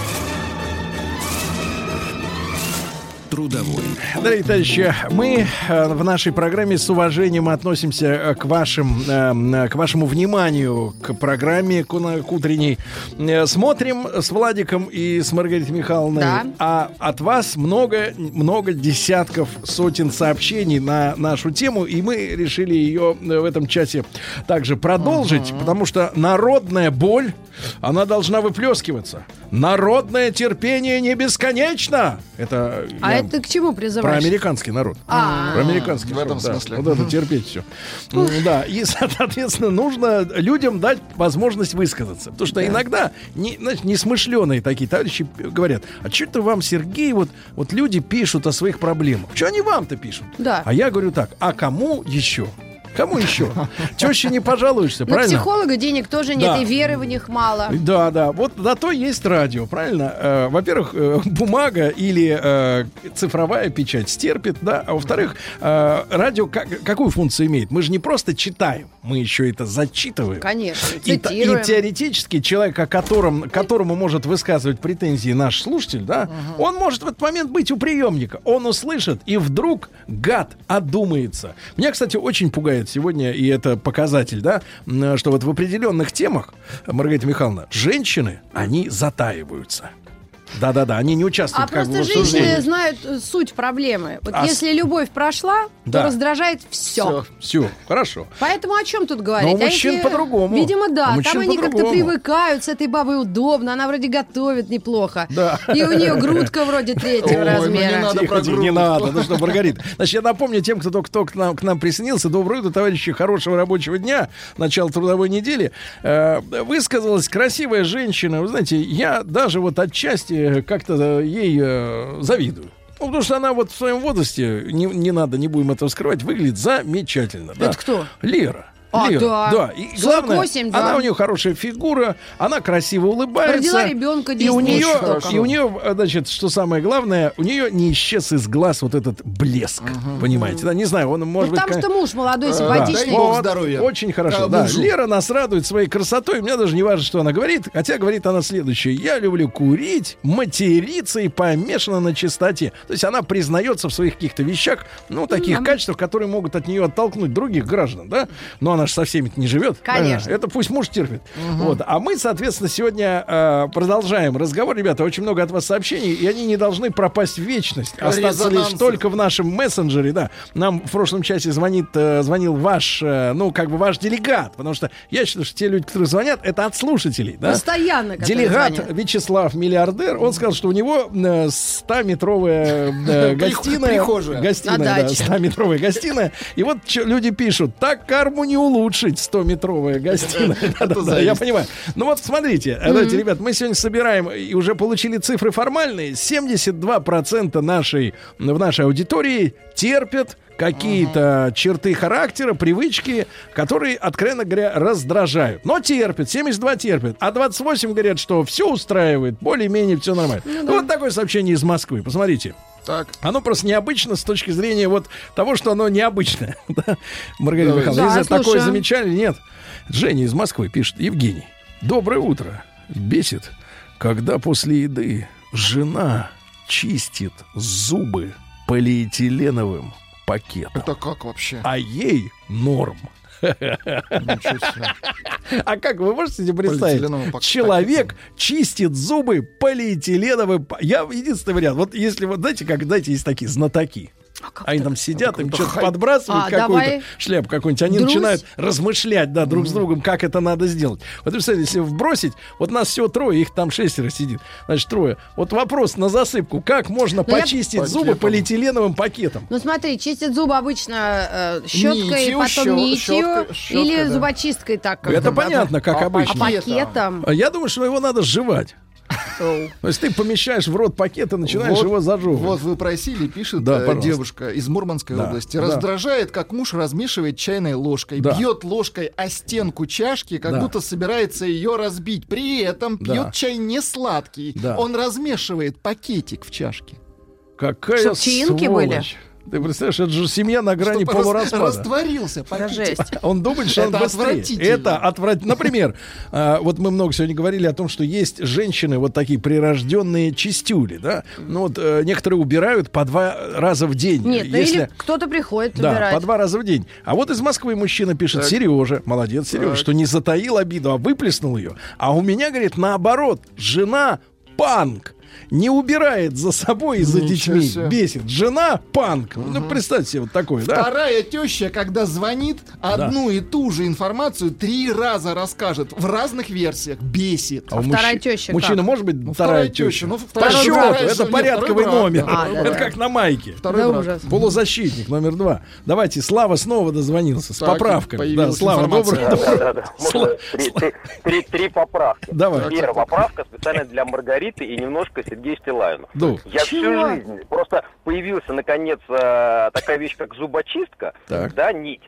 S1: Трудовой.
S2: Дорогие товарищи, мы э, в нашей программе с уважением относимся э, к, вашим, э, к вашему вниманию, к программе к, к утренней. Э, Смотрим с Владиком и с Маргаритой Михайловной.
S4: Да.
S2: А от вас много, много десятков, сотен сообщений на нашу тему, и мы решили ее в этом часе также продолжить, потому что народная боль, она должна выплескиваться. Народное терпение не бесконечно. Это
S4: А
S2: я
S4: это к чему
S2: про
S4: призываешь?
S2: американский народ.
S4: А.
S2: Про американский
S3: В этом
S2: народ, да.
S3: смысле.
S2: Вот это терпеть все. Да, и, соответственно, нужно людям дать возможность высказаться. Потому что иногда не, знаешь, несмышленые такие товарищи говорят, а что это вам, Сергей, вот, вот люди пишут о своих проблемах? Что они вам-то пишут?
S4: Да.
S2: А я говорю так, а кому еще? Кому еще? Теще не пожалуешься,
S4: На
S2: правильно?
S4: психолога денег тоже нет,
S2: Да.
S4: и веры в них мало.
S2: Да, да. Вот на то есть радио, правильно? Э, во-первых, э, бумага или э, цифровая печать стерпит, да. А во-вторых, радио как- какую функцию имеет? Мы же не просто читаем, мы еще это зачитываем.
S4: Конечно,
S2: И, та- и
S4: цитируем.
S2: теоретически человек, о котором, которому может высказывать претензии наш слушатель, да, он может в этот момент быть у приемника. Он услышит, и вдруг гад одумается. Меня, кстати, очень пугает сегодня, и это показатель, да, что вот в определенных темах, Маргарита Михайловна, женщины, они затаиваются. Да-да-да, они не участвуют
S4: А
S2: как бы в
S4: просто женщины знают э, суть проблемы. Вот
S2: А с-
S4: если любовь прошла,
S2: Да.
S4: то раздражает все.
S2: Все, хорошо.
S4: Поэтому о чем тут говорить?
S2: Но у
S4: А
S2: мужчин
S4: если-
S2: по-другому.
S4: Видимо, да. Там они как-то привыкают, с этой бабой удобно, она вроде готовит неплохо.
S2: Да.
S4: И у нее грудка вроде третьего
S3: Ой, ну не
S4: размера.
S3: надо
S2: Тихо,
S3: про
S2: тихо, не надо. Ну что, Маргарита. Значит, я напомню тем, кто только кто к нам, к нам присоединился. Доброе утро, товарищи. Хорошего рабочего дня. Начало трудовой недели. Э, высказалась красивая женщина. Вы знаете, я даже вот отчасти как-то ей э, завидую. Ну, потому что она вот в своем возрасте, не, не надо, не будем этого скрывать, выглядит замечательно. да.
S4: Это кто?
S2: Лера.
S4: А,
S2: Лера,
S4: да.
S2: И
S4: 48,
S2: главное,
S4: да.
S2: она у нее хорошая фигура, она красиво улыбается.
S4: Родила ребенка
S2: и у нее, и у нее, значит, что самое главное, у нее не исчез из глаз вот этот блеск, понимаете? Да, не знаю, он может
S4: Ну,
S2: быть.
S4: потому
S2: кон-
S4: что муж молодой,
S2: Да,
S4: симпатичный.
S2: вот,
S3: здоровья.
S2: Очень хорошо.
S3: А,
S2: да,
S3: мужу.
S2: Лера нас радует своей красотой. Мне даже не важно, что она говорит. Хотя говорит она следующее. Я люблю курить, материться и помешана на чистоте. То есть она признается в своих каких-то вещах, ну, таких качествах, которые могут от нее оттолкнуть других граждан, да? Но она она же со всеми не живет.
S4: Конечно.
S2: Это пусть муж терпит. Вот. А мы, соответственно, сегодня э, продолжаем разговор. Ребята, очень много от вас сообщений, и они не должны пропасть в вечность. Остаться лишь только в нашем мессенджере, да. Нам в прошлом часе звонит, э, звонил ваш, э, ну, как бы ваш делегат, потому что я считаю, что те люди, которые звонят, это от слушателей, да.
S4: Постоянно,
S2: Делегат
S4: звонят.
S2: Вячеслав, миллиардер, он сказал, что у него э, 100-метровая э, гостиная.
S3: прихожая.
S2: Гостиная,
S4: На
S2: да,
S4: даче.
S2: 100-метровая гостиная. И вот люди пишут, так карму не улучшить, 100-метровая гостиная. Я понимаю. Ну вот смотрите, э, давайте, ребят, мы сегодня собираем и уже получили цифры формальные. 72% нашей, в нашей аудитории терпят какие-то черты характера, привычки, которые, откровенно говоря, раздражают. Но терпят, 72 терпят, а 28 говорят, что все устраивает, более-менее все нормально. Ну, Вот такое сообщение из Москвы. Посмотрите.
S3: Так.
S2: Оно просто необычно с точки зрения вот того, что оно необычное. Да? Маргарита Михайловна,
S4: да,
S2: если такое
S4: слушаем.
S2: замечали, нет. Женя из Москвы пишет. Евгений, доброе утро. Бесит, когда после еды жена чистит зубы полиэтиленовым пакетом.
S3: Это как вообще?
S2: А ей норм. А как вы можете себе представить? Человек чистит зубы полиэтиленовым... Я единственный вариант. Вот если вот, знаете, как, знаете, есть такие знатоки. Они там сидят, им что-то подбрасывают,
S4: А,
S2: какую-то
S4: давай.
S2: шляпу какую-нибудь. Они
S4: Друзь.
S2: начинают размышлять, да, друг с другом, как это надо сделать. Вот представляете, если вбросить, вот нас всего трое, их там шестеро сидит, значит, трое. Вот вопрос на засыпку. Как можно
S4: Ну, я-
S2: почистить зубы
S3: Пакетом.
S2: полиэтиленовым пакетом?
S4: Ну смотри, чистят зубы обычно э, щеткой,
S3: Нитью,
S4: потом нитью
S3: щёткой- щёткой,
S4: или
S3: да.
S4: зубочисткой так. как
S2: Это понятно, как
S3: А
S2: обычно.
S4: А пакетом.
S2: А Я думаю, что его надо сживать. То есть ты помещаешь в рот пакет и начинаешь
S3: Вот-
S2: его зажевывать.
S3: Вот вы просили, пишет
S2: Да,
S3: э,
S2: пожалуйста.
S3: девушка из Мурманской
S2: Да,
S3: области.
S2: да.
S3: Раздражает, как муж размешивает чайной ложкой,
S2: Да.
S3: бьет ложкой о стенку чашки, как
S2: Да.
S3: будто собирается ее разбить. При этом
S2: Да.
S3: пьет чай не сладкий.
S2: Да.
S3: Он размешивает пакетик в чашке.
S2: Какая
S4: Чтоб чаинки
S2: сволочь.
S4: были.
S2: Ты представляешь, это же семья на грани
S3: Чтоб рас-
S2: полураспада.
S3: растворился
S4: жесть.
S2: Он думает, что он
S3: Это
S2: быстрее.
S3: отвратительно.
S2: Это отвратительно. Например, а, вот мы много сегодня говорили о том, что есть женщины, вот такие прирожденные чистюли, да? Ну вот э, некоторые убирают по два раза в день.
S4: Нет, ну
S2: Если-
S4: или кто-то приходит
S2: Да,
S4: убирать.
S2: по два раза в день. А вот из Москвы мужчина пишет,
S3: Так.
S2: Сережа, молодец, Сережа,
S3: Так.
S2: что не затаил обиду, а выплеснул ее. А у меня, говорит, наоборот, жена панк. Не убирает за собой и за
S3: Ничего
S2: детьми.
S3: себе.
S2: Бесит. Жена панк. Ну, представьте себе вот такое, да?
S3: Вторая теща, когда звонит, одну и ту же информацию три раза расскажет в разных версиях. Бесит.
S2: А у
S4: вторая
S2: мужчи-
S4: теща
S2: Мужчина
S4: как?
S2: может быть
S3: Ну,
S2: вторая
S3: вторая
S2: теща?
S3: ну,
S2: По
S3: вторая-
S2: счету,
S3: вторая-
S2: это
S3: нет,
S2: порядковый
S3: брат,
S2: номер.
S3: да.
S4: А, да,
S2: это
S4: да.
S2: как на майке.
S3: Второй
S4: Да
S3: брат.
S4: ужас.
S2: Полузащитник номер два. Давайте, Слава снова дозвонился с
S3: Так,
S2: поправками. Да, Слава,
S3: информация.
S2: доброе
S7: Да,
S2: утро.
S7: да, да.
S2: Сла-
S7: Можно три, три- три- три поправки.
S2: Давай.
S7: Первая поправка специально для Маргариты и немножко Сергея Стилавина.
S2: Ну.
S7: Я всю
S4: Чего?
S7: жизнь просто появился наконец э, такая вещь, как зубочистка,
S2: Так.
S7: да, нить.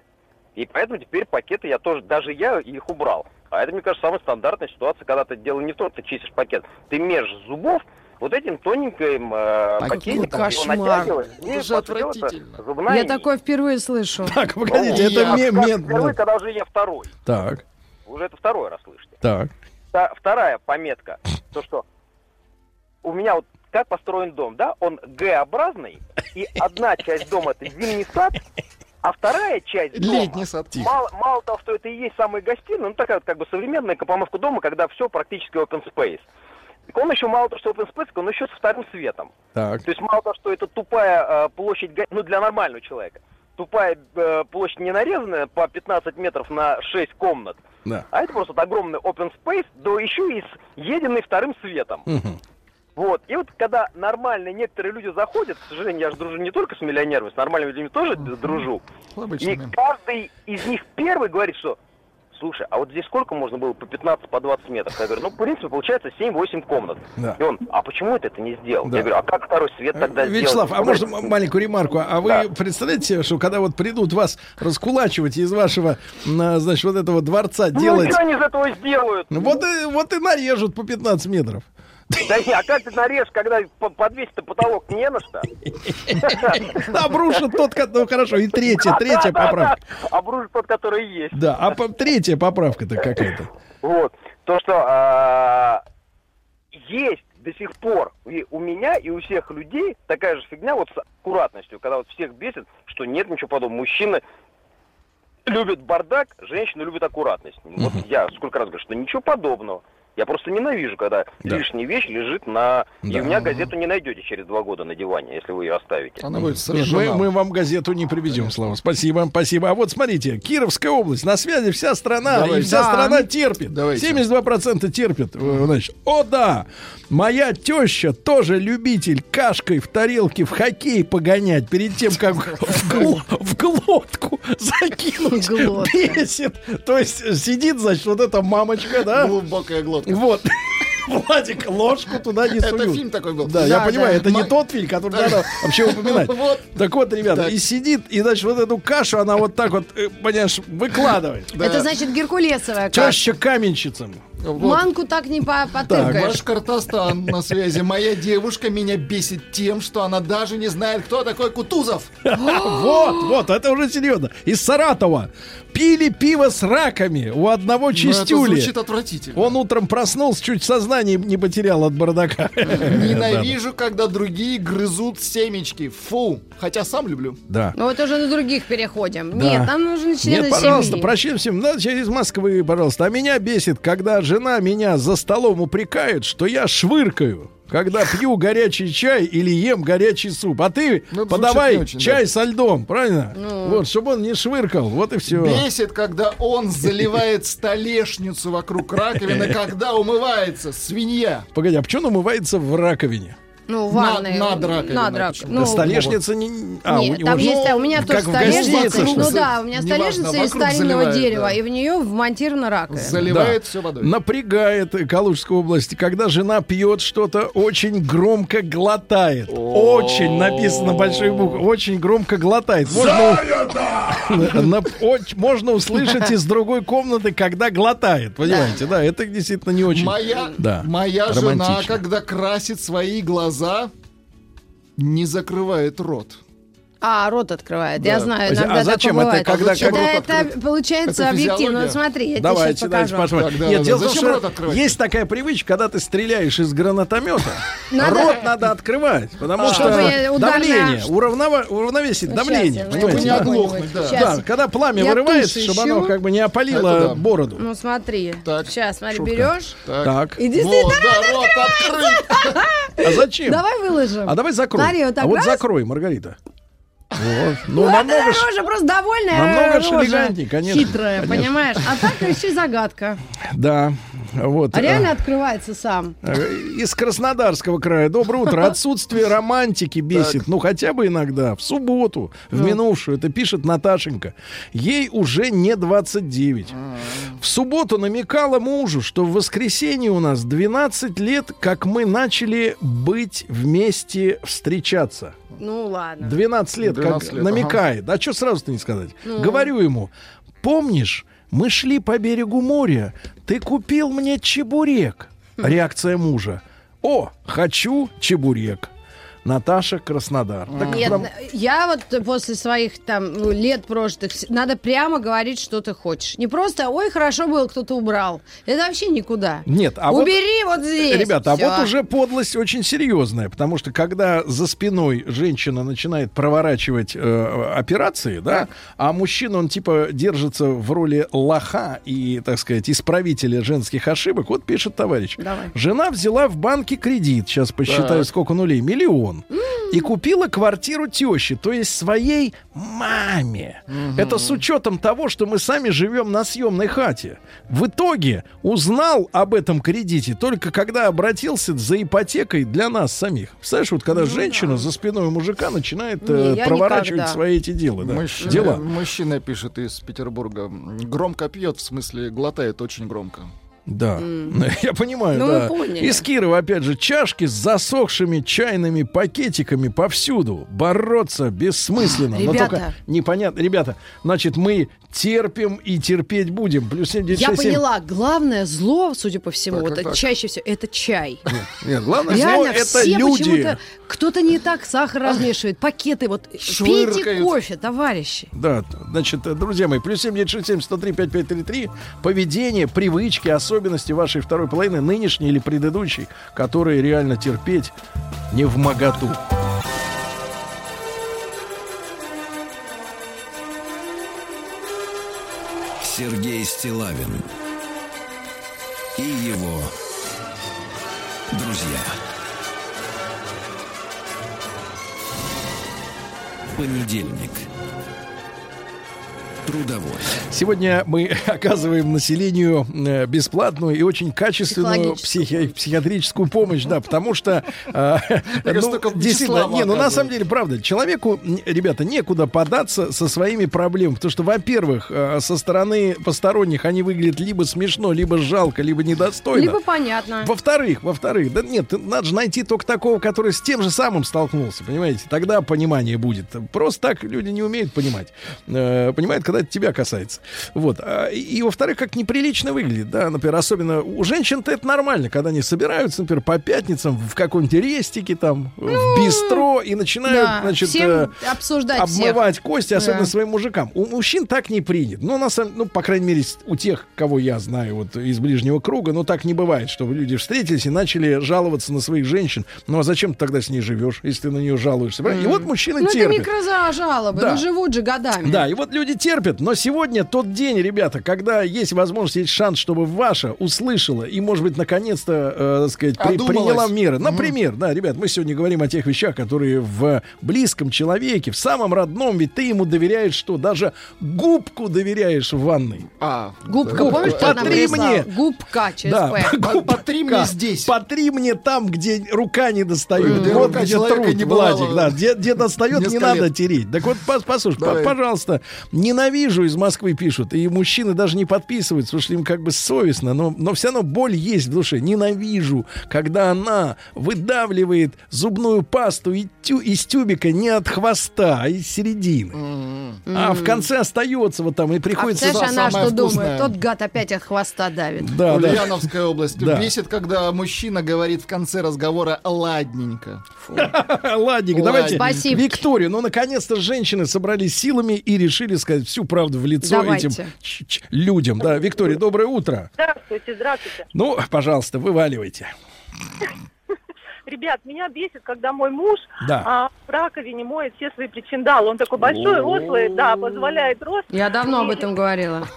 S7: И поэтому теперь пакеты я тоже, даже я их убрал. А это, мне кажется, самая стандартная ситуация, когда ты дело не в том, что ты чистишь пакет. Ты меж зубов вот этим тоненьким э,
S3: Пакет,
S7: пакетиком
S4: кошмар.
S7: его натягиваешь.
S3: Это же отвратительно.
S7: зубная
S4: Я
S7: нить.
S4: такое впервые слышу.
S2: Так, погодите,
S3: Ну,
S2: это
S3: я-
S2: ме-
S7: Как
S2: мед-
S7: впервые,
S2: да.
S7: когда уже я второй.
S2: Так,
S7: Уже это второй раз слышите.
S2: так.
S7: Та- вторая пометка, то что у меня вот как построен дом, да, он Г-образный, и одна часть дома это зимний сад, а вторая часть дома,
S3: Летний сад.
S7: мало, мало того, что это и есть самая гостиная, ну такая вот как бы современная компомовка дома, когда все практически open space. Так он еще мало того, что open space, он еще с вторым светом.
S2: Так.
S7: То есть мало того, что это тупая э, площадь, ну для нормального человека, тупая э, площадь не нарезанная по 15 метров на 6 комнат,
S2: Да.
S7: а это просто огромный open space, да еще и с единый вторым светом.
S2: Мгм.
S7: Вот. И вот когда нормальные некоторые люди заходят, к сожалению, я же дружу не только с миллионерами, с нормальными людьми тоже дружу. И
S3: Обычными.
S7: каждый из них первый говорит, что слушай, а вот здесь сколько можно было по 15, по 20 метров? Я говорю, ну, в принципе, получается 7-8 комнат.
S2: Да.
S7: И он, а почему ты это не сделал?
S2: Да.
S7: Я говорю, а как второй свет тогда
S2: Вячеслав,
S7: сделать?
S2: а можно маленькую ремарку? А вы
S7: Да.
S2: представляете что когда вот придут вас раскулачивать из вашего, м, значит, вот этого дворца
S7: Ну,
S2: делать...
S7: что они из этого сделают?
S2: Ну, Вот и, вот и нарежут по 15 метров.
S7: Да не, а как ты нарежешь, когда по- подвесить-то потолок не на что?
S2: Обрушат тот, ну хорошо, и третья, третья поправка.
S7: Обрушит тот, который есть.
S2: Да, а третья поправка-то какая-то.
S7: Вот. То, что а, есть до сих пор и у меня, и у всех людей такая же фигня вот с аккуратностью, когда вот всех бесит, что нет ничего подобного. Мужчина любит бардак, женщины любят аккуратность. Вот я сколько раз говорю, что ничего подобного. Я просто ненавижу, когда
S2: Да.
S7: лишняя вещь лежит на... И
S2: Да.
S7: у меня газету не найдете через два года на диване, если вы ее оставите.
S3: Она будет
S2: Нет, мы, мы вам газету не приведем, Слава. Спасибо, спасибо. А вот смотрите, Кировская область, на связи вся страна, и
S3: Давайте.
S2: вся
S3: Да.
S2: страна терпит.
S3: Давайте.
S2: 72% терпит. э, Значит, о да, моя теща тоже любитель кашкой в тарелке в хоккей погонять перед тем, как в, гл- в глотку закинуть.
S4: Глотка.
S2: Бесит. То есть сидит, значит, вот эта мамочка, да?
S3: Глубокая глотка.
S2: Вот. Владик ложку туда не
S3: Это
S2: сует.
S3: фильм такой был.
S2: Да,
S3: Да,
S2: я
S3: да.
S2: понимаю, это не
S3: Ма-
S2: тот фильм, который надо вообще упоминать.
S3: Вот.
S2: Так вот, ребята,
S3: Так.
S2: и сидит, и, значит, вот эту кашу она вот так вот, э, понимаешь, выкладывает.
S4: Это значит геркулесовая каша.
S2: Теща каменщицам.
S3: Вот.
S4: Манку так не по- потыркаешь.
S3: Башкортостан на связи. Моя девушка меня бесит тем, что она даже не знает, кто такой Кутузов.
S2: Вот, вот, это уже серьезно. Из Саратова. Пили пиво с раками у одного
S3: Ну, это
S2: чистюли.
S3: звучит отвратительно.
S2: Он утром проснулся, чуть сознание не потерял от бардака.
S3: Ненавижу, когда другие грызут семечки. Фу. Хотя сам люблю.
S2: Да.
S4: Ну вот уже на других переходим.
S2: Да.
S4: Нет, нам нужны члены
S2: Нет, пожалуйста,
S4: семьи.
S2: прощаем всем. Надо через Москвы, пожалуйста. А меня бесит, когда жена меня за столом упрекает, что я швыркаю. Когда пью горячий чай или ем горячий суп. А ты
S3: Ну,
S2: подавай
S3: очень,
S2: чай
S3: да.
S2: со льдом, правильно?
S4: Ну.
S2: Вот, чтобы он не швыркал. Вот и все.
S3: Бесит, когда он заливает столешницу вокруг раковины, когда умывается. Свинья.
S2: Погоди, а почему он умывается в раковине?
S4: Ну, в
S3: На- над раковиной,
S4: Над рак-
S3: почему?
S4: Ну,
S2: Да столешница не... А,
S4: нет,
S2: у
S4: там
S2: же-
S4: есть, а у меня тоже столешница. Ну
S2: ли?
S4: да, у меня столешница из старинного
S3: заливает,
S4: дерева,
S3: да.
S4: и в нее вмонтирована раковина.
S3: Заливает
S2: Да.
S3: все водой.
S2: Напрягает Калужская область, когда жена пьет что-то, очень громко глотает. Очень написано большой буквой. Очень громко глотает. Можно, можно услышать из другой комнаты, когда глотает. Понимаете, да, это действительно не очень.
S3: Моя,
S2: Да,
S3: моя жена, когда красит свои глаза, не закрывает рот.
S4: А, рот открывает.
S3: Да.
S4: Я знаю,
S2: А
S4: иногда
S2: зачем
S4: такое
S2: это, когда-
S4: это,
S2: когда
S4: это получается
S3: Это
S4: объективно. Вот смотри, я
S2: Давайте,
S4: тебе сейчас покажу.
S2: посмотрим.
S3: Так, да,
S2: Нет,
S3: да,
S2: дело
S3: да. Зачем рот открывать?
S2: есть такая привычка, когда ты стреляешь из гранатомета,
S4: Надо-
S2: рот надо открывать, потому
S4: Чтобы
S2: что давление, уравнова- уравновесить
S4: Ну,
S2: давление, понимаете?
S3: не
S2: да?
S3: оглохнуть, да.
S2: Да, когда пламя
S4: Я
S2: вырывается, чтобы оно как бы не опалило
S3: да.
S2: бороду.
S4: Ну смотри.
S3: Так,
S4: Сейчас, смотри,
S3: шутка.
S4: берешь.
S2: Так.
S4: И действительно,
S3: Вот, рот открыт.
S2: А зачем?
S4: давай выложим.
S2: А давай закрой.
S4: Смотри, вот
S2: а вот закрой, Маргарита. Вот. Ну,
S4: Вот
S2: намного
S4: эта
S2: ж-
S4: рожа просто довольная
S2: намного
S4: рожа.
S2: конечно.
S4: Хитрая,
S2: Конечно.
S4: понимаешь? А так еще загадка.
S2: Да. Вот.
S4: А реально открывается сам.
S2: э, Из Краснодарского края. Доброе утро. Отсутствие романтики бесит. Ну, хотя бы иногда. В субботу, в
S4: Ну.
S2: минувшую. Это пишет Наташенька. Ей уже не 29. В субботу намекала мужу, что в воскресенье у нас 12 лет, как мы начали быть вместе встречаться.
S4: Ну ладно.
S2: 12 лет,
S3: 12
S2: как
S3: лет,
S2: намекает. А что сразу-то не сказать?
S4: Ну.
S2: Говорю ему, помнишь, мы шли по берегу моря, ты купил мне чебурек. Реакция мужа. О, хочу чебурек. Наташа Краснодар. Так
S4: Нет,
S2: прям-
S4: я вот после своих там ну, лет прожитых, надо прямо говорить, что ты хочешь. Не просто, ой, хорошо было, кто-то убрал. Это вообще никуда.
S2: Нет, а вот-
S4: Убери вот, здесь.
S2: Ребята, а вот уже подлость очень серьезная, потому что когда за спиной женщина начинает проворачивать э, операции, да, а мужчина, он типа держится в роли лоха и, так сказать, исправителя женских ошибок, вот пишет товарищ.
S4: Давай.
S2: Жена взяла в банке кредит, сейчас посчитаю,
S3: Так.
S2: сколько нулей, миллион, и купила квартиру тещи, то есть своей маме. Это с учетом того, что мы сами живем на съемной хате. В итоге узнал об этом кредите только когда обратился за ипотекой для нас самих. Представляешь, вот когда женщина за спиной у мужика начинает
S3: Не,
S2: э, проворачивать
S3: никогда.
S2: свои эти дела. да,
S3: Мужчина,
S2: дела.
S3: мужчина пишет из Петербурга. Громко пьет, в смысле глотает очень громко.
S2: Да, я понимаю,
S3: Ну, мы
S2: да.
S3: поняли.
S2: Из Кирова, опять же, чашки с засохшими чайными пакетиками повсюду. Бороться бессмысленно. Но
S4: Ребята.
S2: только непонятно. Ребята, значит, мы терпим и терпеть будем. Плюс 7, 9,
S4: Я
S2: 6, 7.
S4: поняла, главное зло, судя по всему,
S2: Так,
S4: вот
S2: так, так.
S4: чаще всего это чай.
S2: Нет, главное зло
S4: Реально,
S2: это
S4: все
S2: люди.
S4: кто-то не так сахар размешивает, пакеты вот пейте
S2: Швыркают.
S4: кофе, товарищи.
S2: Да, значит, друзья мои, плюс 7, 9, 6, 7, 103, 5, 5, 3, 3. Поведение, привычки, особенности вашей второй половины, нынешней или предыдущей, которые реально терпеть не в моготу.
S1: Сергей Стилавин и его друзья. Понедельник. Трудовой.
S2: Сегодня мы оказываем населению э, бесплатную и очень качественную психи- психиатрическую помощь, да, потому что э, ну, действительно, не, ну на самом деле, правда, человеку, ребята, некуда податься со своими проблемами, потому что, во-первых, э, со стороны посторонних они выглядят либо смешно, либо жалко, либо недостойно.
S4: Либо понятно.
S2: Во-вторых, во-вторых, да нет, надо же найти только такого, который с тем же самым столкнулся, понимаете? Тогда понимание будет. Просто так люди не умеют понимать. Э, понимают, когда это тебя касается. Вот. А, и, во-вторых, как неприлично выглядит, да, например, особенно у женщин-то это нормально, когда они собираются, например, по пятницам в каком-нибудь рестике там, в бистро и начинают,
S4: Да,
S2: значит,
S4: всем
S2: э,
S4: обсуждать всех.
S2: обмывать кости, особенно
S4: Да.
S2: своим мужикам. У мужчин так не принято. Ну, на самом, ну, по крайней мере, у тех, кого я знаю вот из ближнего круга, ну, так не бывает, чтобы люди встретились и начали жаловаться на своих женщин. Ну, а зачем ты тогда с ней живешь, если ты на нее жалуешься? правильно? И вот мужчины
S4: Ну, это
S2: терпят.
S4: микрожалобы,
S2: Да.
S4: ну живут же годами.
S2: Да, и вот люди терпят, но сегодня тот день, ребята, когда есть возможность, есть шанс, чтобы ваша услышала и, может быть, наконец-то, э, так сказать, при- приняла меры. Например, да, ребят, мы сегодня говорим о тех вещах, которые в близком человеке, в самом родном, ведь ты ему доверяешь что? Даже губку доверяешь в ванной.
S3: А,
S4: Губка,
S2: Губка.
S4: помнишь, что
S2: Потри мне.
S4: Губка через
S2: Да.
S3: По- потри мне здесь.
S2: Потри мне там, где рука не достает.
S3: Где
S2: вот
S3: рука
S2: где труд,
S3: не
S2: Владик, да, где, где достает, не надо
S3: лет.
S2: тереть. Так вот, пос- послушай, по-
S3: Давай.
S2: пожалуйста, ненавижу из Москвы пишут, и мужчины даже не подписываются, потому что им как бы совестно, но, но все равно боль есть в душе. Ненавижу, когда она выдавливает зубную пасту и тю- из тюбика не от хвоста, а из середины. А в конце остается вот там, и
S4: А
S2: приходится...
S4: представляешь, она что думает? Тот гад опять от хвоста давит.
S2: Да, да.
S3: Ульяновская область.
S2: Да.
S3: Бесит, когда мужчина говорит в конце разговора ладненько.
S2: Ладненько, давайте
S4: Спасибо.
S2: Викторию. Ну, наконец-то женщины собрались силами и решили сказать всю правду в лицо
S4: Давайте.
S2: этим ч- ч- людям. Да, Виктория, доброе утро.
S14: Здравствуйте, здравствуйте.
S2: Ну, пожалуйста, вываливайте.
S14: Ребят, меня бесит, когда мой муж
S2: Да.
S14: а, в раковине моет все свои причиндалы. Он такой большой, рослый, да, позволяет рост.
S4: Я давно об этом говорила.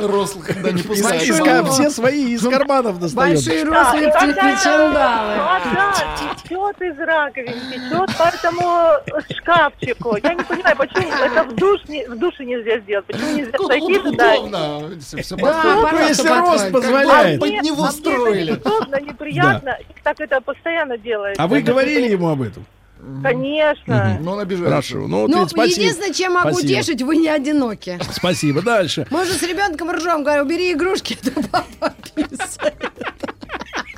S3: Рослый, когда не
S4: Большой
S2: все свои из карманов достает.
S4: Большие рослые причиндалы.
S14: Вода течет из раковины, течет по этому шкафчику. Я не понимаю, почему это в, душ, в душе нельзя сделать. Почему нельзя зайти туда?
S3: удобно.
S2: Ну, если рост позволяет.
S3: под него
S14: а
S3: строили.
S14: неудобно, неприятно. Так это постоянно делается.
S2: А вы
S14: Это
S2: говорили ему об этом?
S14: Конечно.
S3: Но он обижается.
S2: Хорошо. Ну, вот
S4: Ну,
S2: спасибо.
S4: единственное, чем могу
S2: Спасибо.
S4: утешить, вы не одиноки.
S2: Спасибо. Дальше.
S4: Мы же с ребенком ржем, говорю, бери игрушки, а то папа писает.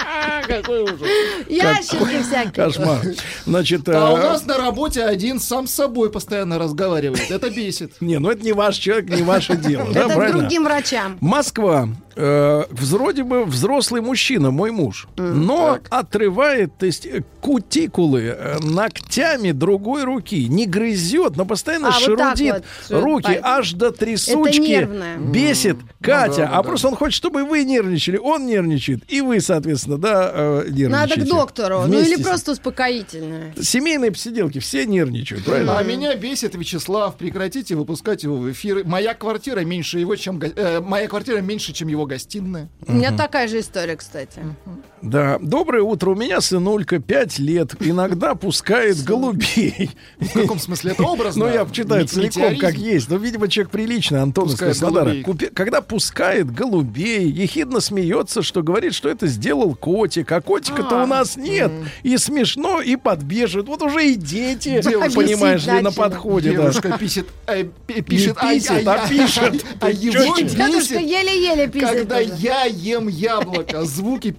S3: Какой ужас.
S4: Ящики всякие.
S2: Кошмар. Значит,
S3: А у
S2: э,
S3: нас на работе один сам с собой постоянно разговаривает. Это бесит.
S2: не, ну это не ваш человек, не ваше дело.
S4: Это другим врачам.
S2: Москва. Э, вроде бы взрослый мужчина, мой муж, но отрывает, то есть э, кутикулы э, ногтями другой руки, не грызет, но постоянно
S4: А, вот так
S2: шерудит
S4: вот, что
S2: руки
S4: по-
S2: аж до трясучки. Бесит Катя,
S3: да, да,
S2: а
S3: да.
S2: просто он хочет, чтобы вы нервничали, он нервничает, и вы, соответственно, да, э, нервничаете.
S4: Надо к доктору. Ну
S2: Вместе
S4: или
S2: с-
S4: просто успокоительное.
S2: Семейные посиделки, все нервничают, правильно?
S3: А меня бесит Вячеслав. Прекратите выпускать его в эфир. Моя квартира меньше его, чем э, моя квартира меньше, чем его гостиная.
S4: У меня такая же история, кстати.
S2: Да. Доброе утро. У меня сынулька 5 лет. Иногда пускает голубей.
S3: В каком смысле это образно?
S2: Ну, я читаю целиком, как есть. Ну, видимо, человек приличный, Антон из Краснодара. Когда пускает голубей, ехидно смеется, что говорит, что это сделал котик, а котика-то
S3: А,
S2: у нас нет. И смешно, и подбежит. Вот уже и дети, понимаешь ли, на подходе.
S3: Девушка пишет, э, пи- пишет,
S2: а пишет.
S3: А его
S4: еле-еле писает.
S3: когда я ем яблоко. Звуки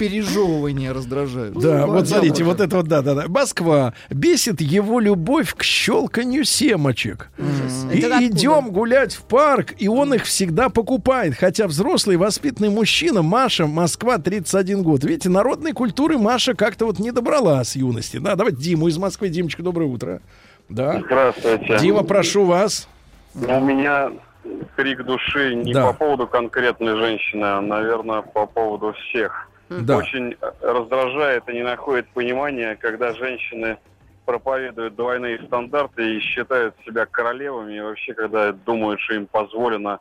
S3: пережевывания раздражают.
S2: Да, вот смотрите, вот это вот, да, да, да. Москва. Бесит его любовь к щелканью семочек. И
S4: Это откуда?
S2: идем гулять в парк, и он их всегда покупает. Хотя взрослый воспитанный мужчина, Маша, Москва, 31 год. Видите, народной культуры Маша как-то вот не добрала с юности. Да, давайте Диму из Москвы. Димочка, доброе утро. Да.
S15: Здравствуйте.
S2: Дима, прошу вас.
S15: У меня крик души не
S2: Да.
S15: по поводу конкретной женщины, а, наверное, по поводу всех.
S2: Да.
S15: Очень раздражает и не находит понимания, когда женщины проповедуют двойные стандарты и считают себя королевами, и вообще, когда думают, что им позволено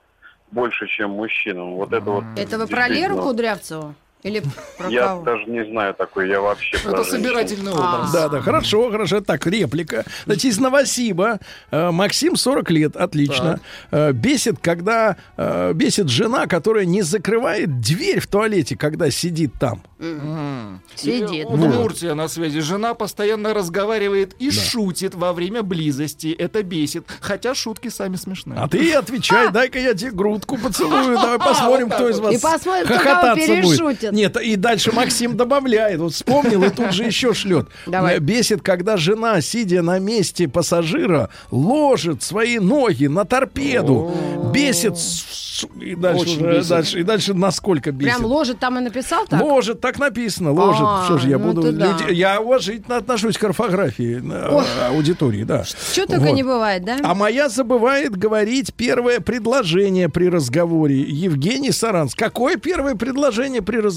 S15: больше, чем мужчинам. Вот это вот.
S4: Это вы про Леру Кудрявцеву? Или про
S15: Я
S4: кого?
S15: даже не знаю такой, я вообще
S3: Это
S15: женщин.
S3: собирательный образ.
S2: Да, да, хорошо, хорошо. Так, реплика. Значит, из Новосиба. Э, Максим, 40 лет, отлично. Э, Бесит, когда... э, Бесит жена, которая не закрывает дверь в туалете, когда сидит там.
S3: М.
S4: Сидит.
S3: И
S2: Вот.
S3: Удмуртия на связи. Жена постоянно разговаривает и шутит во время близости. Это бесит. Хотя шутки сами смешные.
S2: А ты отвечай, дай-ка я тебе грудку поцелую. Давай посмотрим, кто из вас
S4: И посмотрим, кто кого перешутит.
S2: Нет, и дальше Максим добавляет. Вот вспомнил и тут же еще шлет.
S4: Давай.
S2: Бесит, когда жена, сидя на месте пассажира, ложит свои ноги на торпеду. Бесит. с- И дальше,
S3: Очень
S2: уже,
S3: бесит.
S2: дальше, и дальше насколько бесит.
S4: Прям ложит там и написал так?
S2: Ложит, так написано, ложит.
S4: А,
S2: Что же я
S4: ну
S2: буду...
S4: да.
S2: люди- Я уважительно отношусь к орфографии э,
S4: Ой.
S2: аудитории, да.
S4: Что только
S2: Вот.
S4: не бывает, да?
S2: А моя забывает говорить первое предложение при разговоре. Евгений Саранс. Какое первое предложение при разговоре?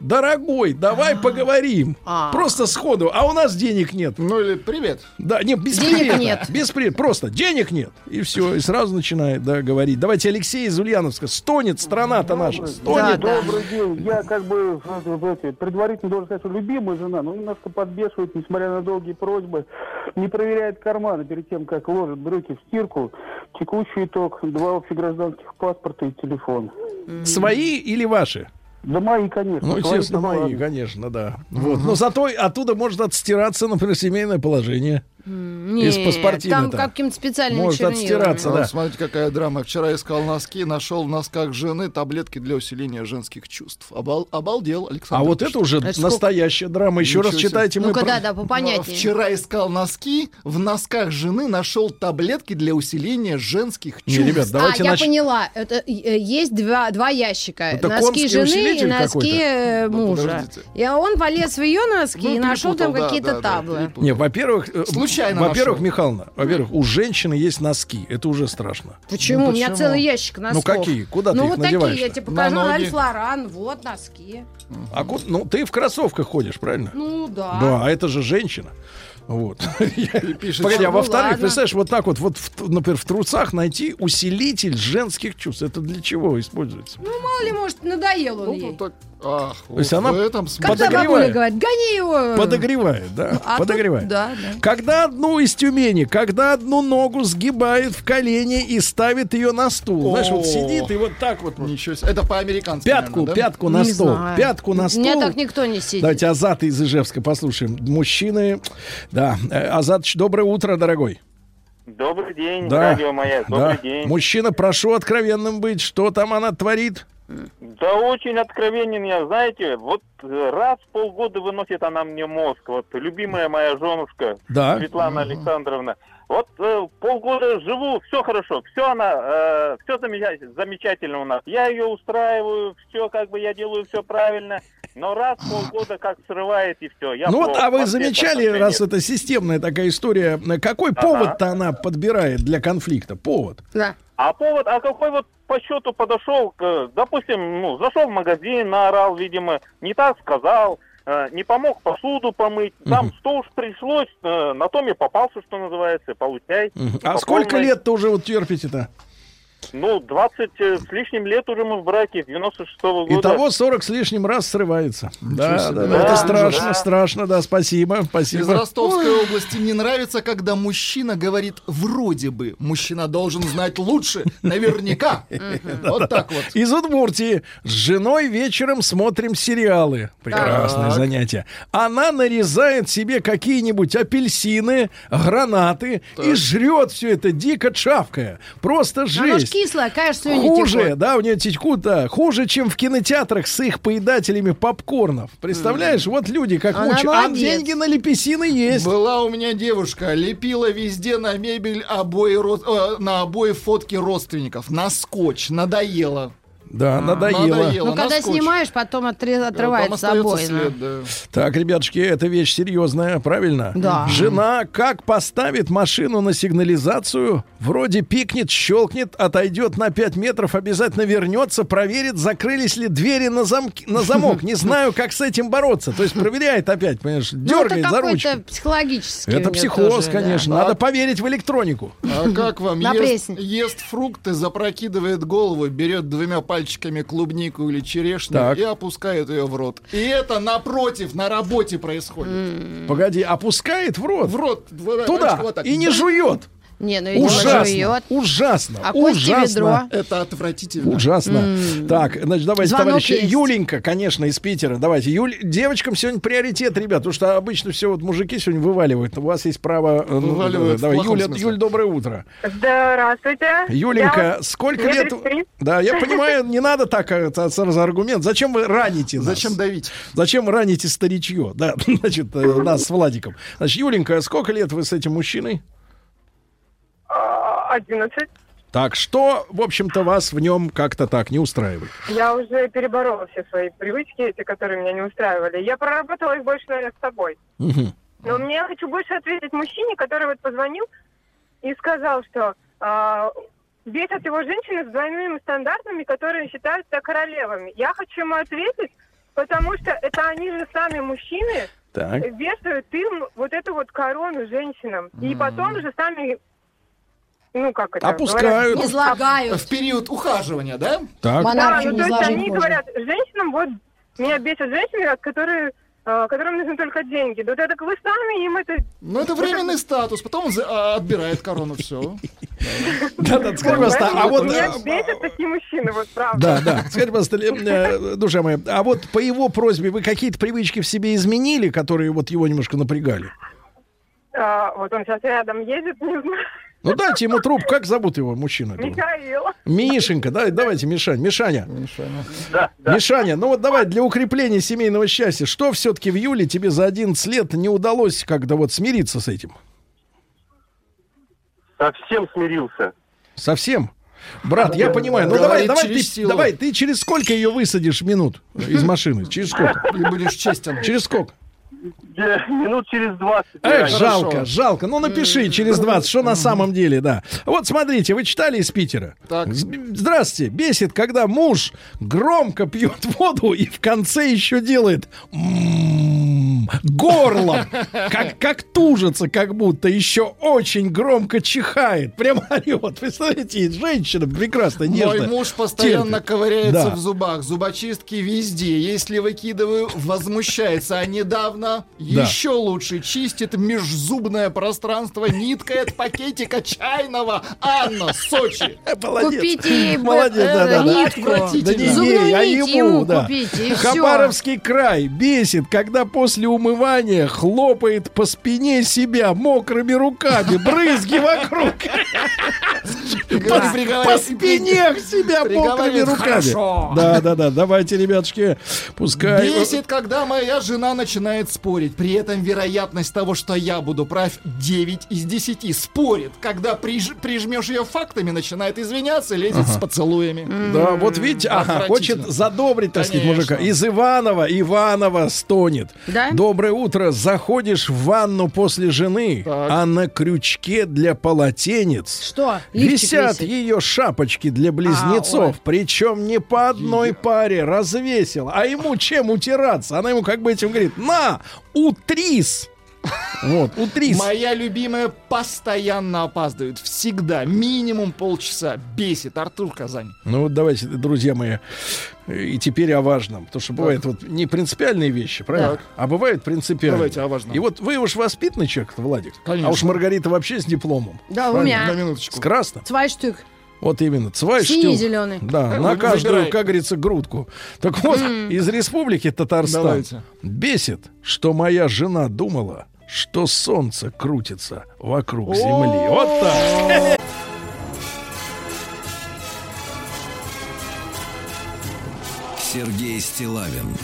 S2: Дорогой, давай поговорим.
S4: А.
S2: Просто сходу. А у нас денег нет.
S3: Ну или привет.
S2: Да, нет, без
S4: Денег
S2: привета.
S4: нет.
S2: Без привета. Просто денег нет. И все. И сразу начинает да, говорить. Давайте Алексей из Ульяновска. Стонет страна-то наша. Стонет.
S4: Да, да.
S13: Добрый день. Я как бы предварительно должен сказать, что любимая жена, но немножко подбешивает, несмотря на долгие просьбы. Не проверяет карманы перед тем, как ложит брюки в стирку. Текущий итог. Два общегражданских паспорта и телефон.
S2: Свои или ваши?
S13: Да мои, конечно.
S2: Ну, естественно, мои,
S13: ладно.
S2: конечно, да. Вот. Но зато оттуда может отстираться, например, семейное положение.
S4: Нет,
S2: из паспортины-то.
S4: там каким-то специальным
S2: Может
S4: чернилами.
S2: отстираться,
S3: Вот
S2: да.
S3: смотрите, какая драма. Вчера искал носки, нашел в носках жены таблетки для усиления женских чувств. Обал- обалдел, Александр.
S2: А вот это уже
S4: Это сколько?
S2: настоящая драма. Еще
S3: Ничего
S2: раз читайте. мы
S4: Ну-ка,
S2: про-
S4: да, да, попонятнее.
S3: Вчера искал носки, в носках жены нашел таблетки для усиления женских
S2: Не,
S3: чувств.
S2: ребят, давайте
S4: а, я
S2: нач-
S4: поняла. Это э, есть два, два ящика.
S2: Это
S4: носки
S2: конский
S4: жены и носки
S2: какой-то?
S4: э,
S3: Ну,
S4: мужа.
S3: подождите.
S4: И он полез в ее носки
S3: Ну,
S4: и нашел там
S3: да,
S4: какие-то
S3: да, да,
S4: таблы.
S3: перепутал.
S2: Не, во-первых, э,
S3: Случайно
S2: во-первых,
S3: нашел.
S2: Михайловна, во-первых, у женщины есть носки. Это уже страшно.
S4: Почему?
S3: Ну,
S4: У меня целый ящик носков.
S2: какие? Куда ты
S4: ну,
S2: их
S4: вот
S2: надеваешь-то?
S4: такие, я тебе
S3: На
S4: покажу.
S3: ноги?
S4: Альф Лоран, вот носки.
S2: А ну ты в кроссовках ходишь, правильно?
S4: Ну, да.
S2: Да, а это же женщина. Вот.
S3: пишет,
S2: Погоди, а
S4: Ну,
S2: во-вторых, представляешь, вот так вот, вот, в- например, в трусах найти усилитель женских чувств. Это для чего используется?
S4: Ну, мало ли, может, надоел он
S3: Ну,
S4: ей.
S3: вот так- Ах,
S2: То есть
S3: вот
S2: она
S3: в этом смысле.
S4: Когда
S2: подогревает.
S4: бабуля говорит, гони его.
S2: Подогревает, да,
S4: А тут-
S2: подогревает.
S4: да, да.
S2: Когда одну из Тюмени, когда одну ногу сгибает в колени и ставит ее на стул. Знаешь, вот
S3: О.
S2: сидит и вот так вот.
S3: Ничего себе. Это по-американски.
S2: Пятку,
S3: наверное, да?
S2: пятку на
S4: Не
S2: стол.
S4: знаю.
S2: Пятку на стол.
S4: меня так никто не сидит.
S2: Давайте Азата из Ижевска послушаем. Мужчины. Да. Э, Азатыч, доброе утро, дорогой.
S11: Добрый день,
S2: Да.
S11: радио Маяк. Добрый
S2: да.
S11: день.
S2: Мужчина, прошу откровенным быть. Что там она творит?
S11: Да очень откровенен я, знаете, вот э, раз в полгода выносит она мне мозг. Вот любимая моя женушка
S2: Да.
S11: Светлана Александровна. Вот э, полгода живу, все хорошо, все она, все замечательно у нас. Я ее устраиваю, все как бы я делаю все правильно. Но раз в полгода как срывает и все. Я
S2: ну вот, а вы замечали,
S11: отношения-
S2: раз это системная такая история, э, какой повод-то она подбирает для конфликта? Повод.
S4: Да.
S11: А повод, а какой вот по счету подошел, к, допустим, ну, зашел в магазин, наорал, видимо, не так сказал, э, не помог посуду помыть, там что уж пришлось, э, на том и попался, что называется, получай.
S2: А
S11: По
S2: сколько
S11: полной.
S2: лет-то уже вот терпите-то?
S11: Ну, 20 с лишним лет уже мы в браке, 96-го года.
S2: Итого 40 с лишним раз срывается. Да, да, да,
S3: Да,
S2: это
S3: да.
S2: страшно, страшно, да, спасибо,
S3: Из
S2: спасибо.
S3: Ростовской области не нравится, когда мужчина говорит «вроде бы». Мужчина должен знать лучше, наверняка. Вот так вот.
S2: Из Удмуртии. С женой вечером смотрим сериалы. Прекрасное занятие. Она нарезает себе какие-нибудь апельсины, гранаты и жрет все это дико чавкая. Просто
S4: Оно ж
S2: жесть.
S4: кислое, конечно, слюни
S2: Хуже,
S4: текут.
S2: да, у нее текут, да, хуже, чем в кинотеатрах с их поедателями попкорнов. Представляешь, вот люди как
S4: Она
S2: мучают. А
S4: молодец.
S2: деньги на лепесины есть.
S3: Была у меня девушка, лепила везде на мебель обои, ро- э, на обои фотки родственников, на скотч, надоело.
S2: Да, надоело.
S3: надоело.
S4: Ну, когда
S3: наскучит.
S4: снимаешь, потом отре- отрывается
S3: Там остается
S4: обоина.
S3: след, да.
S2: Так, ребятушки, это вещь серьезная, правильно?
S4: Да.
S2: Жена как поставит машину на сигнализацию, вроде пикнет, щелкнет, отойдет на 5 метров, обязательно вернется, проверит, закрылись ли двери на, замки, на замок. Не знаю, как с этим бороться. То есть проверяет опять, понимаешь,
S4: Ну,
S2: дергает
S4: это
S2: за ручку.
S4: какой-то психологический. у
S2: Это психоз, конечно. Надо поверить в электронику.
S3: А как вам? Ест, фрукты, запрокидывает голову, берет двумя пальчиками клубнику или черешню
S2: Так.
S3: и опускает ее в рот. И это напротив, на работе происходит.
S2: Погоди, опускает в рот?
S3: В рот.
S2: Туда.
S3: вот так.
S2: И не жует.
S4: Не, ну
S2: Ужасно.
S4: жует.
S2: Ужасно.
S4: А
S2: ужасно.
S4: ведро.
S3: Это отвратительно.
S2: Ужасно. Так, значит, давайте,
S4: Звонок
S2: товарищи.
S4: есть.
S2: Юленька, конечно, из Питера. Давайте. Юль... Девочкам сегодня приоритет, ребят, потому что обычно все вот мужики сегодня вываливают. У вас есть право... э, ну,
S3: Вываливают в
S2: Давай, Юля,
S3: смысле.
S2: Юль, доброе утро.
S14: Здравствуйте.
S2: Юленька,
S14: Я
S2: сколько лет...
S14: 33.
S2: Да, я понимаю, не надо так э, это, сразу аргумент. Зачем вы раните нас?
S3: Зачем давить?
S2: Зачем раните старичье? Да, значит, э, нас с Владиком. Значит, Юленька, сколько лет вы с этим мужчиной?
S14: А, 11.
S2: Так, что, в общем-то, вас в нем как-то так не устраивает?
S14: Я уже переборола все свои привычки, эти, которые меня не устраивали. Я проработала их больше, наверное, с тобой.
S2: Мгм.
S14: Но мне я хочу больше ответить мужчине, который вот позвонил и сказал, что а, бесят его женщины с двойными стандартами, которые считаются королевами. Я хочу ему ответить, потому что это они же сами мужчины
S2: Так.
S14: вешают им вот эту вот корону женщинам. И потом же сами, ну как это?
S2: Опускают.
S14: говорят,
S4: Излагают.
S3: В период ухаживания, да?
S2: Так.
S14: Да, ну, то есть они
S4: можно.
S14: говорят, женщинам вот меня бесят женщины, от которые, э, которым нужны только деньги. Да вот это вы сами им это...
S3: Ну, это временный статус. Потом он а, отбирает корону, все.
S2: Да, да, скажи, пожалуйста, а вот...
S14: Меня
S2: э,
S14: бесят такие мужчины, вот правда.
S2: Да, да. Скажите, пожалуйста, э, душа моя, а вот по его просьбе вы какие-то привычки в себе изменили, которые вот его немножко напрягали?
S14: А, вот он сейчас рядом едет, не знаю.
S2: Ну дайте ему трубку, как зовут его мужчину? этого?
S14: Михаил.
S2: Мишенька, да, давайте, Мишань. Мишаня. Мишаня, ну вот давай для укрепления семейного счастья, что все-таки в июле тебе за 11 лет не удалось как-то вот смириться с этим?
S15: Совсем смирился.
S2: Совсем? Брат, я понимаю. Ну давай, давай
S3: через
S2: ты,
S3: силу.
S2: давай, ты через сколько ее высадишь минут из машины? Через сколько?
S3: И будешь честен.
S2: Через сколько?
S15: Минут через 20.
S2: Эх, жалко, жалко. Ну, напиши через 20, что на самом деле, да. Вот смотрите, вы читали из Питера?
S3: Так.
S2: Здравствуйте. Бесит, когда муж громко пьет воду и в конце еще делает «м-м-м» горлом, как, как тужится, как будто еще очень громко чихает. Прямо орет. Представляете, женщина прекрасно,
S3: Мой
S2: нежно.
S3: муж постоянно
S2: терпит.
S3: ковыряется
S2: Да.
S3: в зубах, зубочистки везде. Если выкидываю, возмущается. А недавно еще лучше чистит межзубное пространство ниткой от пакетика чайного. Анна, Сочи.
S2: Молодец.
S4: Купите ей
S2: Молодец,
S4: э,
S2: да, да, да.
S4: нитку.
S2: Да не ей, а ему, да.
S4: купите.
S2: Хабаровский край бесит, когда после умывания хлопает по спине себя мокрыми руками, брызги вокруг. По, спине себя мокрыми руками.
S3: «Хорошо».
S2: Да, да, да. Давайте, ребятушки, пускай.
S3: Бесит, когда моя жена начинает спорить. При этом вероятность того, что я буду прав, 9 из 10. Спорит. Когда приж- прижмешь ее фактами, начинает извиняться, лезет с поцелуями.
S2: Да, вот видите, ага, хочет задобрить, так сказать, мужика. Из Иванова, Иванова стонет.
S4: Да?
S2: Доброе утро. Заходишь в ванну после жены, а на крючке для полотенец
S4: Что? Лифчик
S2: висят
S4: висит?
S2: ее шапочки для близнецов.
S4: ой.
S2: Причем не по одной паре развесил. А ему чем утираться? Она ему как бы этим говорит, на, утрис. Вот, утрис.
S3: Моя любимая постоянно опаздывает. Всегда. Минимум полчаса. Бесит. Артур Казань.
S2: Ну вот давайте, друзья мои, и теперь о важном. Потому что бывают вот не принципиальные вещи, правильно?
S3: Так.
S2: А бывают принципиальные.
S3: Давайте о важном.
S2: И вот вы уж воспитанный человек, Владик.
S3: Конечно.
S2: А уж Маргарита вообще с дипломом.
S4: Да, у
S2: Правильно?
S3: На
S4: меня.
S3: минуточку.
S2: С красным.
S4: Stück.
S2: Вот именно. Цвайштюк.
S4: Синий-зеленый.
S2: Да, на каждую, как говорится, грудку. Так вот, из республики Татарстан
S3: Давайте.
S2: бесит, что моя жена думала, что солнце крутится вокруг земли. Вот так.
S1: Сергей Стилавин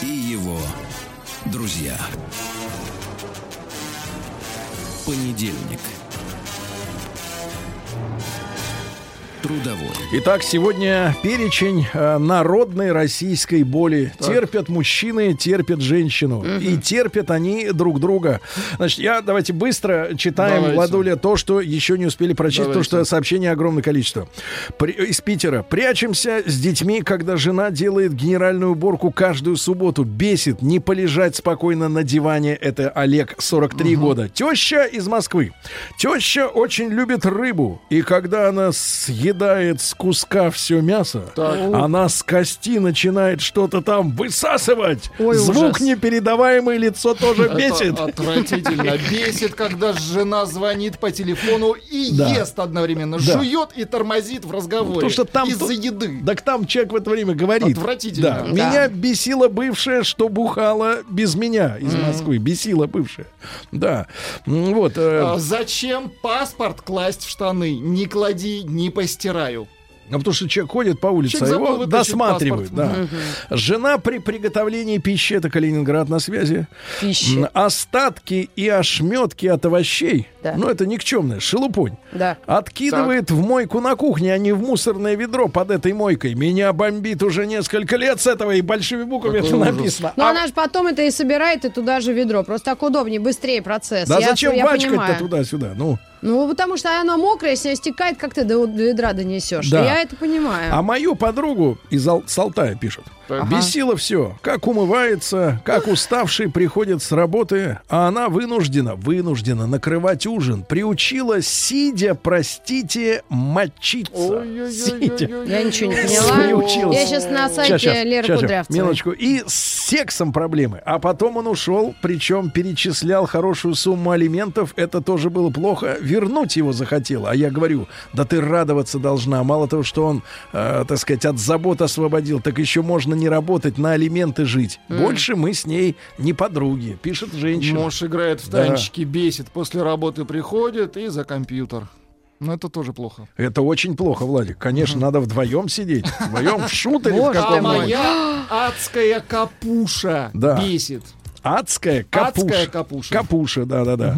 S1: и его друзья. Понедельник. Трудовой.
S2: Итак, сегодня перечень э, народной российской боли.
S3: Так.
S2: Терпят мужчины, терпят женщину. И терпят они друг друга. Значит, я давайте быстро читаем,
S3: Давайте.
S2: Владуля, то, что еще не успели прочесть,
S3: Давайте.
S2: потому что сообщений огромное количество. При- из Питера. Прячемся с детьми, когда жена делает генеральную уборку каждую субботу. Бесит не полежать спокойно на диване. Это Олег, 43 года. Теща из Москвы. Теща очень любит рыбу. И когда она съедает с куска все мясо, она с кости начинает что-то там высасывать.
S3: Ой,
S2: Звук
S3: ужас.
S2: непередаваемый, лицо тоже
S3: Это
S2: бесит.
S3: отвратительно. Бесит, когда жена звонит по телефону и
S2: Да.
S3: ест одновременно.
S2: Да.
S3: Жует и тормозит в разговоре.
S2: Потому что там
S3: Из-за еды.
S2: Так там человек в это время говорит.
S3: Отвратительно.
S2: Да.
S3: Да.
S2: Меня бесила бывшая, что бухала без меня из
S3: Мгм.
S2: Москвы. Бесила бывшая. Да. Вот. э,
S3: А Зачем паспорт класть в штаны? Не клади, не постираю.
S2: А потому что человек ходит по улице,
S3: Человек
S2: а его досматривают. Да. Жена при приготовлении пищи, это Калининград на связи.
S4: Пищи.
S2: Остатки и ошметки от овощей,
S4: Да.
S2: ну это никчемная шелупонь,
S4: Да.
S2: откидывает в мойку на кухне, а не в мусорное ведро под этой мойкой. Меня бомбит уже несколько лет с этого, и большими буквами это написано.
S4: Но
S2: А-
S4: она же потом это и собирает, и туда же ведро. Просто так удобнее, быстрее процесс.
S2: да
S4: Я-
S2: зачем
S4: я
S2: бачкать-то туда-сюда? Ну,
S4: Ну, потому что оно мокрое, если стекает, как ты до, ведра донесешь.
S2: Да.
S4: Я это понимаю.
S2: А мою подругу из Ал- с Алтая пишут.
S4: Ага.
S2: Бесило все. Как умывается, как уставший приходит с работы, а она вынуждена, вынуждена накрывать ужин. Приучила, сидя, простите, мочиться. Сидя.
S4: Я ничего не поняла.
S2: Приучилась.
S4: Я сейчас на сайте
S2: Щас, щас,
S4: Леры
S2: щас,
S4: Кудрявцевой.
S2: Минуточку. И с сексом проблемы. А потом он ушел, причем перечислял хорошую сумму алиментов. Это тоже было плохо. Вернуть его захотела. А я говорю, да ты радоваться должна. Мало того, что он, э, так сказать, от забот освободил, так еще можно не работать, на алименты жить.
S3: М.
S2: Больше мы с ней не подруги, пишет женщина.
S3: Муж играет в
S2: Да.
S3: танчики, бесит. После работы приходит и за компьютер. Но это тоже плохо.
S2: Это очень плохо, Владик. Конечно, надо вдвоем сидеть. Вдвоем в шутере в каком-нибудь.
S3: моя адская капуша
S2: Да.
S3: бесит.
S2: Адская капуша.
S3: Адская капуша.
S2: Капуша, да-да-да.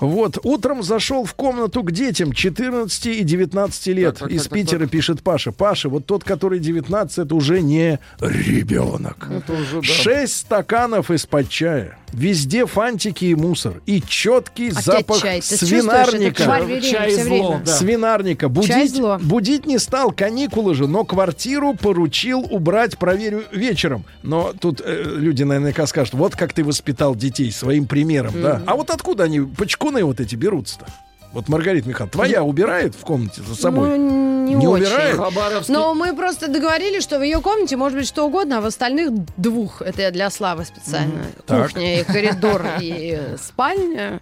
S2: Вот, утром зашел в комнату к детям 14 и 19 лет.
S3: Так, так,
S2: Из
S3: так, так,
S2: Питера пишет Паша. Паша, вот тот, который 19, это уже не ребенок.
S3: Это уже, да.
S2: Шесть стаканов из-под чая. Везде фантики и мусор. И четкий
S4: Опять
S2: запах
S4: чай. Ты
S2: свинарника.
S3: Чай
S4: всё
S3: зло, да.
S2: Свинарника.
S4: Чай
S2: Будить,
S4: зло.
S2: будить не стал, каникулы же, но квартиру поручил убрать, проверю вечером. Но тут э, люди наверняка скажут, вот как ты воспитал детей своим примером, да?
S4: Мгм.
S2: А вот откуда они, почкуны вот эти берутся-то? Вот, Маргарита Михайловна, твоя убирает в комнате за собой?
S4: Ну, не,
S2: Не
S4: очень.
S2: убирает?
S3: Хабаровский.
S4: Но мы просто договорились, что в ее комнате может быть что угодно, а в остальных двух. Это я для Славы специально.
S2: Так.
S4: Кухня и коридор и спальня.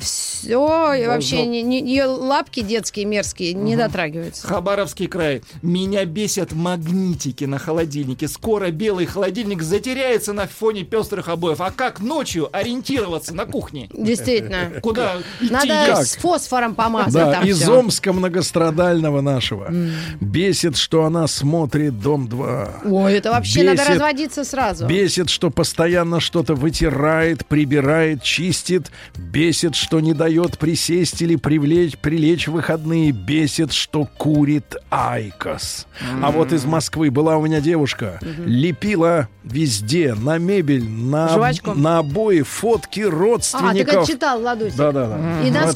S4: все. И вообще не- не- ее лапки детские мерзкие не дотрагиваются.
S3: Хабаровский край. Меня бесят магнитики на холодильнике. Скоро белый холодильник затеряется на фоне пестрых обоев. А как ночью ориентироваться на кухне?
S4: Действительно.
S3: Куда идти
S4: Надо фосфором помазать
S2: Да,
S4: там
S2: из
S4: всё.
S2: Омска многострадального нашего. Бесит, что она смотрит «Дом-2».
S4: Ой, это вообще надо
S2: Бесит.
S4: разводиться сразу.
S2: Бесит, что постоянно что-то вытирает, прибирает, чистит. Бесит, что не дает присесть или привлечь, прилечь в выходные. Бесит, что курит IQOS. А вот из Москвы была у меня девушка. Лепила везде, на мебель, на,
S4: Жвачку?
S2: на обои, фотки
S4: А, так
S2: родственников.
S4: это читал, Ладусик.
S2: Да-да-да.
S4: И на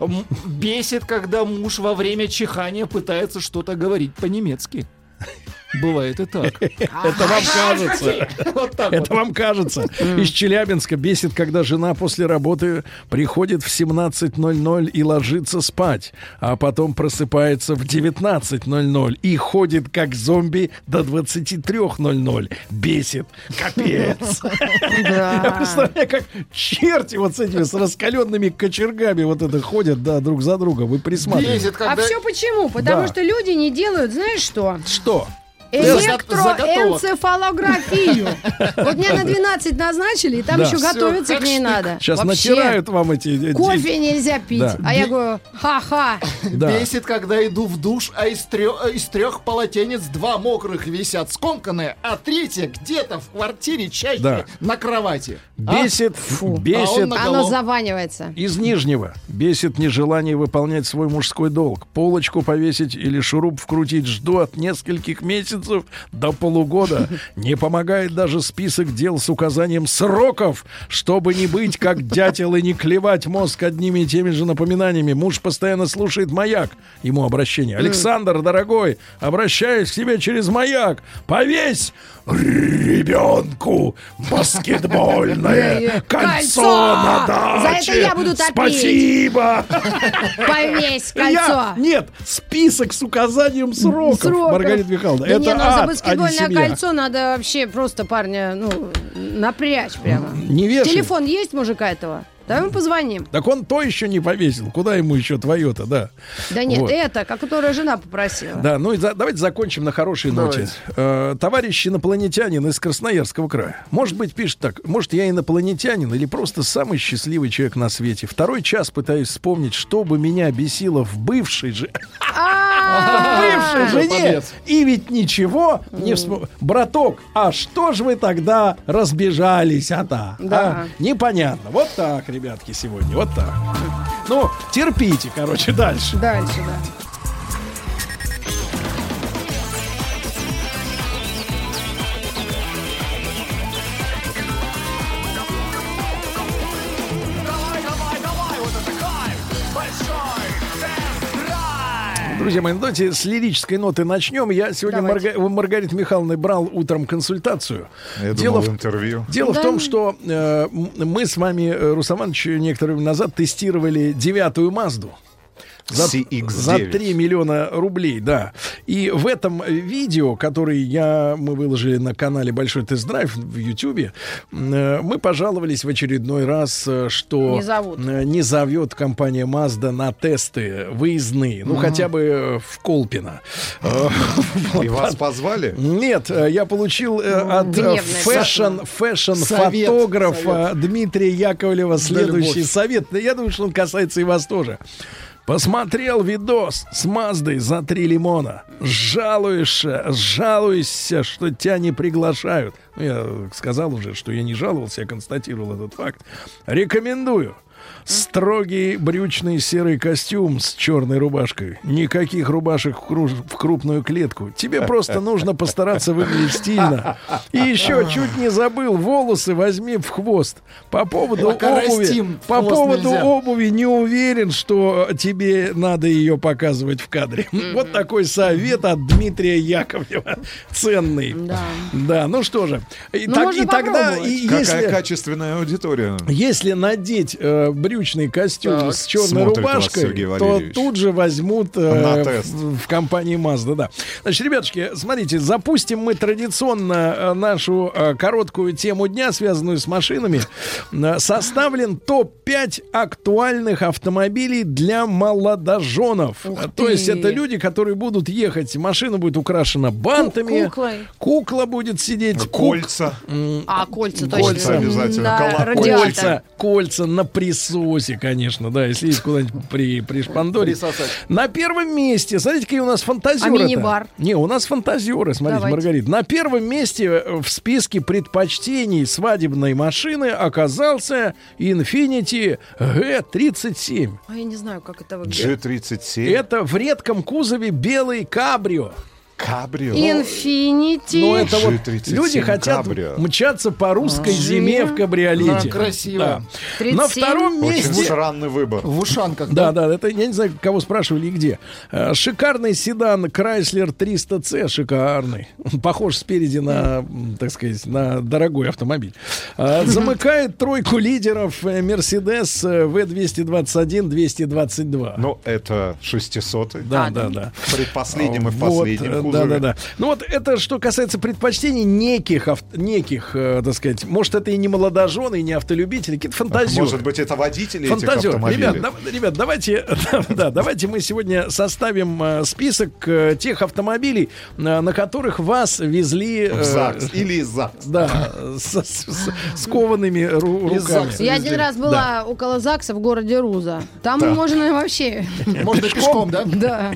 S3: М, Бесит, когда муж во время чихания пытается что-то говорить по-немецки. Бывает и так.
S2: Это вам кажется.
S3: Вот так
S2: Это вам кажется. Из Челябинска бесит, когда жена после работы приходит в 17.00 и ложится спать, а потом просыпается в 19.00 и ходит как зомби до 23.00. Бесит. Капец. Я представляю, как черти вот с этими, с раскаленными кочергами вот это ходят, да, друг за друга. Вы присматриваете.
S3: Бесит,
S4: А все почему? Потому что люди не делают, знаешь что?
S2: Что?
S4: Электроэнцефалографию. Вот мне на 12 назначили, и там еще готовиться к ней надо.
S2: Сейчас натирают вам эти...
S4: Кофе нельзя пить. А я говорю, ха-ха.
S3: Бесит, когда иду в душ, а из трех, трех полотенец два мокрых висят скомканные, а третье где-то в квартире чаще на кровати. А?
S2: Бесит,
S3: А
S2: бесит.
S3: на
S4: Оно заванивается.
S2: Из Нижнего бесит нежелание выполнять свой мужской долг. Полочку повесить или шуруп вкрутить жду от нескольких месяцев до полугода. Не помогает даже список дел с указанием сроков, чтобы не быть как дятел и не клевать мозг одними и теми же напоминаниями. Муж постоянно слушает маяк. Ему обращение. Александр, дорогой, обращаюсь к тебе через маяк. Повесь ребенку баскетбольное кольцо на
S4: За
S2: даче.
S4: это я буду топить.
S2: Спасибо.
S4: Повесь кольцо.
S2: Я- нет, список с указанием сроков,
S4: Сроков.
S2: Маргарита Михайловна.
S4: Да
S2: это
S4: не, ну за
S2: ад, а
S4: баскетбольное кольцо надо вообще просто парня, ну, напрячь прямо.
S2: Не вешай.
S4: Телефон есть мужика этого? Давай ему позвоним.
S2: Так он то еще не повесил. Куда ему еще твое-то, да?
S4: Да нет,
S2: Вот.
S4: это, как которая жена попросила.
S2: Да, ну и за- давайте закончим на хорошей ноте. Э, товарищ инопланетянин из Красноярского края. Может быть, пишет так. Может, я инопланетянин или просто самый счастливый человек на свете. Второй час пытаюсь вспомнить, что бы меня бесило в бывшей же... бывшей жене. И ведь ничего не вспом... Браток, а что ж вы тогда разбежались, а-то?
S4: Да.
S2: а? Непонятно. Вот так, ребятки, сегодня. Вот так. Ну, терпите, короче, дальше.
S4: Дальше, да.
S2: Друзья мои, ну, давайте с лирической ноты начнем. Я сегодня. Марга- у Маргариты Михайловны брал утром консультацию.
S16: Я
S2: Дело
S16: думал,
S2: в-
S16: интервью.
S2: Дело
S16: Да.
S2: в том, что э, мы с вами, э, Рустам Иванович, некоторое время назад тестировали девятую Мазду. За,
S16: CX-9.
S2: за 3 миллиона рублей, да. И в этом видео, которое я, мы выложили на канале Большой тест-драйв в Ютьюбе, э, мы пожаловались в очередной раз, э, что
S4: Не зовут.
S2: э, не зовет компания Mazda на тесты выездные, ну
S16: Мгм.
S2: хотя бы в Колпино.
S16: И вас позвали?
S2: Нет, я получил э, от fashion, fashion
S16: Совет,
S2: фотографа Дмитрия Яковлева следующий совет. Да Я думаю, что он касается и вас тоже. Посмотрел видос с Маздой за три лимона. Жалуешься, жалуешься, что тебя не приглашают. Ну, я сказал уже, что я не жаловался, я констатировал этот факт. Рекомендую. Строгий брючный серый костюм с черной рубашкой. Никаких рубашек в, кру- в крупную клетку. Тебе просто нужно постараться выглядеть стильно. И еще чуть не забыл, волосы возьми в хвост. По поводу
S3: Пока
S2: обуви,
S3: растим,
S2: по поводу
S3: нельзя.
S2: обуви не уверен, что тебе надо ее показывать в кадре. Вот такой совет от Дмитрия Яковлева. Ценный.
S4: Да.
S2: Да, ну что же. И,
S4: Ну,
S2: так- и тогда, и
S16: Какая
S2: если,
S16: качественная аудитория.
S2: если надеть э, брючный костюм
S16: Так.
S2: с черной
S16: вас
S2: рубашкой, то тут же возьмут э,
S16: На
S2: в-
S16: тест.
S2: В, компании Mazda, да. Значит, ребятушки, смотрите, запустим мы традиционно э, нашу э, короткую тему дня, связанную с машинами. Э, Составлен топ-5 актуальных автомобилей для молодоженов.
S4: Ух
S2: То есть это люди, которые будут ехать, машина будет украшена бантами,
S4: Куклой.
S2: кукла будет сидеть, кук-
S16: Кольца.
S4: А, кольца точно.
S2: Кольца
S16: обязательно,
S4: Да.
S2: Кольца, кольца на присосе, конечно, да, если есть куда-нибудь при, пришпандорить.
S3: Присосать.
S2: На первом месте, смотрите, какие у нас фантазеры.
S4: А мини-бар?
S2: Не, у нас фантазеры, смотрите,
S4: Давайте.
S2: Маргарита. На первом месте э, в списке предпочтений свадебной машины оказался Infiniti G37.
S4: А я не знаю, как это выглядит.
S16: G37.
S2: Это в редком кузове белый кабрио.
S16: Кабрио.
S4: Инфинити.
S2: Ну, это вот
S16: G37
S2: люди хотят
S16: кабрио.
S2: мчаться по русской
S4: А.
S2: зиме в кабриолете.
S3: Да, красиво.
S2: Да.
S4: 37?
S2: На втором
S16: Очень
S2: месте...
S16: странный выбор.
S3: В ушанках.
S2: Да, да, это я не знаю, кого спрашивали и где. Э, Шикарный седан Chrysler 300C, шикарный. Похож спереди на, так сказать, на дорогой автомобиль. Э, Замыкает тройку лидеров э, Mercedes э, V221 222.
S16: Ну, это 600
S2: да, да, да.
S16: В предпоследнем и в
S2: Вот,
S16: последнем кузове.
S2: Да, да, да. Ну вот это что касается предпочтений неких, ав- неких, э, так сказать, может это и не молодожены, и не автолюбители, какие-то фантазеры.
S16: Может быть, это водители этих
S2: Фантазер.
S16: автомобилей?
S2: Ребят, да- ребят, давайте, да, давайте мы сегодня составим э, список э, тех автомобилей, э, на которых вас везли э,
S16: В ЗАГС или из ЗАГС.
S2: Да, с, с- с- с коваными ру- руками.
S4: Я один раз была около ЗАГСа в городе Руза. Там
S2: Да.
S4: можно вообще...
S3: Можно пешком, да?
S4: Да.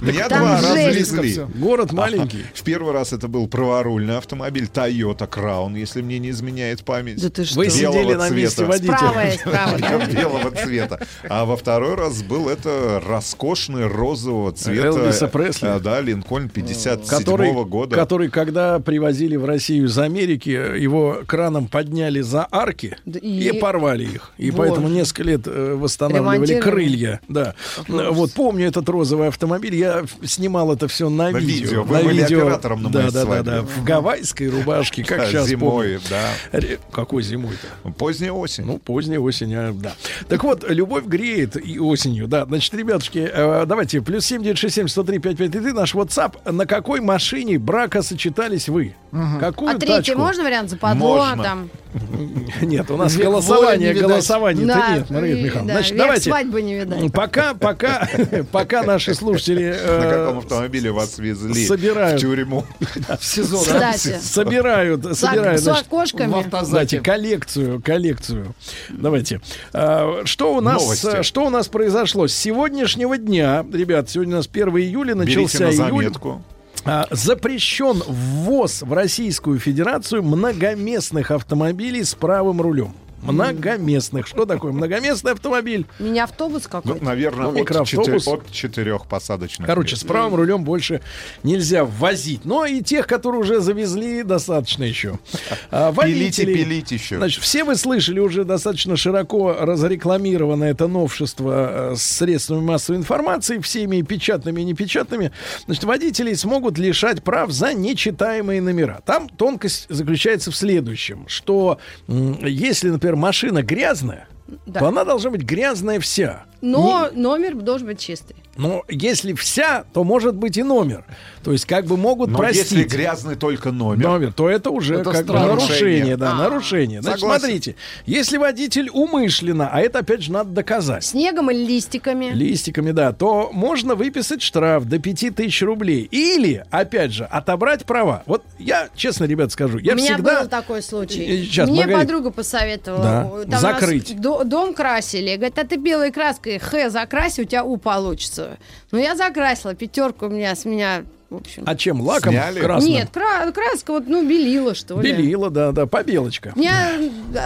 S16: Меня два раза
S4: жесть.
S2: Город маленький.
S16: В первый раз это был праворульный автомобиль Toyota Crown, если мне не изменяет память.
S4: Да ты что?
S2: Вы сидели на месте водителя.
S4: Справа.
S16: Белого цвета. А во второй раз был это роскошный розового цвета.
S2: Элвиса Пресли.
S16: э, Да, Линкольн 57
S2: который,
S16: года.
S2: который, когда привозили в Россию из Америки, его краном подняли за арки и, порвали их. И поэтому несколько лет э, восстанавливали крылья. Да. Вот помню этот розовый автомобиль. Я снимал это все на,
S16: На
S2: видео.
S16: видео. Вы были оператором на
S2: да,
S16: моей
S2: да, да,
S16: свадьбе.
S2: да. В гавайской рубашке, как
S16: Да,
S2: сейчас
S16: зимой,
S2: помню.
S16: да.
S2: Ре- Какой зимой-то?
S16: Поздняя осень.
S2: Ну, поздняя осень, а, да. Так вот, любовь греет и осенью, да. Значит, ребятушки, э, давайте, плюс 7967 103 5533, наш WhatsApp. На какой машине брака сочетались вы? Какую
S4: А третий
S2: тачку?
S4: можно вариант западло
S2: Можно.
S4: там?
S2: Нет, у нас голосование, голосование-то
S4: Да,
S2: нет, Маргарита Михайловна.
S4: да,
S2: Значит, давайте,
S4: свадьбы не видать.
S2: пока, пока, пока наши слушатели э,
S16: На каком автомобиле вас везли
S2: собирают.
S16: в тюрьму?
S3: В СИЗО, да?
S4: Кстати.
S2: собирают, собирают,
S4: с
S2: значит,
S4: окошками.
S2: Давайте коллекцию, коллекцию. Давайте. А, Что у нас, э, что у нас произошло с сегодняшнего дня, ребят? Сегодня у нас 1 июля начался
S16: на
S2: июль.
S16: заметку.
S2: А, Запрещен ввоз в Российскую Федерацию многоместных автомобилей с правым рулем. Многоместных. Что такое многоместный автомобиль?
S4: Мини-автобус
S16: Ну,
S4: какой-то?
S16: наверное,
S2: Ну,
S16: от,
S2: микроавтобус.
S16: четы- от четырех посадочных.
S2: Короче, с правым рулем больше нельзя ввозить. Но и тех, которые уже завезли, достаточно еще. А,
S16: Пилите,
S2: водителей-
S16: пилить еще.
S2: Значит, все вы слышали уже достаточно широко разрекламировано это новшество э, с средствами массовой информации, всеми печатными и непечатными. Значит, водителей смогут лишать прав за нечитаемые номера. Там тонкость заключается в следующем, что если, например, машина грязная,
S4: Да.
S2: то она должна быть грязная вся.
S4: Но номер должен быть чистый.
S2: Но если вся, то может быть и номер. То есть как бы могут
S16: Но
S2: простить.
S16: если грязный только номер,
S2: Номер, то это уже
S3: Это
S2: как бы нарушение, да,
S3: А,
S2: нарушение. Значит,
S16: согласен.
S2: смотрите, если водитель умышленно, а это опять же надо доказать,
S4: Снегом или листиками.
S2: листиками, да, то можно выписать штраф до 5000 рублей. Или, опять же, отобрать права. Вот я, честно, ребят, скажу, я
S4: У меня
S2: всегда...
S4: был такой случай.
S2: Сейчас,
S4: Мне
S2: Маргарита.
S4: подруга посоветовала.
S2: Да.
S4: Там
S2: Закрыть.
S4: до- дом красили. Говорит, а ты белой краской Х закраси, у тебя У получится. Ну, я закрасила. Пятерку у меня с меня, в общем.
S2: А чем? Лаком
S16: Сняли?
S2: красным?
S4: Нет, кра- краска вот, ну, белила, что ли.
S2: Белила, да, да, побелочка.
S4: Меня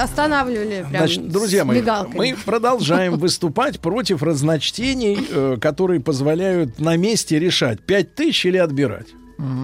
S4: останавливали прям
S2: Значит, друзья мои,
S4: мигалками.
S2: мы продолжаем выступать против разночтений, э, которые позволяют на месте решать, 5 тысяч или отбирать.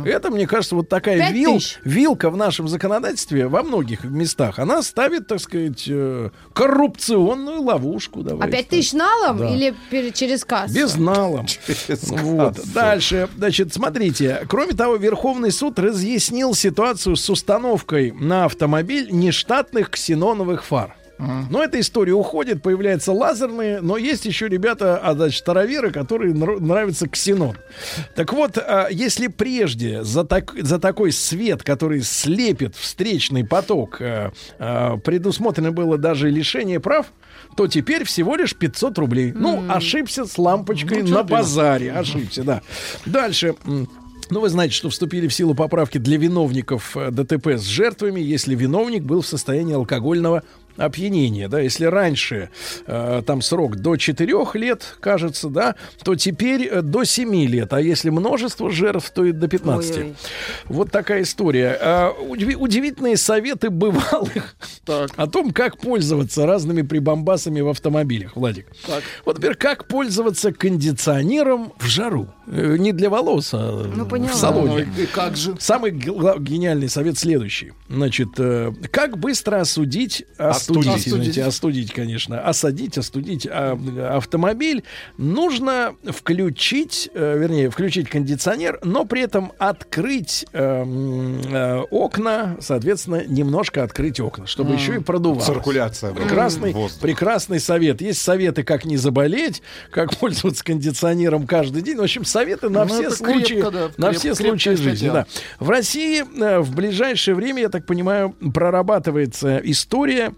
S2: Это, мне кажется, вот такая вил-
S4: тысяч.
S2: вилка в нашем законодательстве во многих местах. Она ставит, так сказать, э, коррупционную ловушку.
S4: А
S2: давайте
S4: пять
S2: так.
S4: тысяч налом
S2: Да.
S4: или через кассу?
S2: Без налом.
S16: Через
S2: Вот.
S16: кассу.
S2: Дальше. Значит, смотрите. Кроме того, Верховный суд разъяснил ситуацию с установкой на автомобиль нештатных ксеноновых фар. Но эта история уходит, появляются лазерные, но есть еще ребята, а значит, староверы, которые нрав- нравится ксенон. Так вот, а, если прежде за, так- за такой свет, который слепит встречный поток, а, а, предусмотрено было даже лишение прав, то теперь всего лишь 500 рублей. Ну, ошибся с лампочкой на базаре. Ошибся, да. Дальше. Ну, вы знаете, что вступили в силу поправки для виновников э, ДТП с жертвами, если виновник был в состоянии алкогольного опьянения, да, если раньше э, там срок до 4 лет, кажется, да, то теперь э, до 7 лет, а если множество жертв, то и до 15.
S4: Ой-ой.
S2: Вот такая история. А, удиви- удивительные советы бывалых о том, как пользоваться разными прибамбасами в автомобилях, Владик. Вот, например, как пользоваться кондиционером в жару. Э, Не для волос, а
S4: Ну, поняла.
S2: в салоне.
S3: И как же?
S2: Самый гениальный совет следующий. Значит, э, как быстро осудить
S16: Остатки
S2: остудить,
S16: Остудить.
S2: извините, остудить, конечно, осадить, остудить а, автомобиль, нужно включить, э, вернее, включить кондиционер, но при этом открыть э, э, окна, соответственно, немножко открыть окна, чтобы
S16: М.
S2: еще и продувалось.
S16: Циркуляция.
S2: Прекрасный,
S16: Воздух.
S2: прекрасный совет. Есть советы, как не заболеть, как пользоваться кондиционером каждый день. В общем, советы на
S3: Ну,
S2: все случаи,
S3: крепко, да,
S2: на
S3: креп-
S2: все случаи жизни. Да. В России э, в ближайшее время, я так понимаю, прорабатывается история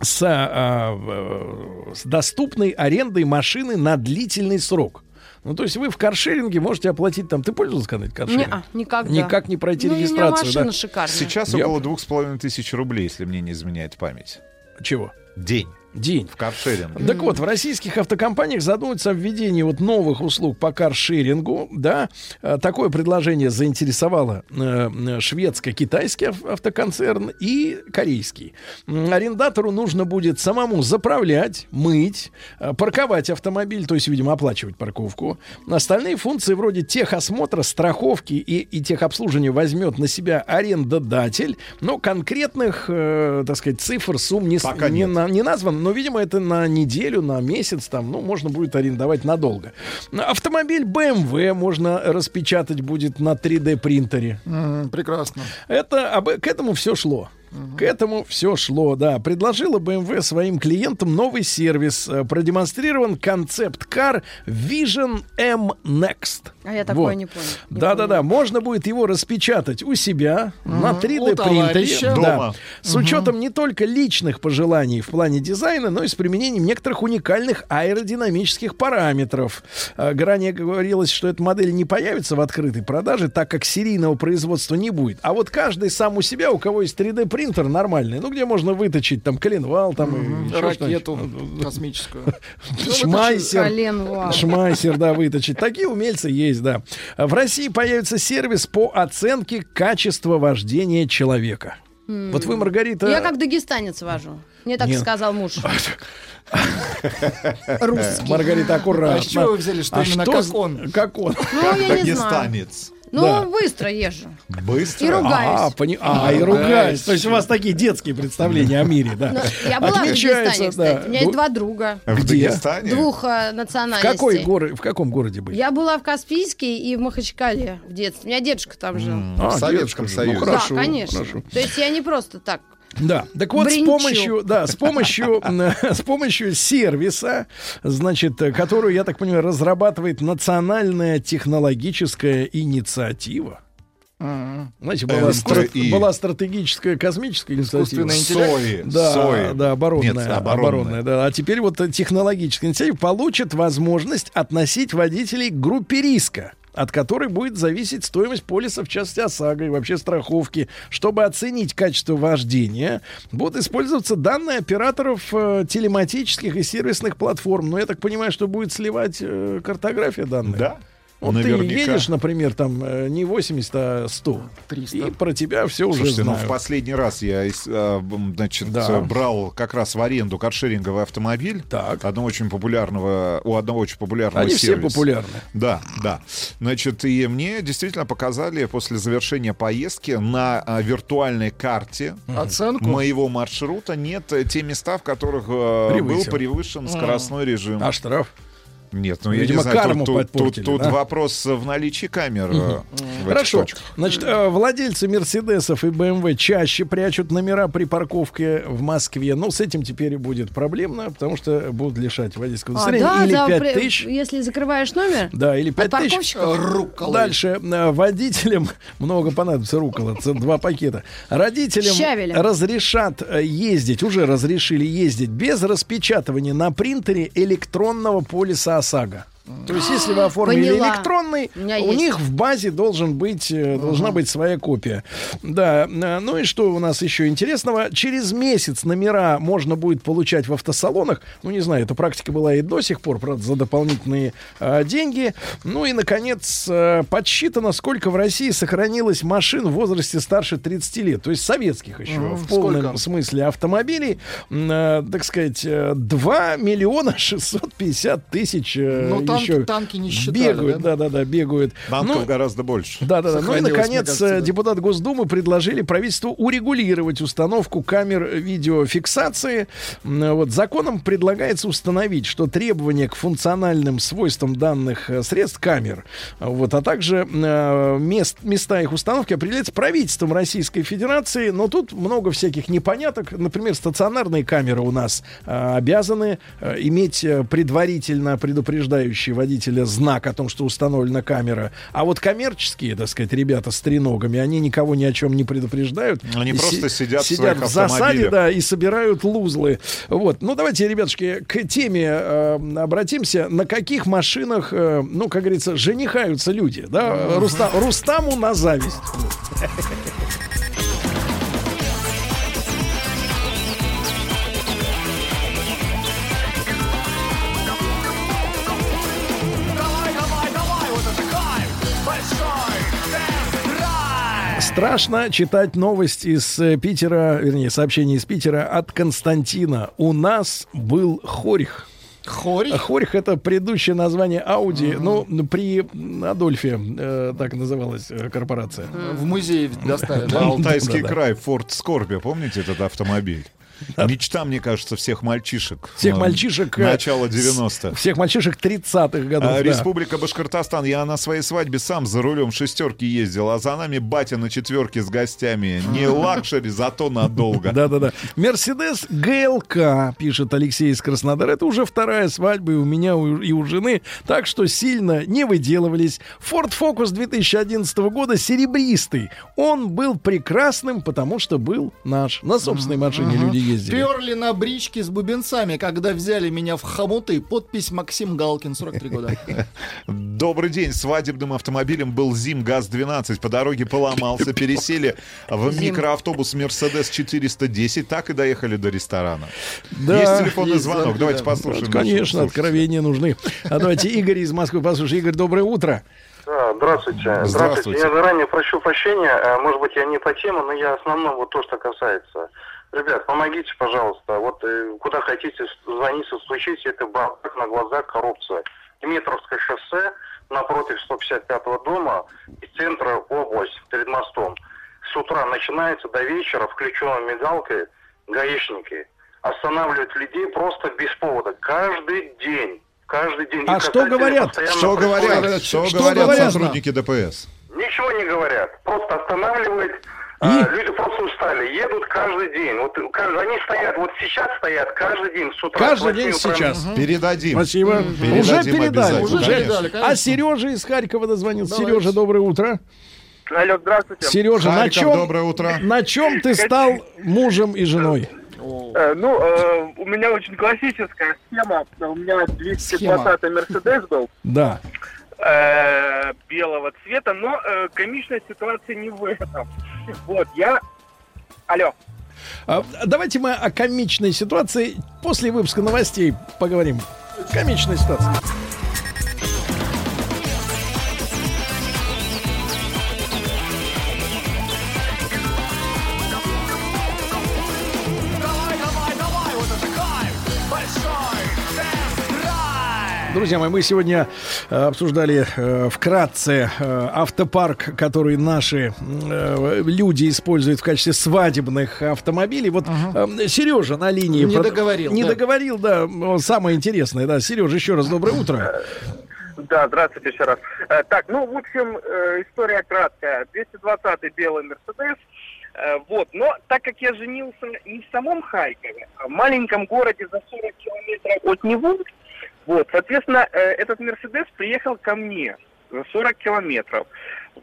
S2: с, а, в- с доступной арендой машины на длительный срок. Ну, то есть вы в каршеринге можете оплатить там... Ты пользовался когда-нибудь каршерингом?
S4: Не-а, никогда.
S2: Никак не пройти
S4: Ну,
S2: регистрацию,
S4: машина
S2: да?
S4: шикарная.
S16: Сейчас
S2: Я-
S16: около двух с половиной тысяч рублей, если мне не изменяет память.
S2: Чего?
S16: День.
S2: День.
S16: В каршеринге.
S2: Так вот, в российских автокомпаниях задумываются о введении вот новых услуг по каршерингу, да. Э, Такое предложение заинтересовало э, шведско-китайский ав- автоконцерн и корейский. Арендатору нужно будет самому заправлять, мыть, э, парковать автомобиль, то есть, видимо, оплачивать парковку. Остальные функции вроде техосмотра, страховки и, и техобслуживания возьмет на себя арендодатель, но конкретных, э, так сказать, цифр, сумм не,
S16: Пока
S2: не,
S16: нет.
S2: на- не назван, но, видимо, это на неделю, на месяц, там, ну, можно будет арендовать надолго. Автомобиль BMW можно распечатать будет на 3D принтере.
S3: М, Прекрасно.
S2: Это об, к этому все шло. К этому все шло, да. Предложила BMW своим клиентам новый сервис. Э, Продемонстрирован концепт-кар Vision M Next.
S4: А я такое
S2: Вот.
S4: не понял.
S2: Да-да-да, можно будет его распечатать у себя на 3D
S3: У товарища.
S2: принтере.
S16: Дома.
S2: Да. С учетом не только личных пожеланий в плане дизайна, но и с применением некоторых уникальных аэродинамических параметров. А, Ранее говорилось, что эта модель не появится в открытой продаже, так как серийного производства не будет. А вот каждый сам у себя, у кого есть 3D принтер нормальный, ну где можно выточить там коленвал, там и еще
S3: Ракету
S2: что-нибудь.
S3: космическую.
S2: Шмайсер.
S4: Колен, вау.
S2: Шмайсер, да, выточить. Такие умельцы есть, да. В России появится сервис по оценке качества вождения человека. Вот вы, Маргарита...
S4: Я как дагестанец вожу. Мне так
S2: Нет.
S4: сказал муж. Русский.
S2: Маргарита, аккуратно.
S3: А с чего вы взяли, что именно
S2: что
S3: как он?
S2: Как он?
S4: Ну, я не знаю.
S16: дагестанец.
S4: Ну,
S2: Да.
S4: быстро езжу.
S16: Быстро.
S4: И ругаюсь.
S2: А, пони- а, и ругаюсь. То есть у вас такие детские представления о мире, да.
S4: Ну, я была в Дагестане, кстати. У меня есть
S2: Ну,
S4: два друга.
S16: В? Дагестане?
S4: Двух э,
S2: В,
S4: национальностей.
S2: какой в каком городе были?
S4: Я была в Каспийске и в Махачкале в детстве. У меня дедушка там жил.
S2: А,
S16: в Советском.
S2: Ну,
S16: Союзе.
S4: да, конечно. То есть я не просто так.
S2: Да, так вот с
S4: Бринчу.
S2: помощью, да, с помощью, э, с помощью сервиса, значит, э, которую, я так понимаю, разрабатывает национальная технологическая инициатива. Знаете, была,
S16: НТИ.
S2: стра- была стратегическая космическая инициатива.
S16: Сои.
S2: Да,
S16: Сои.
S2: да, оборонная,
S16: Нет,
S2: оборонная.
S16: оборонная.
S2: да. А теперь вот э, технологическая инициатива получит возможность относить водителей к группе риска от которой будет зависеть стоимость полиса, в частности ОСАГО и вообще страховки. Чтобы оценить качество вождения, будут использоваться данные операторов э, телематических и сервисных платформ. Но я так понимаю, что будет сливать э, картография данных.
S16: Да.
S2: Вот
S16: Наверняка.
S2: ты едешь, например, там э, не 80, а 100.
S3: 300.
S2: И про тебя все уже
S16: Слушайте, ну
S2: знают.
S16: в последний раз я а, значит,
S2: Да.
S16: брал как раз в аренду каршеринговый автомобиль
S2: Так.
S16: одного очень популярного, у одного очень популярного
S2: Они все
S16: сервиса.
S2: популярны.
S16: Да, да. Значит, и мне действительно показали после завершения поездки на а, виртуальной карте
S3: Оценку?
S16: моего маршрута нет те места, в которых э, был
S2: Превысил.
S16: превышен скоростной режим.
S2: А штраф?
S16: Нет, ну я
S2: Видимо,
S16: не знаю,
S2: карму
S16: тут, тут-
S2: подпортили,
S16: тут
S2: да?
S16: вопрос в наличии камер. э, в
S2: Хорошо.
S16: точках.
S2: Значит, э, владельцы Мерседесов и БМВ чаще прячут номера при парковке в Москве. Ну, с этим теперь и будет проблемно, потому что будут лишать водительского
S4: А,
S2: удостоверения.
S4: да,
S2: или
S4: за
S2: 5
S4: при-
S2: тысяч.
S4: Если закрываешь номер,
S2: Да, или 5
S4: от
S2: тысяч.
S3: Руколы.
S2: Дальше э, водителям много понадобится рукола, два пакета. Родителям
S4: Щавеля.
S2: разрешат ездить, уже разрешили ездить без распечатывания на принтере электронного полиса ОСАГО. То есть, если вы оформили
S4: Поняла.
S2: электронный,
S4: У меня
S2: у
S4: есть.
S2: них в базе должен быть, э, должна быть своя копия. Да, э, ну и что у нас еще интересного? Через месяц номера можно будет получать в автосалонах. Ну, не знаю, эта практика была и до сих пор, правда, за дополнительные э, деньги. Ну и, наконец, подсчитано, сколько в России сохранилось машин в возрасте старше 30 лет. То есть советских еще,
S3: Мгм.
S2: в полном
S3: Сколько?
S2: смысле автомобилей. Э, так сказать, э, 2 миллиона 650 тысяч
S3: Ну, танк-
S2: еще
S3: танки не считали,
S2: бегают,
S3: да?
S2: да-да-да, бегают.
S16: Танков
S2: Ну,
S16: гораздо больше.
S2: да-да-да. Ну и,
S3: Сохранилось, мне
S2: наконец,
S3: кажется, да.
S2: депутаты Госдумы предложили правительству урегулировать установку камер видеофиксации. Вот законом предлагается установить, что требования к функциональным свойствам данных э, средств камер, вот, а также э, мест, места их установки определяется правительством Российской Федерации. Но тут много всяких непоняток. Например, стационарные камеры у нас э, обязаны э, иметь предварительно предупреждающий водителя знак о том, что установлена камера. А вот коммерческие, так сказать, ребята с треногами, они никого ни о чем не предупреждают.
S16: Они просто
S2: си-
S16: сидят в
S2: сидят
S16: своих
S2: в засаде, да, и собирают лузлы. Вот. Ну, давайте, ребятушки, к теме э, обратимся. На каких машинах, э, ну, как говорится, женихаются люди, да? Руста- Рустаму на зависть. Страшно читать новость из э, Питера, вернее, сообщение из Питера от Константина. У нас был хорих.
S3: Хорьх?
S2: Хорьх это предыдущее название Ауди. Ну, при Адольфе э, так называлась э, корпорация.
S3: В музее достали, да?
S16: Алтайский край, Форд Скорпио, помните этот автомобиль? Мечта, мне кажется, всех мальчишек.
S2: Всех мальчишек... э,
S16: Начала
S2: с-
S16: 90-х.
S2: Всех мальчишек 30-х годов.
S16: А,
S2: да.
S16: Республика Башкортостан. Я на своей свадьбе сам за рулем шестерки ездил, а за нами батя на четверке с гостями. Не luxury, зато надолго.
S2: Да-да-да. Мерседес ГЛК, пишет Алексей из Краснодара. Это уже вторая свадьба и у меня, и у жены. Так что сильно не выделывались. Ford Focus 2011 года серебристый. Он был прекрасным, потому что был наш. На собственной машине люди ездили.
S3: Перли на бричке с бубенцами, когда взяли меня в хомуты. Подпись Максим Галкин, 43 года.
S16: Добрый день. Свадебным автомобилем был ЗИМ ГАЗ-12. По дороге поломался. Пересели в микроавтобус Мерседес 410. Так и доехали до ресторана.
S2: Да,
S16: есть телефонный
S3: есть
S16: звонок.
S3: звонки,
S16: Давайте
S3: да.
S16: послушаем.
S2: Конечно, откровения нужны. А давайте Игорь из Москвы послушай. Игорь, доброе утро.
S17: Да, здравствуйте.
S16: Здравствуйте.
S17: Здравствуйте. Я заранее прошу прощения. Э, Может быть, я не по теме, но я основном вот то, что касается. Ребят, помогите, пожалуйста. Вот э, куда хотите, звоните, стучите. Это бардак на глазах коррупция. Дмитровское шоссе напротив 155-го дома и центра область перед мостом. С утра начинается до вечера включенной мигалкой гаишники. Останавливают людей просто без повода. Каждый день. Каждый день.
S2: А что говорят?
S16: Что говорят? Что
S2: Что
S16: говорят
S2: говорят?
S16: сотрудники ДПС?
S17: Ничего не говорят. Просто останавливают. А, люди просто устали. Едут каждый день. Вот каждый- они стоят, вот сейчас стоят каждый день с утра.
S2: Каждый день
S17: утра.
S2: сейчас.
S16: Передадим.
S2: Спасибо.
S16: Передадим
S2: Уже передали. Уже
S16: конечно.
S2: передали.
S3: конечно.
S2: А Сережа из Харькова дозвонился.
S3: Давайте.
S2: Сережа, доброе утро.
S13: Алло, здравствуйте.
S2: Сережа, на
S16: Харьков,
S2: чем,
S16: доброе утро.
S2: на чем ты стал мужем и женой?
S13: Э, ну, э, у меня очень классическая схема. У меня 220 Мерседес был.
S2: Да.
S13: э, белого цвета, но э, комичная ситуация не в этом. Вот, я... Алло.
S2: А, давайте мы о комичной ситуации после выпуска новостей поговорим. Комичная ситуация. Друзья мои, мы сегодня э, обсуждали э, вкратце э, автопарк, который наши э, люди используют в качестве свадебных автомобилей. Вот э, Сережа на линии
S3: Не
S2: прод-
S3: договорил,
S2: Не
S3: да.
S2: договорил, да. Самое интересное, да. Сережа, еще раз доброе утро.
S13: Да, здравствуйте еще раз. Так, ну, в общем, история краткая. 220-й белый Мерседес. Вот, но так как я женился не в самом Харькове, а в маленьком городе за 40 километров от него, вот, соответственно, э, этот Мерседес приехал ко мне за 40 километров.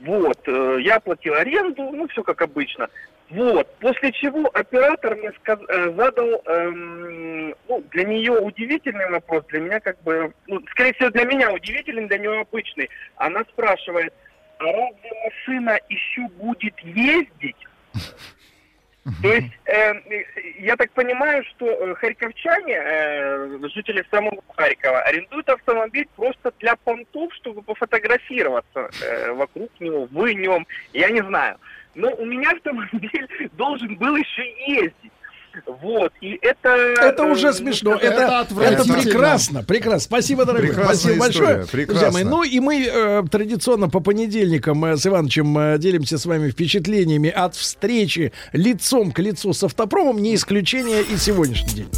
S13: Вот, э, я платил аренду, ну, все как обычно. Вот, после чего оператор мне сказ- э, задал, эм, ну, для нее удивительный вопрос, для меня как бы, ну, скорее всего, для меня удивительный, для нее обычный. Она спрашивает, а разве машина еще будет ездить? То есть, э, я так понимаю, что э, харьковчане, э, жители самого Харькова, арендуют автомобиль просто для понтов, чтобы пофотографироваться э, вокруг него, в нем, я не знаю. Но у меня автомобиль должен был еще ездить.
S11: Вот, и это...
S2: Это уже
S11: э,
S2: смешно.
S11: ну,
S2: Это, это,
S3: отвратительно.
S2: прекрасно. Прекрасно. Спасибо, дорогой.
S16: Прекрасная
S2: Спасибо
S16: история,
S2: большое.
S16: прекрасно.
S2: Друзья мои, ну и мы э, традиционно по понедельникам э, с Ивановичем э, делимся с вами впечатлениями от встречи лицом к лицу с автопромом. Не исключение и сегодняшний день.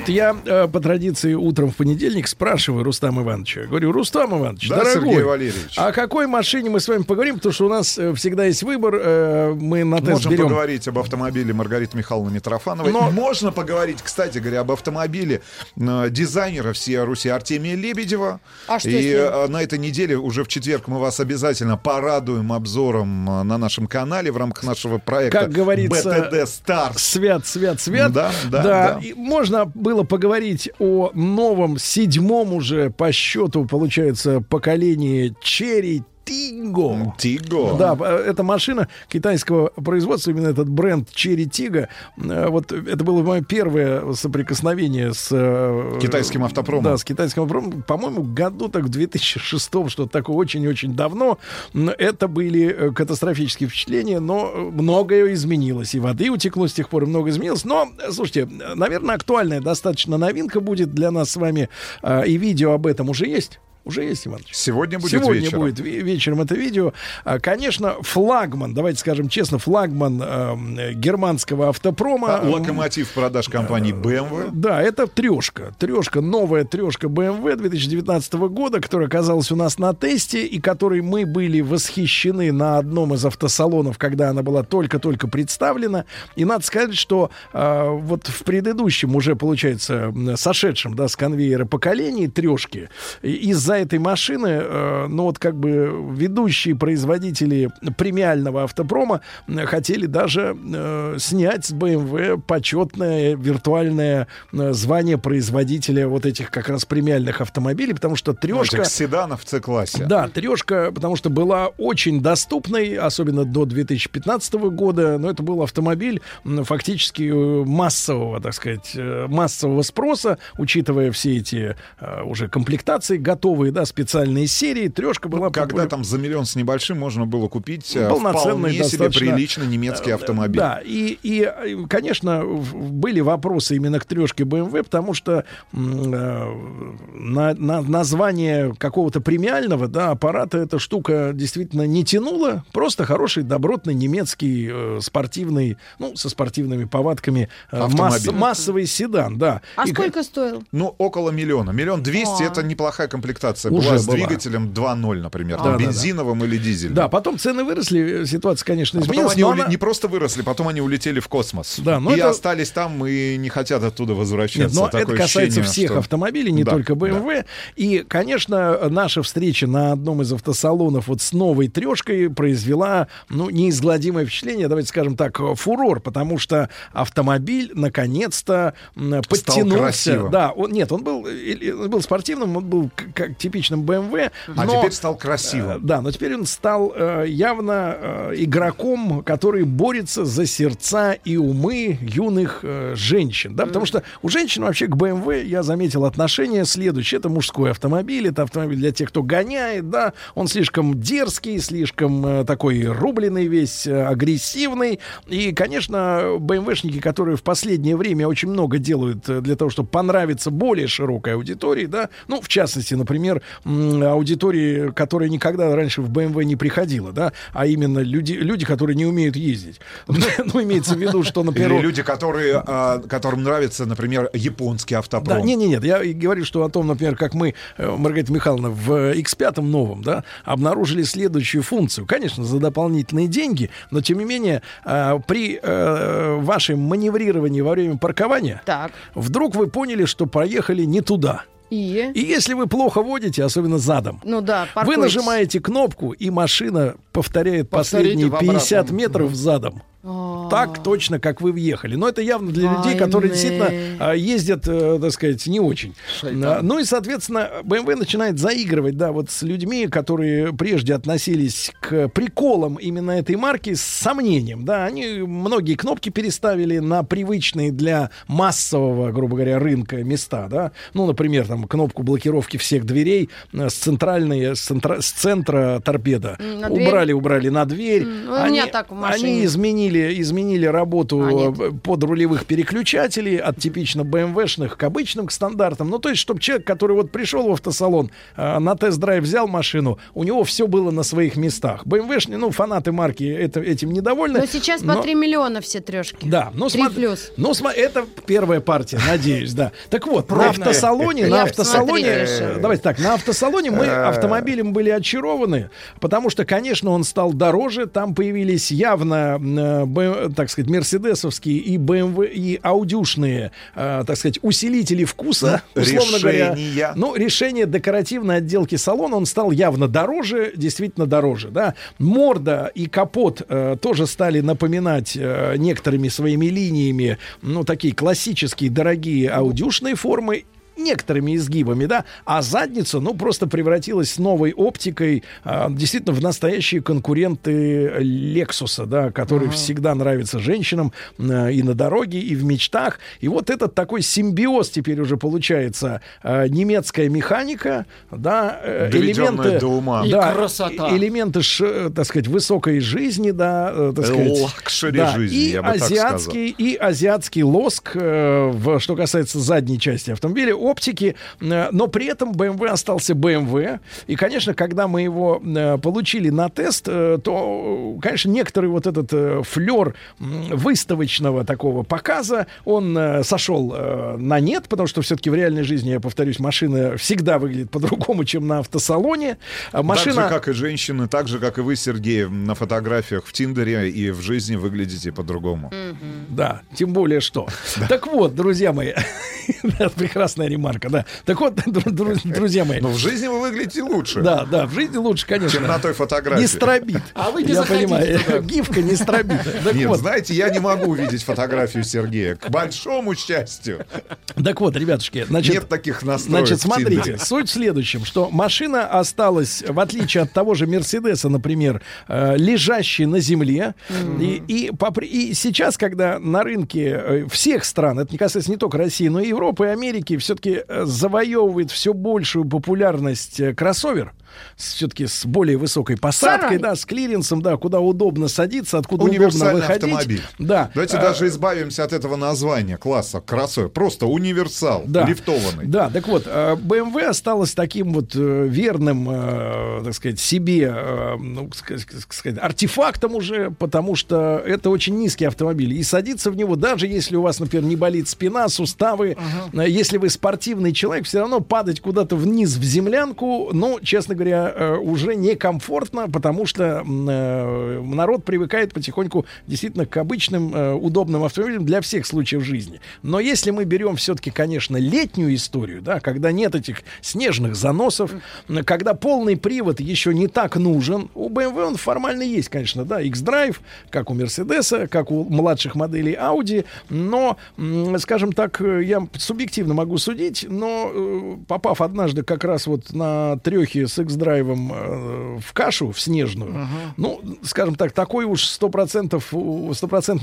S2: Вот я э, по традиции утром в понедельник спрашиваю Рустама Ивановича. Говорю, Рустам Иванович,
S16: Да,
S2: дорогой,
S16: Сергей Валерьевич.
S2: о какой машине мы с вами поговорим? Потому что у нас э, всегда есть выбор. э, мы на тест
S16: Можем
S2: берем.
S16: поговорить об автомобиле Маргариты Михайловны Митрофановой.
S2: Но-
S16: Можно поговорить, кстати говоря, об автомобиле э, дизайнера всей Руси Артемия Лебедева.
S4: А что
S16: И э, на этой неделе, уже в четверг, мы вас обязательно порадуем обзором э, на нашем канале в рамках нашего проекта
S2: Как говорится,
S16: BTD Stars.
S2: Свят, свят, свят.
S16: Да, да, да.
S2: И можно было поговорить о новом, седьмом уже по счету, получается, поколении Черри Тиго.
S16: Тиго.
S2: Да, э, это машина китайского производства, именно этот бренд Черри Тига. Э, Вот это было мое первое соприкосновение с... э,
S16: Китайским автопромом.
S2: Да, с китайским автопромом. По-моему, году так в 2006 что-то такое очень-очень давно. Это были катастрофические впечатления, но многое изменилось. И воды утекло с тех пор, и много изменилось. Но, слушайте, наверное, актуальная достаточно новинка будет для нас с вами. И видео об этом уже есть. Уже есть, Иванович?
S16: Сегодня будет
S2: Сегодня
S16: вечером.
S2: будет ве- вечером это видео. А, Конечно, флагман, давайте скажем честно, флагман э, германского автопрома.
S16: Локомотив продаж компании BMW.
S2: Да, это трешка. Трешка, новая трешка BMW 2019 года, которая оказалась у нас на тесте и которой мы были восхищены на одном из автосалонов, когда она была только-только представлена. И надо сказать, что э, вот в предыдущем уже, получается, сошедшем да, с конвейера поколении трешки, из-за этой машины, э, ну вот как бы ведущие производители премиального автопрома хотели даже э, снять с BMW почетное виртуальное э, звание производителя вот этих как раз премиальных автомобилей, потому что трешка...
S16: Этих седанов в С-классе.
S2: Да, трешка, потому что была очень доступной, особенно до 2015 года, но это был автомобиль фактически массового, так сказать, массового спроса, учитывая все эти э, уже комплектации готовые, да, специальные серии, трешка была...
S16: Когда там за миллион с небольшим можно было купить э,
S2: Полноценный,
S16: вполне себе
S2: достаточно,
S16: приличный немецкий автомобиль.
S2: Да, и, и, э, конечно, были вопросы именно к трешке BMW, потому что э, на, на- название какого-то премиального да, аппарата эта штука действительно не тянула. Просто хороший, добротный немецкий э, спортивный, ну, со спортивными повадками э, масс- массовый седан, да.
S4: А
S2: И,
S4: сколько стоил?
S16: Ну, около миллиона. Миллион двести это неплохая комплектация.
S2: Уже
S16: была с
S2: была.
S16: двигателем 2.0, например,
S2: Да,
S16: там,
S2: да, да.
S16: бензиновым или дизельным.
S2: Да, потом цены выросли, ситуация, конечно,
S16: А потом
S2: изменилась.
S16: они
S2: она-
S16: не просто выросли, потом они улетели в космос.
S2: Да, но
S16: и
S2: это-
S16: остались там и не хотят оттуда возвращаться.
S2: Нет, но
S16: Такое
S2: это касается
S16: ощущение,
S2: всех
S16: что-
S2: автомобилей, не
S16: Да,
S2: только BMW. И, конечно, наша встреча на одном из автосалонов вот с новой трешкой произвела, ну, неизгладимое впечатление, давайте скажем так, фурор, потому что автомобиль наконец-то подтянулся.
S16: красивым.
S2: Да, он, нет, он был, э, он был спортивным, он был как типичным BMW.
S16: А
S2: но-
S16: теперь стал красивым.
S2: Э, Да, но теперь он стал э, явно э, игроком, который борется за сердца и умы юных э, женщин. Да, потому что у женщин вообще к BMW, я заметил, отношение следующее. Это мужской автомобиль, это автомобиль для тех, кто гоняет, да. Он слишком дерзкий, слишком э, такой рубленый весь, э, агрессивный. И, конечно, BMW-шники, которые в последнее время очень много делают э, для того, чтобы понравиться более широкой аудитории, да, ну, в частности, например, м, аудитории, которая никогда раньше в BMW не приходила, да, а именно люди, люди, которые не умеют ездить. Ну, имеется в виду, что, например...
S16: Или люди, которые, а, которым нравится, например, японский автопром.
S2: Да, не, не, нет, я и говорю, что о том, например, как мы, э, Маргарита Михайловна, в X5 новом, да, обнаружили следующую функцию. Конечно, за дополнительные деньги, но тем не менее, э, при э, вашем маневрировании во время паркования,
S4: Так.
S2: вдруг вы поняли, что проехали не туда.
S4: И?
S2: И если вы плохо водите, особенно задом,
S4: Ну да,
S2: вы нажимаете кнопку, и машина повторяет
S3: Повторите
S2: последние
S3: в обратном.
S2: 50 метров задом. Так точно, как вы въехали. Но это явно для людей, которые действительно а, ездят, э, так сказать, не очень. А, Ну и, соответственно, BMW начинает заигрывать, да, вот с людьми, которые прежде относились к приколам именно этой марки с сомнением, да. Они многие кнопки переставили на привычные для массового, грубо говоря, рынка места, да. Ну, например, там кнопку блокировки всех дверей э, с центральной, с, центра, с центра торпеда
S4: М, на дверь?
S2: убрали, убрали на дверь.
S4: М, у меня так в машине.
S2: Они изменили, изменили работу
S4: А,
S2: э, подрулевых переключателей от типично BMW-шных к обычным, к стандартам. Ну, то есть, чтобы человек, который вот пришел в автосалон, э, на тест-драйв взял машину, у него все было на своих местах. BMW-шные, ну, фанаты марки это, этим недовольны.
S4: Но сейчас по
S2: но-
S4: 3 миллиона все трешки.
S2: да, ну
S4: 3
S2: смотри,
S4: плюс.
S2: ну сма- это первая партия, надеюсь, да. Так вот, на автосалоне, на автосалоне, э, давайте так, на автосалоне мы автомобилем были очарованы, потому что, конечно, он стал дороже, там появились явно, э, так сказать, мерседесовские и BMW и аудюшные, э, так сказать, усилители вкуса,
S16: Ну,
S2: условно говоря.
S16: решения.
S2: Ну, решение декоративной отделки салона, он стал явно дороже, действительно дороже, да. Морда и капот э, тоже стали напоминать э, некоторыми своими линиями, ну, такие классические, дорогие аудюшные формы, некоторыми изгибами, да, а задница, ну, просто превратилась с новой оптикой а, действительно в настоящие конкуренты Лексуса, да, который всегда нравится женщинам а, и на дороге, и в мечтах. И вот этот такой симбиоз теперь уже получается. а, немецкая механика, да, э, элементы...
S16: до ума.
S3: И
S2: да,
S3: красота.
S2: э, Элементы, ш- э, так сказать, высокой жизни, да, э, так сказать.
S16: Luxury
S2: да,
S16: жизни,
S2: и
S16: я бы так
S2: азиатский, и азиатский лоск, э, в, что касается задней части автомобиля, оптики, э, но при этом BMW остался BMW. И, конечно, когда мы его э, получили на тест, э, то, конечно, некоторый вот этот флер выставочного такого показа, он сошел на нет, потому что все-таки в реальной жизни, я повторюсь, машина всегда выглядит по-другому, чем на автосалоне. А Машина...
S16: Так же, как и женщины, так же, как и вы, Сергей, на фотографиях в Тиндере и в жизни выглядите по-другому.
S2: Да, тем более что. Так вот, друзья мои, прекрасная ремарка, да. Так вот, дру- дру- друзья мои.
S16: Но в жизни вы выглядите лучше.
S2: Да, да, в жизни лучше, конечно.
S16: Чем на той фотографии.
S2: Не стробит.
S3: А вы не
S2: Я
S3: заходите
S2: понимаю,
S3: туда.
S2: гифка не стробит. Так
S16: Нет,
S2: вот,
S16: знаете, я не могу увидеть фотографию Сергея. К большому счастью.
S2: так вот, ребятушки, значит,
S16: Нет таких настроек
S2: Значит, смотрите, суть в следующем, что машина осталась, в отличие от того же Мерседеса, например, э, лежащей на земле. И, и, попри- и сейчас, когда на рынке э, всех стран, это не касается не только России, но и Европы и Америки, все-таки завоевывает все большую популярность э, кроссовер, все-таки с более высокой посадкой,
S4: Сарай.
S2: да, с клиренсом, да, куда удобно садиться, откуда удобно выходить.
S16: автомобиль.
S2: Да.
S16: Давайте
S2: Э,
S16: даже избавимся от этого названия класса кроссовер. Просто универсал,
S2: Да.
S16: лифтованный.
S2: Да, так вот, э, BMW осталась таким вот э, верным, э, так сказать, себе, э, ну, ска- сказать, артефактом уже, потому что это очень низкий автомобиль. И садиться в него, даже если у вас, например, не болит спина, суставы, э, если вы спортивный человек, все равно падать куда-то вниз в землянку, ну, честно говоря, э, уже некомфортно, потому что э, народ привыкает потихоньку действительно к обычным э, удобным автомобилям для всех случаев жизни. Но если мы берем все-таки, конечно, летнюю историю, да, когда нет этих снежных заносов, когда полный привод еще не так нужен, у BMW он формально есть, конечно, да, X-Drive, как у Мерседеса, как у младших моделей Audi, но, скажем так, я субъективно могу судить, но попав однажды как раз вот на трехе с X-Drive э, в кашу, в снежную, ну, скажем так, такой уж стопроцентной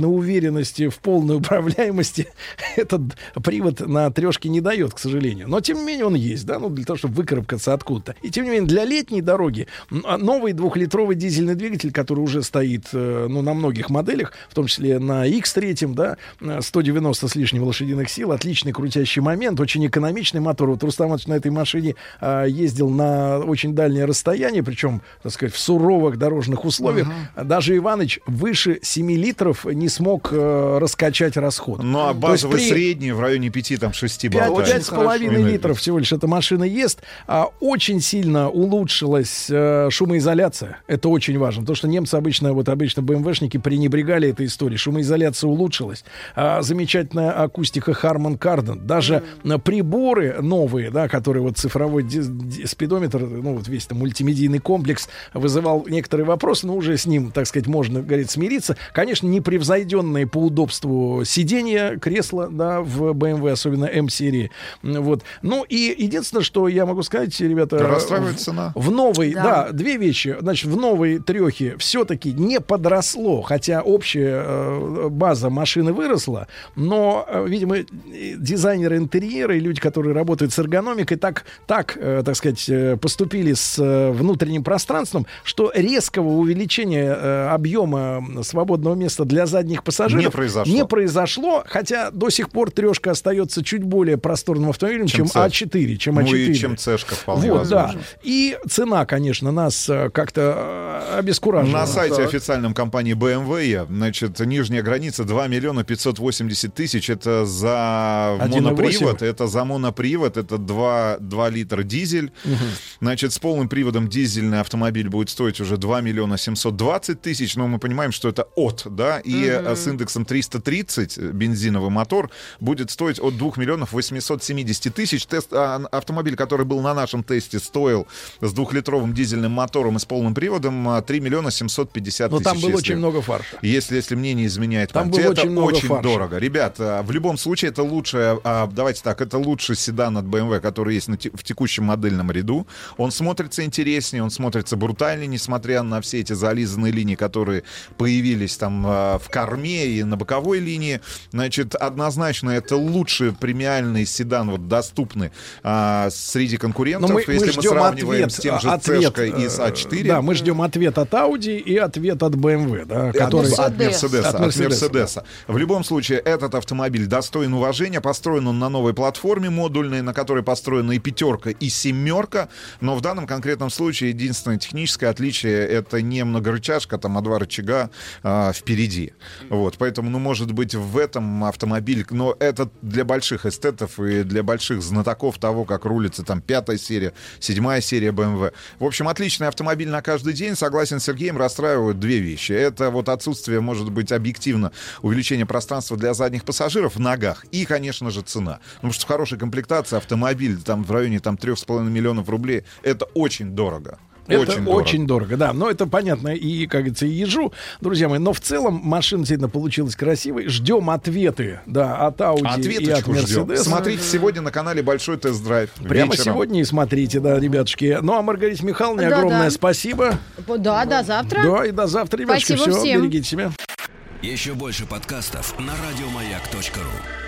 S2: уверенности в полной управляемости этот привод на трешке не дает, к сожалению. Но, тем не менее, он есть, да, ну, для того, чтобы выкарабкаться откуда-то. И, тем не менее, для летней дороги а новый двухлитровый дизельный двигатель, который уже стоит, э, ну, на многих моделях, в том числе на X3, да, э, 190 с лишним лошадиных сил, отличный крутящий момент, очень экономичный мотор. Вот Рустам Иванович на этой машине а, ездил на очень дальнее расстояние, причем, так сказать, в суровых дорожных условиях. Даже Иваныч выше 7 литров не смог э, раскачать расход.
S16: Ну, а
S2: То
S16: базовый
S2: при-
S16: средний в районе 5, там, 6
S2: Пять
S16: болтается.
S2: пять с половиной литров всего лишь эта машина ест. А, очень сильно улучшилась э, шумоизоляция. Это очень важно. Потому что немцы обычно, вот обычно БМВшники пренебрегали этой историей. Шумоизоляция улучшилась. А, замечательная акустика Harman Kardon. Даже э, приборы новые, да, которые вот цифровой спидометр, ну, вот вот весь там мультимедийный комплекс вызывал некоторые вопросы, но уже с ним, так сказать, можно, говорит, смириться. Конечно, непревзойденные по удобству сиденья, кресла, да, в BMW, особенно M-серии. Вот. Ну и единственное, что я могу сказать, ребята...
S16: Расстраивает
S2: в-
S16: цена.
S2: В новой,
S4: Да.
S2: да. две вещи. Значит, в новой трехе все-таки не подросло, хотя общая э, база машины выросла, но, э, видимо, дизайнеры интерьера и люди, которые работают с эргономикой, так, так, э, так сказать, э, поступили с э, внутренним пространством, что резкого увеличения э, объема свободного места для задних пассажиров
S16: Не произошло.
S2: не произошло, хотя до сих пор трешка остается чуть более просторным автомобилем, чем,
S16: Чем «Ц».
S2: А4, чем
S16: Ну
S2: А4.
S16: и чем «Цешка» вполне
S2: Вот, да. И цена, конечно, нас э, как-то обескуражила.
S16: На сайте
S2: Так.
S16: официальном компании BMW, значит, нижняя граница 2 миллиона 580 тысяч. Это за
S2: 1,8.
S16: монопривод, это за монопривод, это 2, 2 литра дизель. Значит, с полным приводом дизельный автомобиль будет стоить уже 2 миллиона 720 тысяч, но мы понимаем, что это от, да, и э, с индексом 330 э, бензиновый мотор будет стоить от 2 миллионов 870 тысяч. Тест, а, автомобиль, который был на нашем тесте, стоил с двухлитровым дизельным мотором и с полным приводом а, 3 миллиона 750
S2: Но
S16: тысяч.
S2: там было
S16: если-
S2: очень много фарша.
S16: Если, если мне не изменяет
S2: Там
S16: память.
S2: было
S16: это
S2: очень много
S16: очень
S2: фарша.
S16: дорого. Ребят, а, в любом случае это лучшее, а, давайте так, это лучший седан от BMW, который есть на в текущем модельном ряду. Он смотрится интереснее, он смотрится брутальнее, несмотря на все эти зализанные линии, которые появились там а, в корме и на боковой линии. Значит, однозначно это лучший премиальный седан, вот доступный а, среди конкурентов.
S2: Но мы,
S16: если
S2: мы
S16: мы, сравниваем
S2: ответ,
S16: с тем же
S2: а, ответ,
S16: C-шкой и с
S2: э,
S16: А4.
S2: Да, мы ждем ответ от Audi и ответ от BMW, да,
S16: От-
S2: который...
S16: от, Мерседеса.
S2: От
S16: От
S2: Мерседеса,
S16: Мерседеса. В любом случае, этот автомобиль достоин уважения. Построен он на новой платформе модульной, на которой построена и пятерка, и семерка. Но в данном конкретном случае единственное техническое отличие это не многорычажка, там, а два рычага а, впереди. Вот, поэтому, ну, может быть, в этом автомобиль, но это для больших эстетов и для больших знатоков того, как рулится там пятая серия, седьмая серия BMW. В общем, отличный автомобиль на каждый день. Согласен с Сергеем, расстраивают две вещи. Это вот отсутствие, может быть, объективно увеличение пространства для задних пассажиров в ногах и, конечно же, цена. Потому что в хорошей комплектации автомобиль там в районе там 3,5 миллионов рублей это очень дорого.
S2: Это
S16: очень
S2: очень,
S16: дорого.
S2: дорого, да. Но это понятно и, как говорится, и ежу, друзья мои. Но в целом машина действительно получилась красивой. Ждем ответы, да, от Audi и от. Mercedes.
S16: Смотрите сегодня на канале Большой тест-драйв.
S2: Прямо
S16: вечером.
S2: сегодня и смотрите, да, ребятушки. Ну, а Маргарите Михайловне
S4: Да-да.
S2: огромное спасибо.
S4: Да, до завтра.
S2: Да, и до завтра, ребятушки.
S4: Спасибо
S2: Все,
S4: всем.
S2: берегите себя.
S1: Еще больше подкастов на радиомаяк.ру.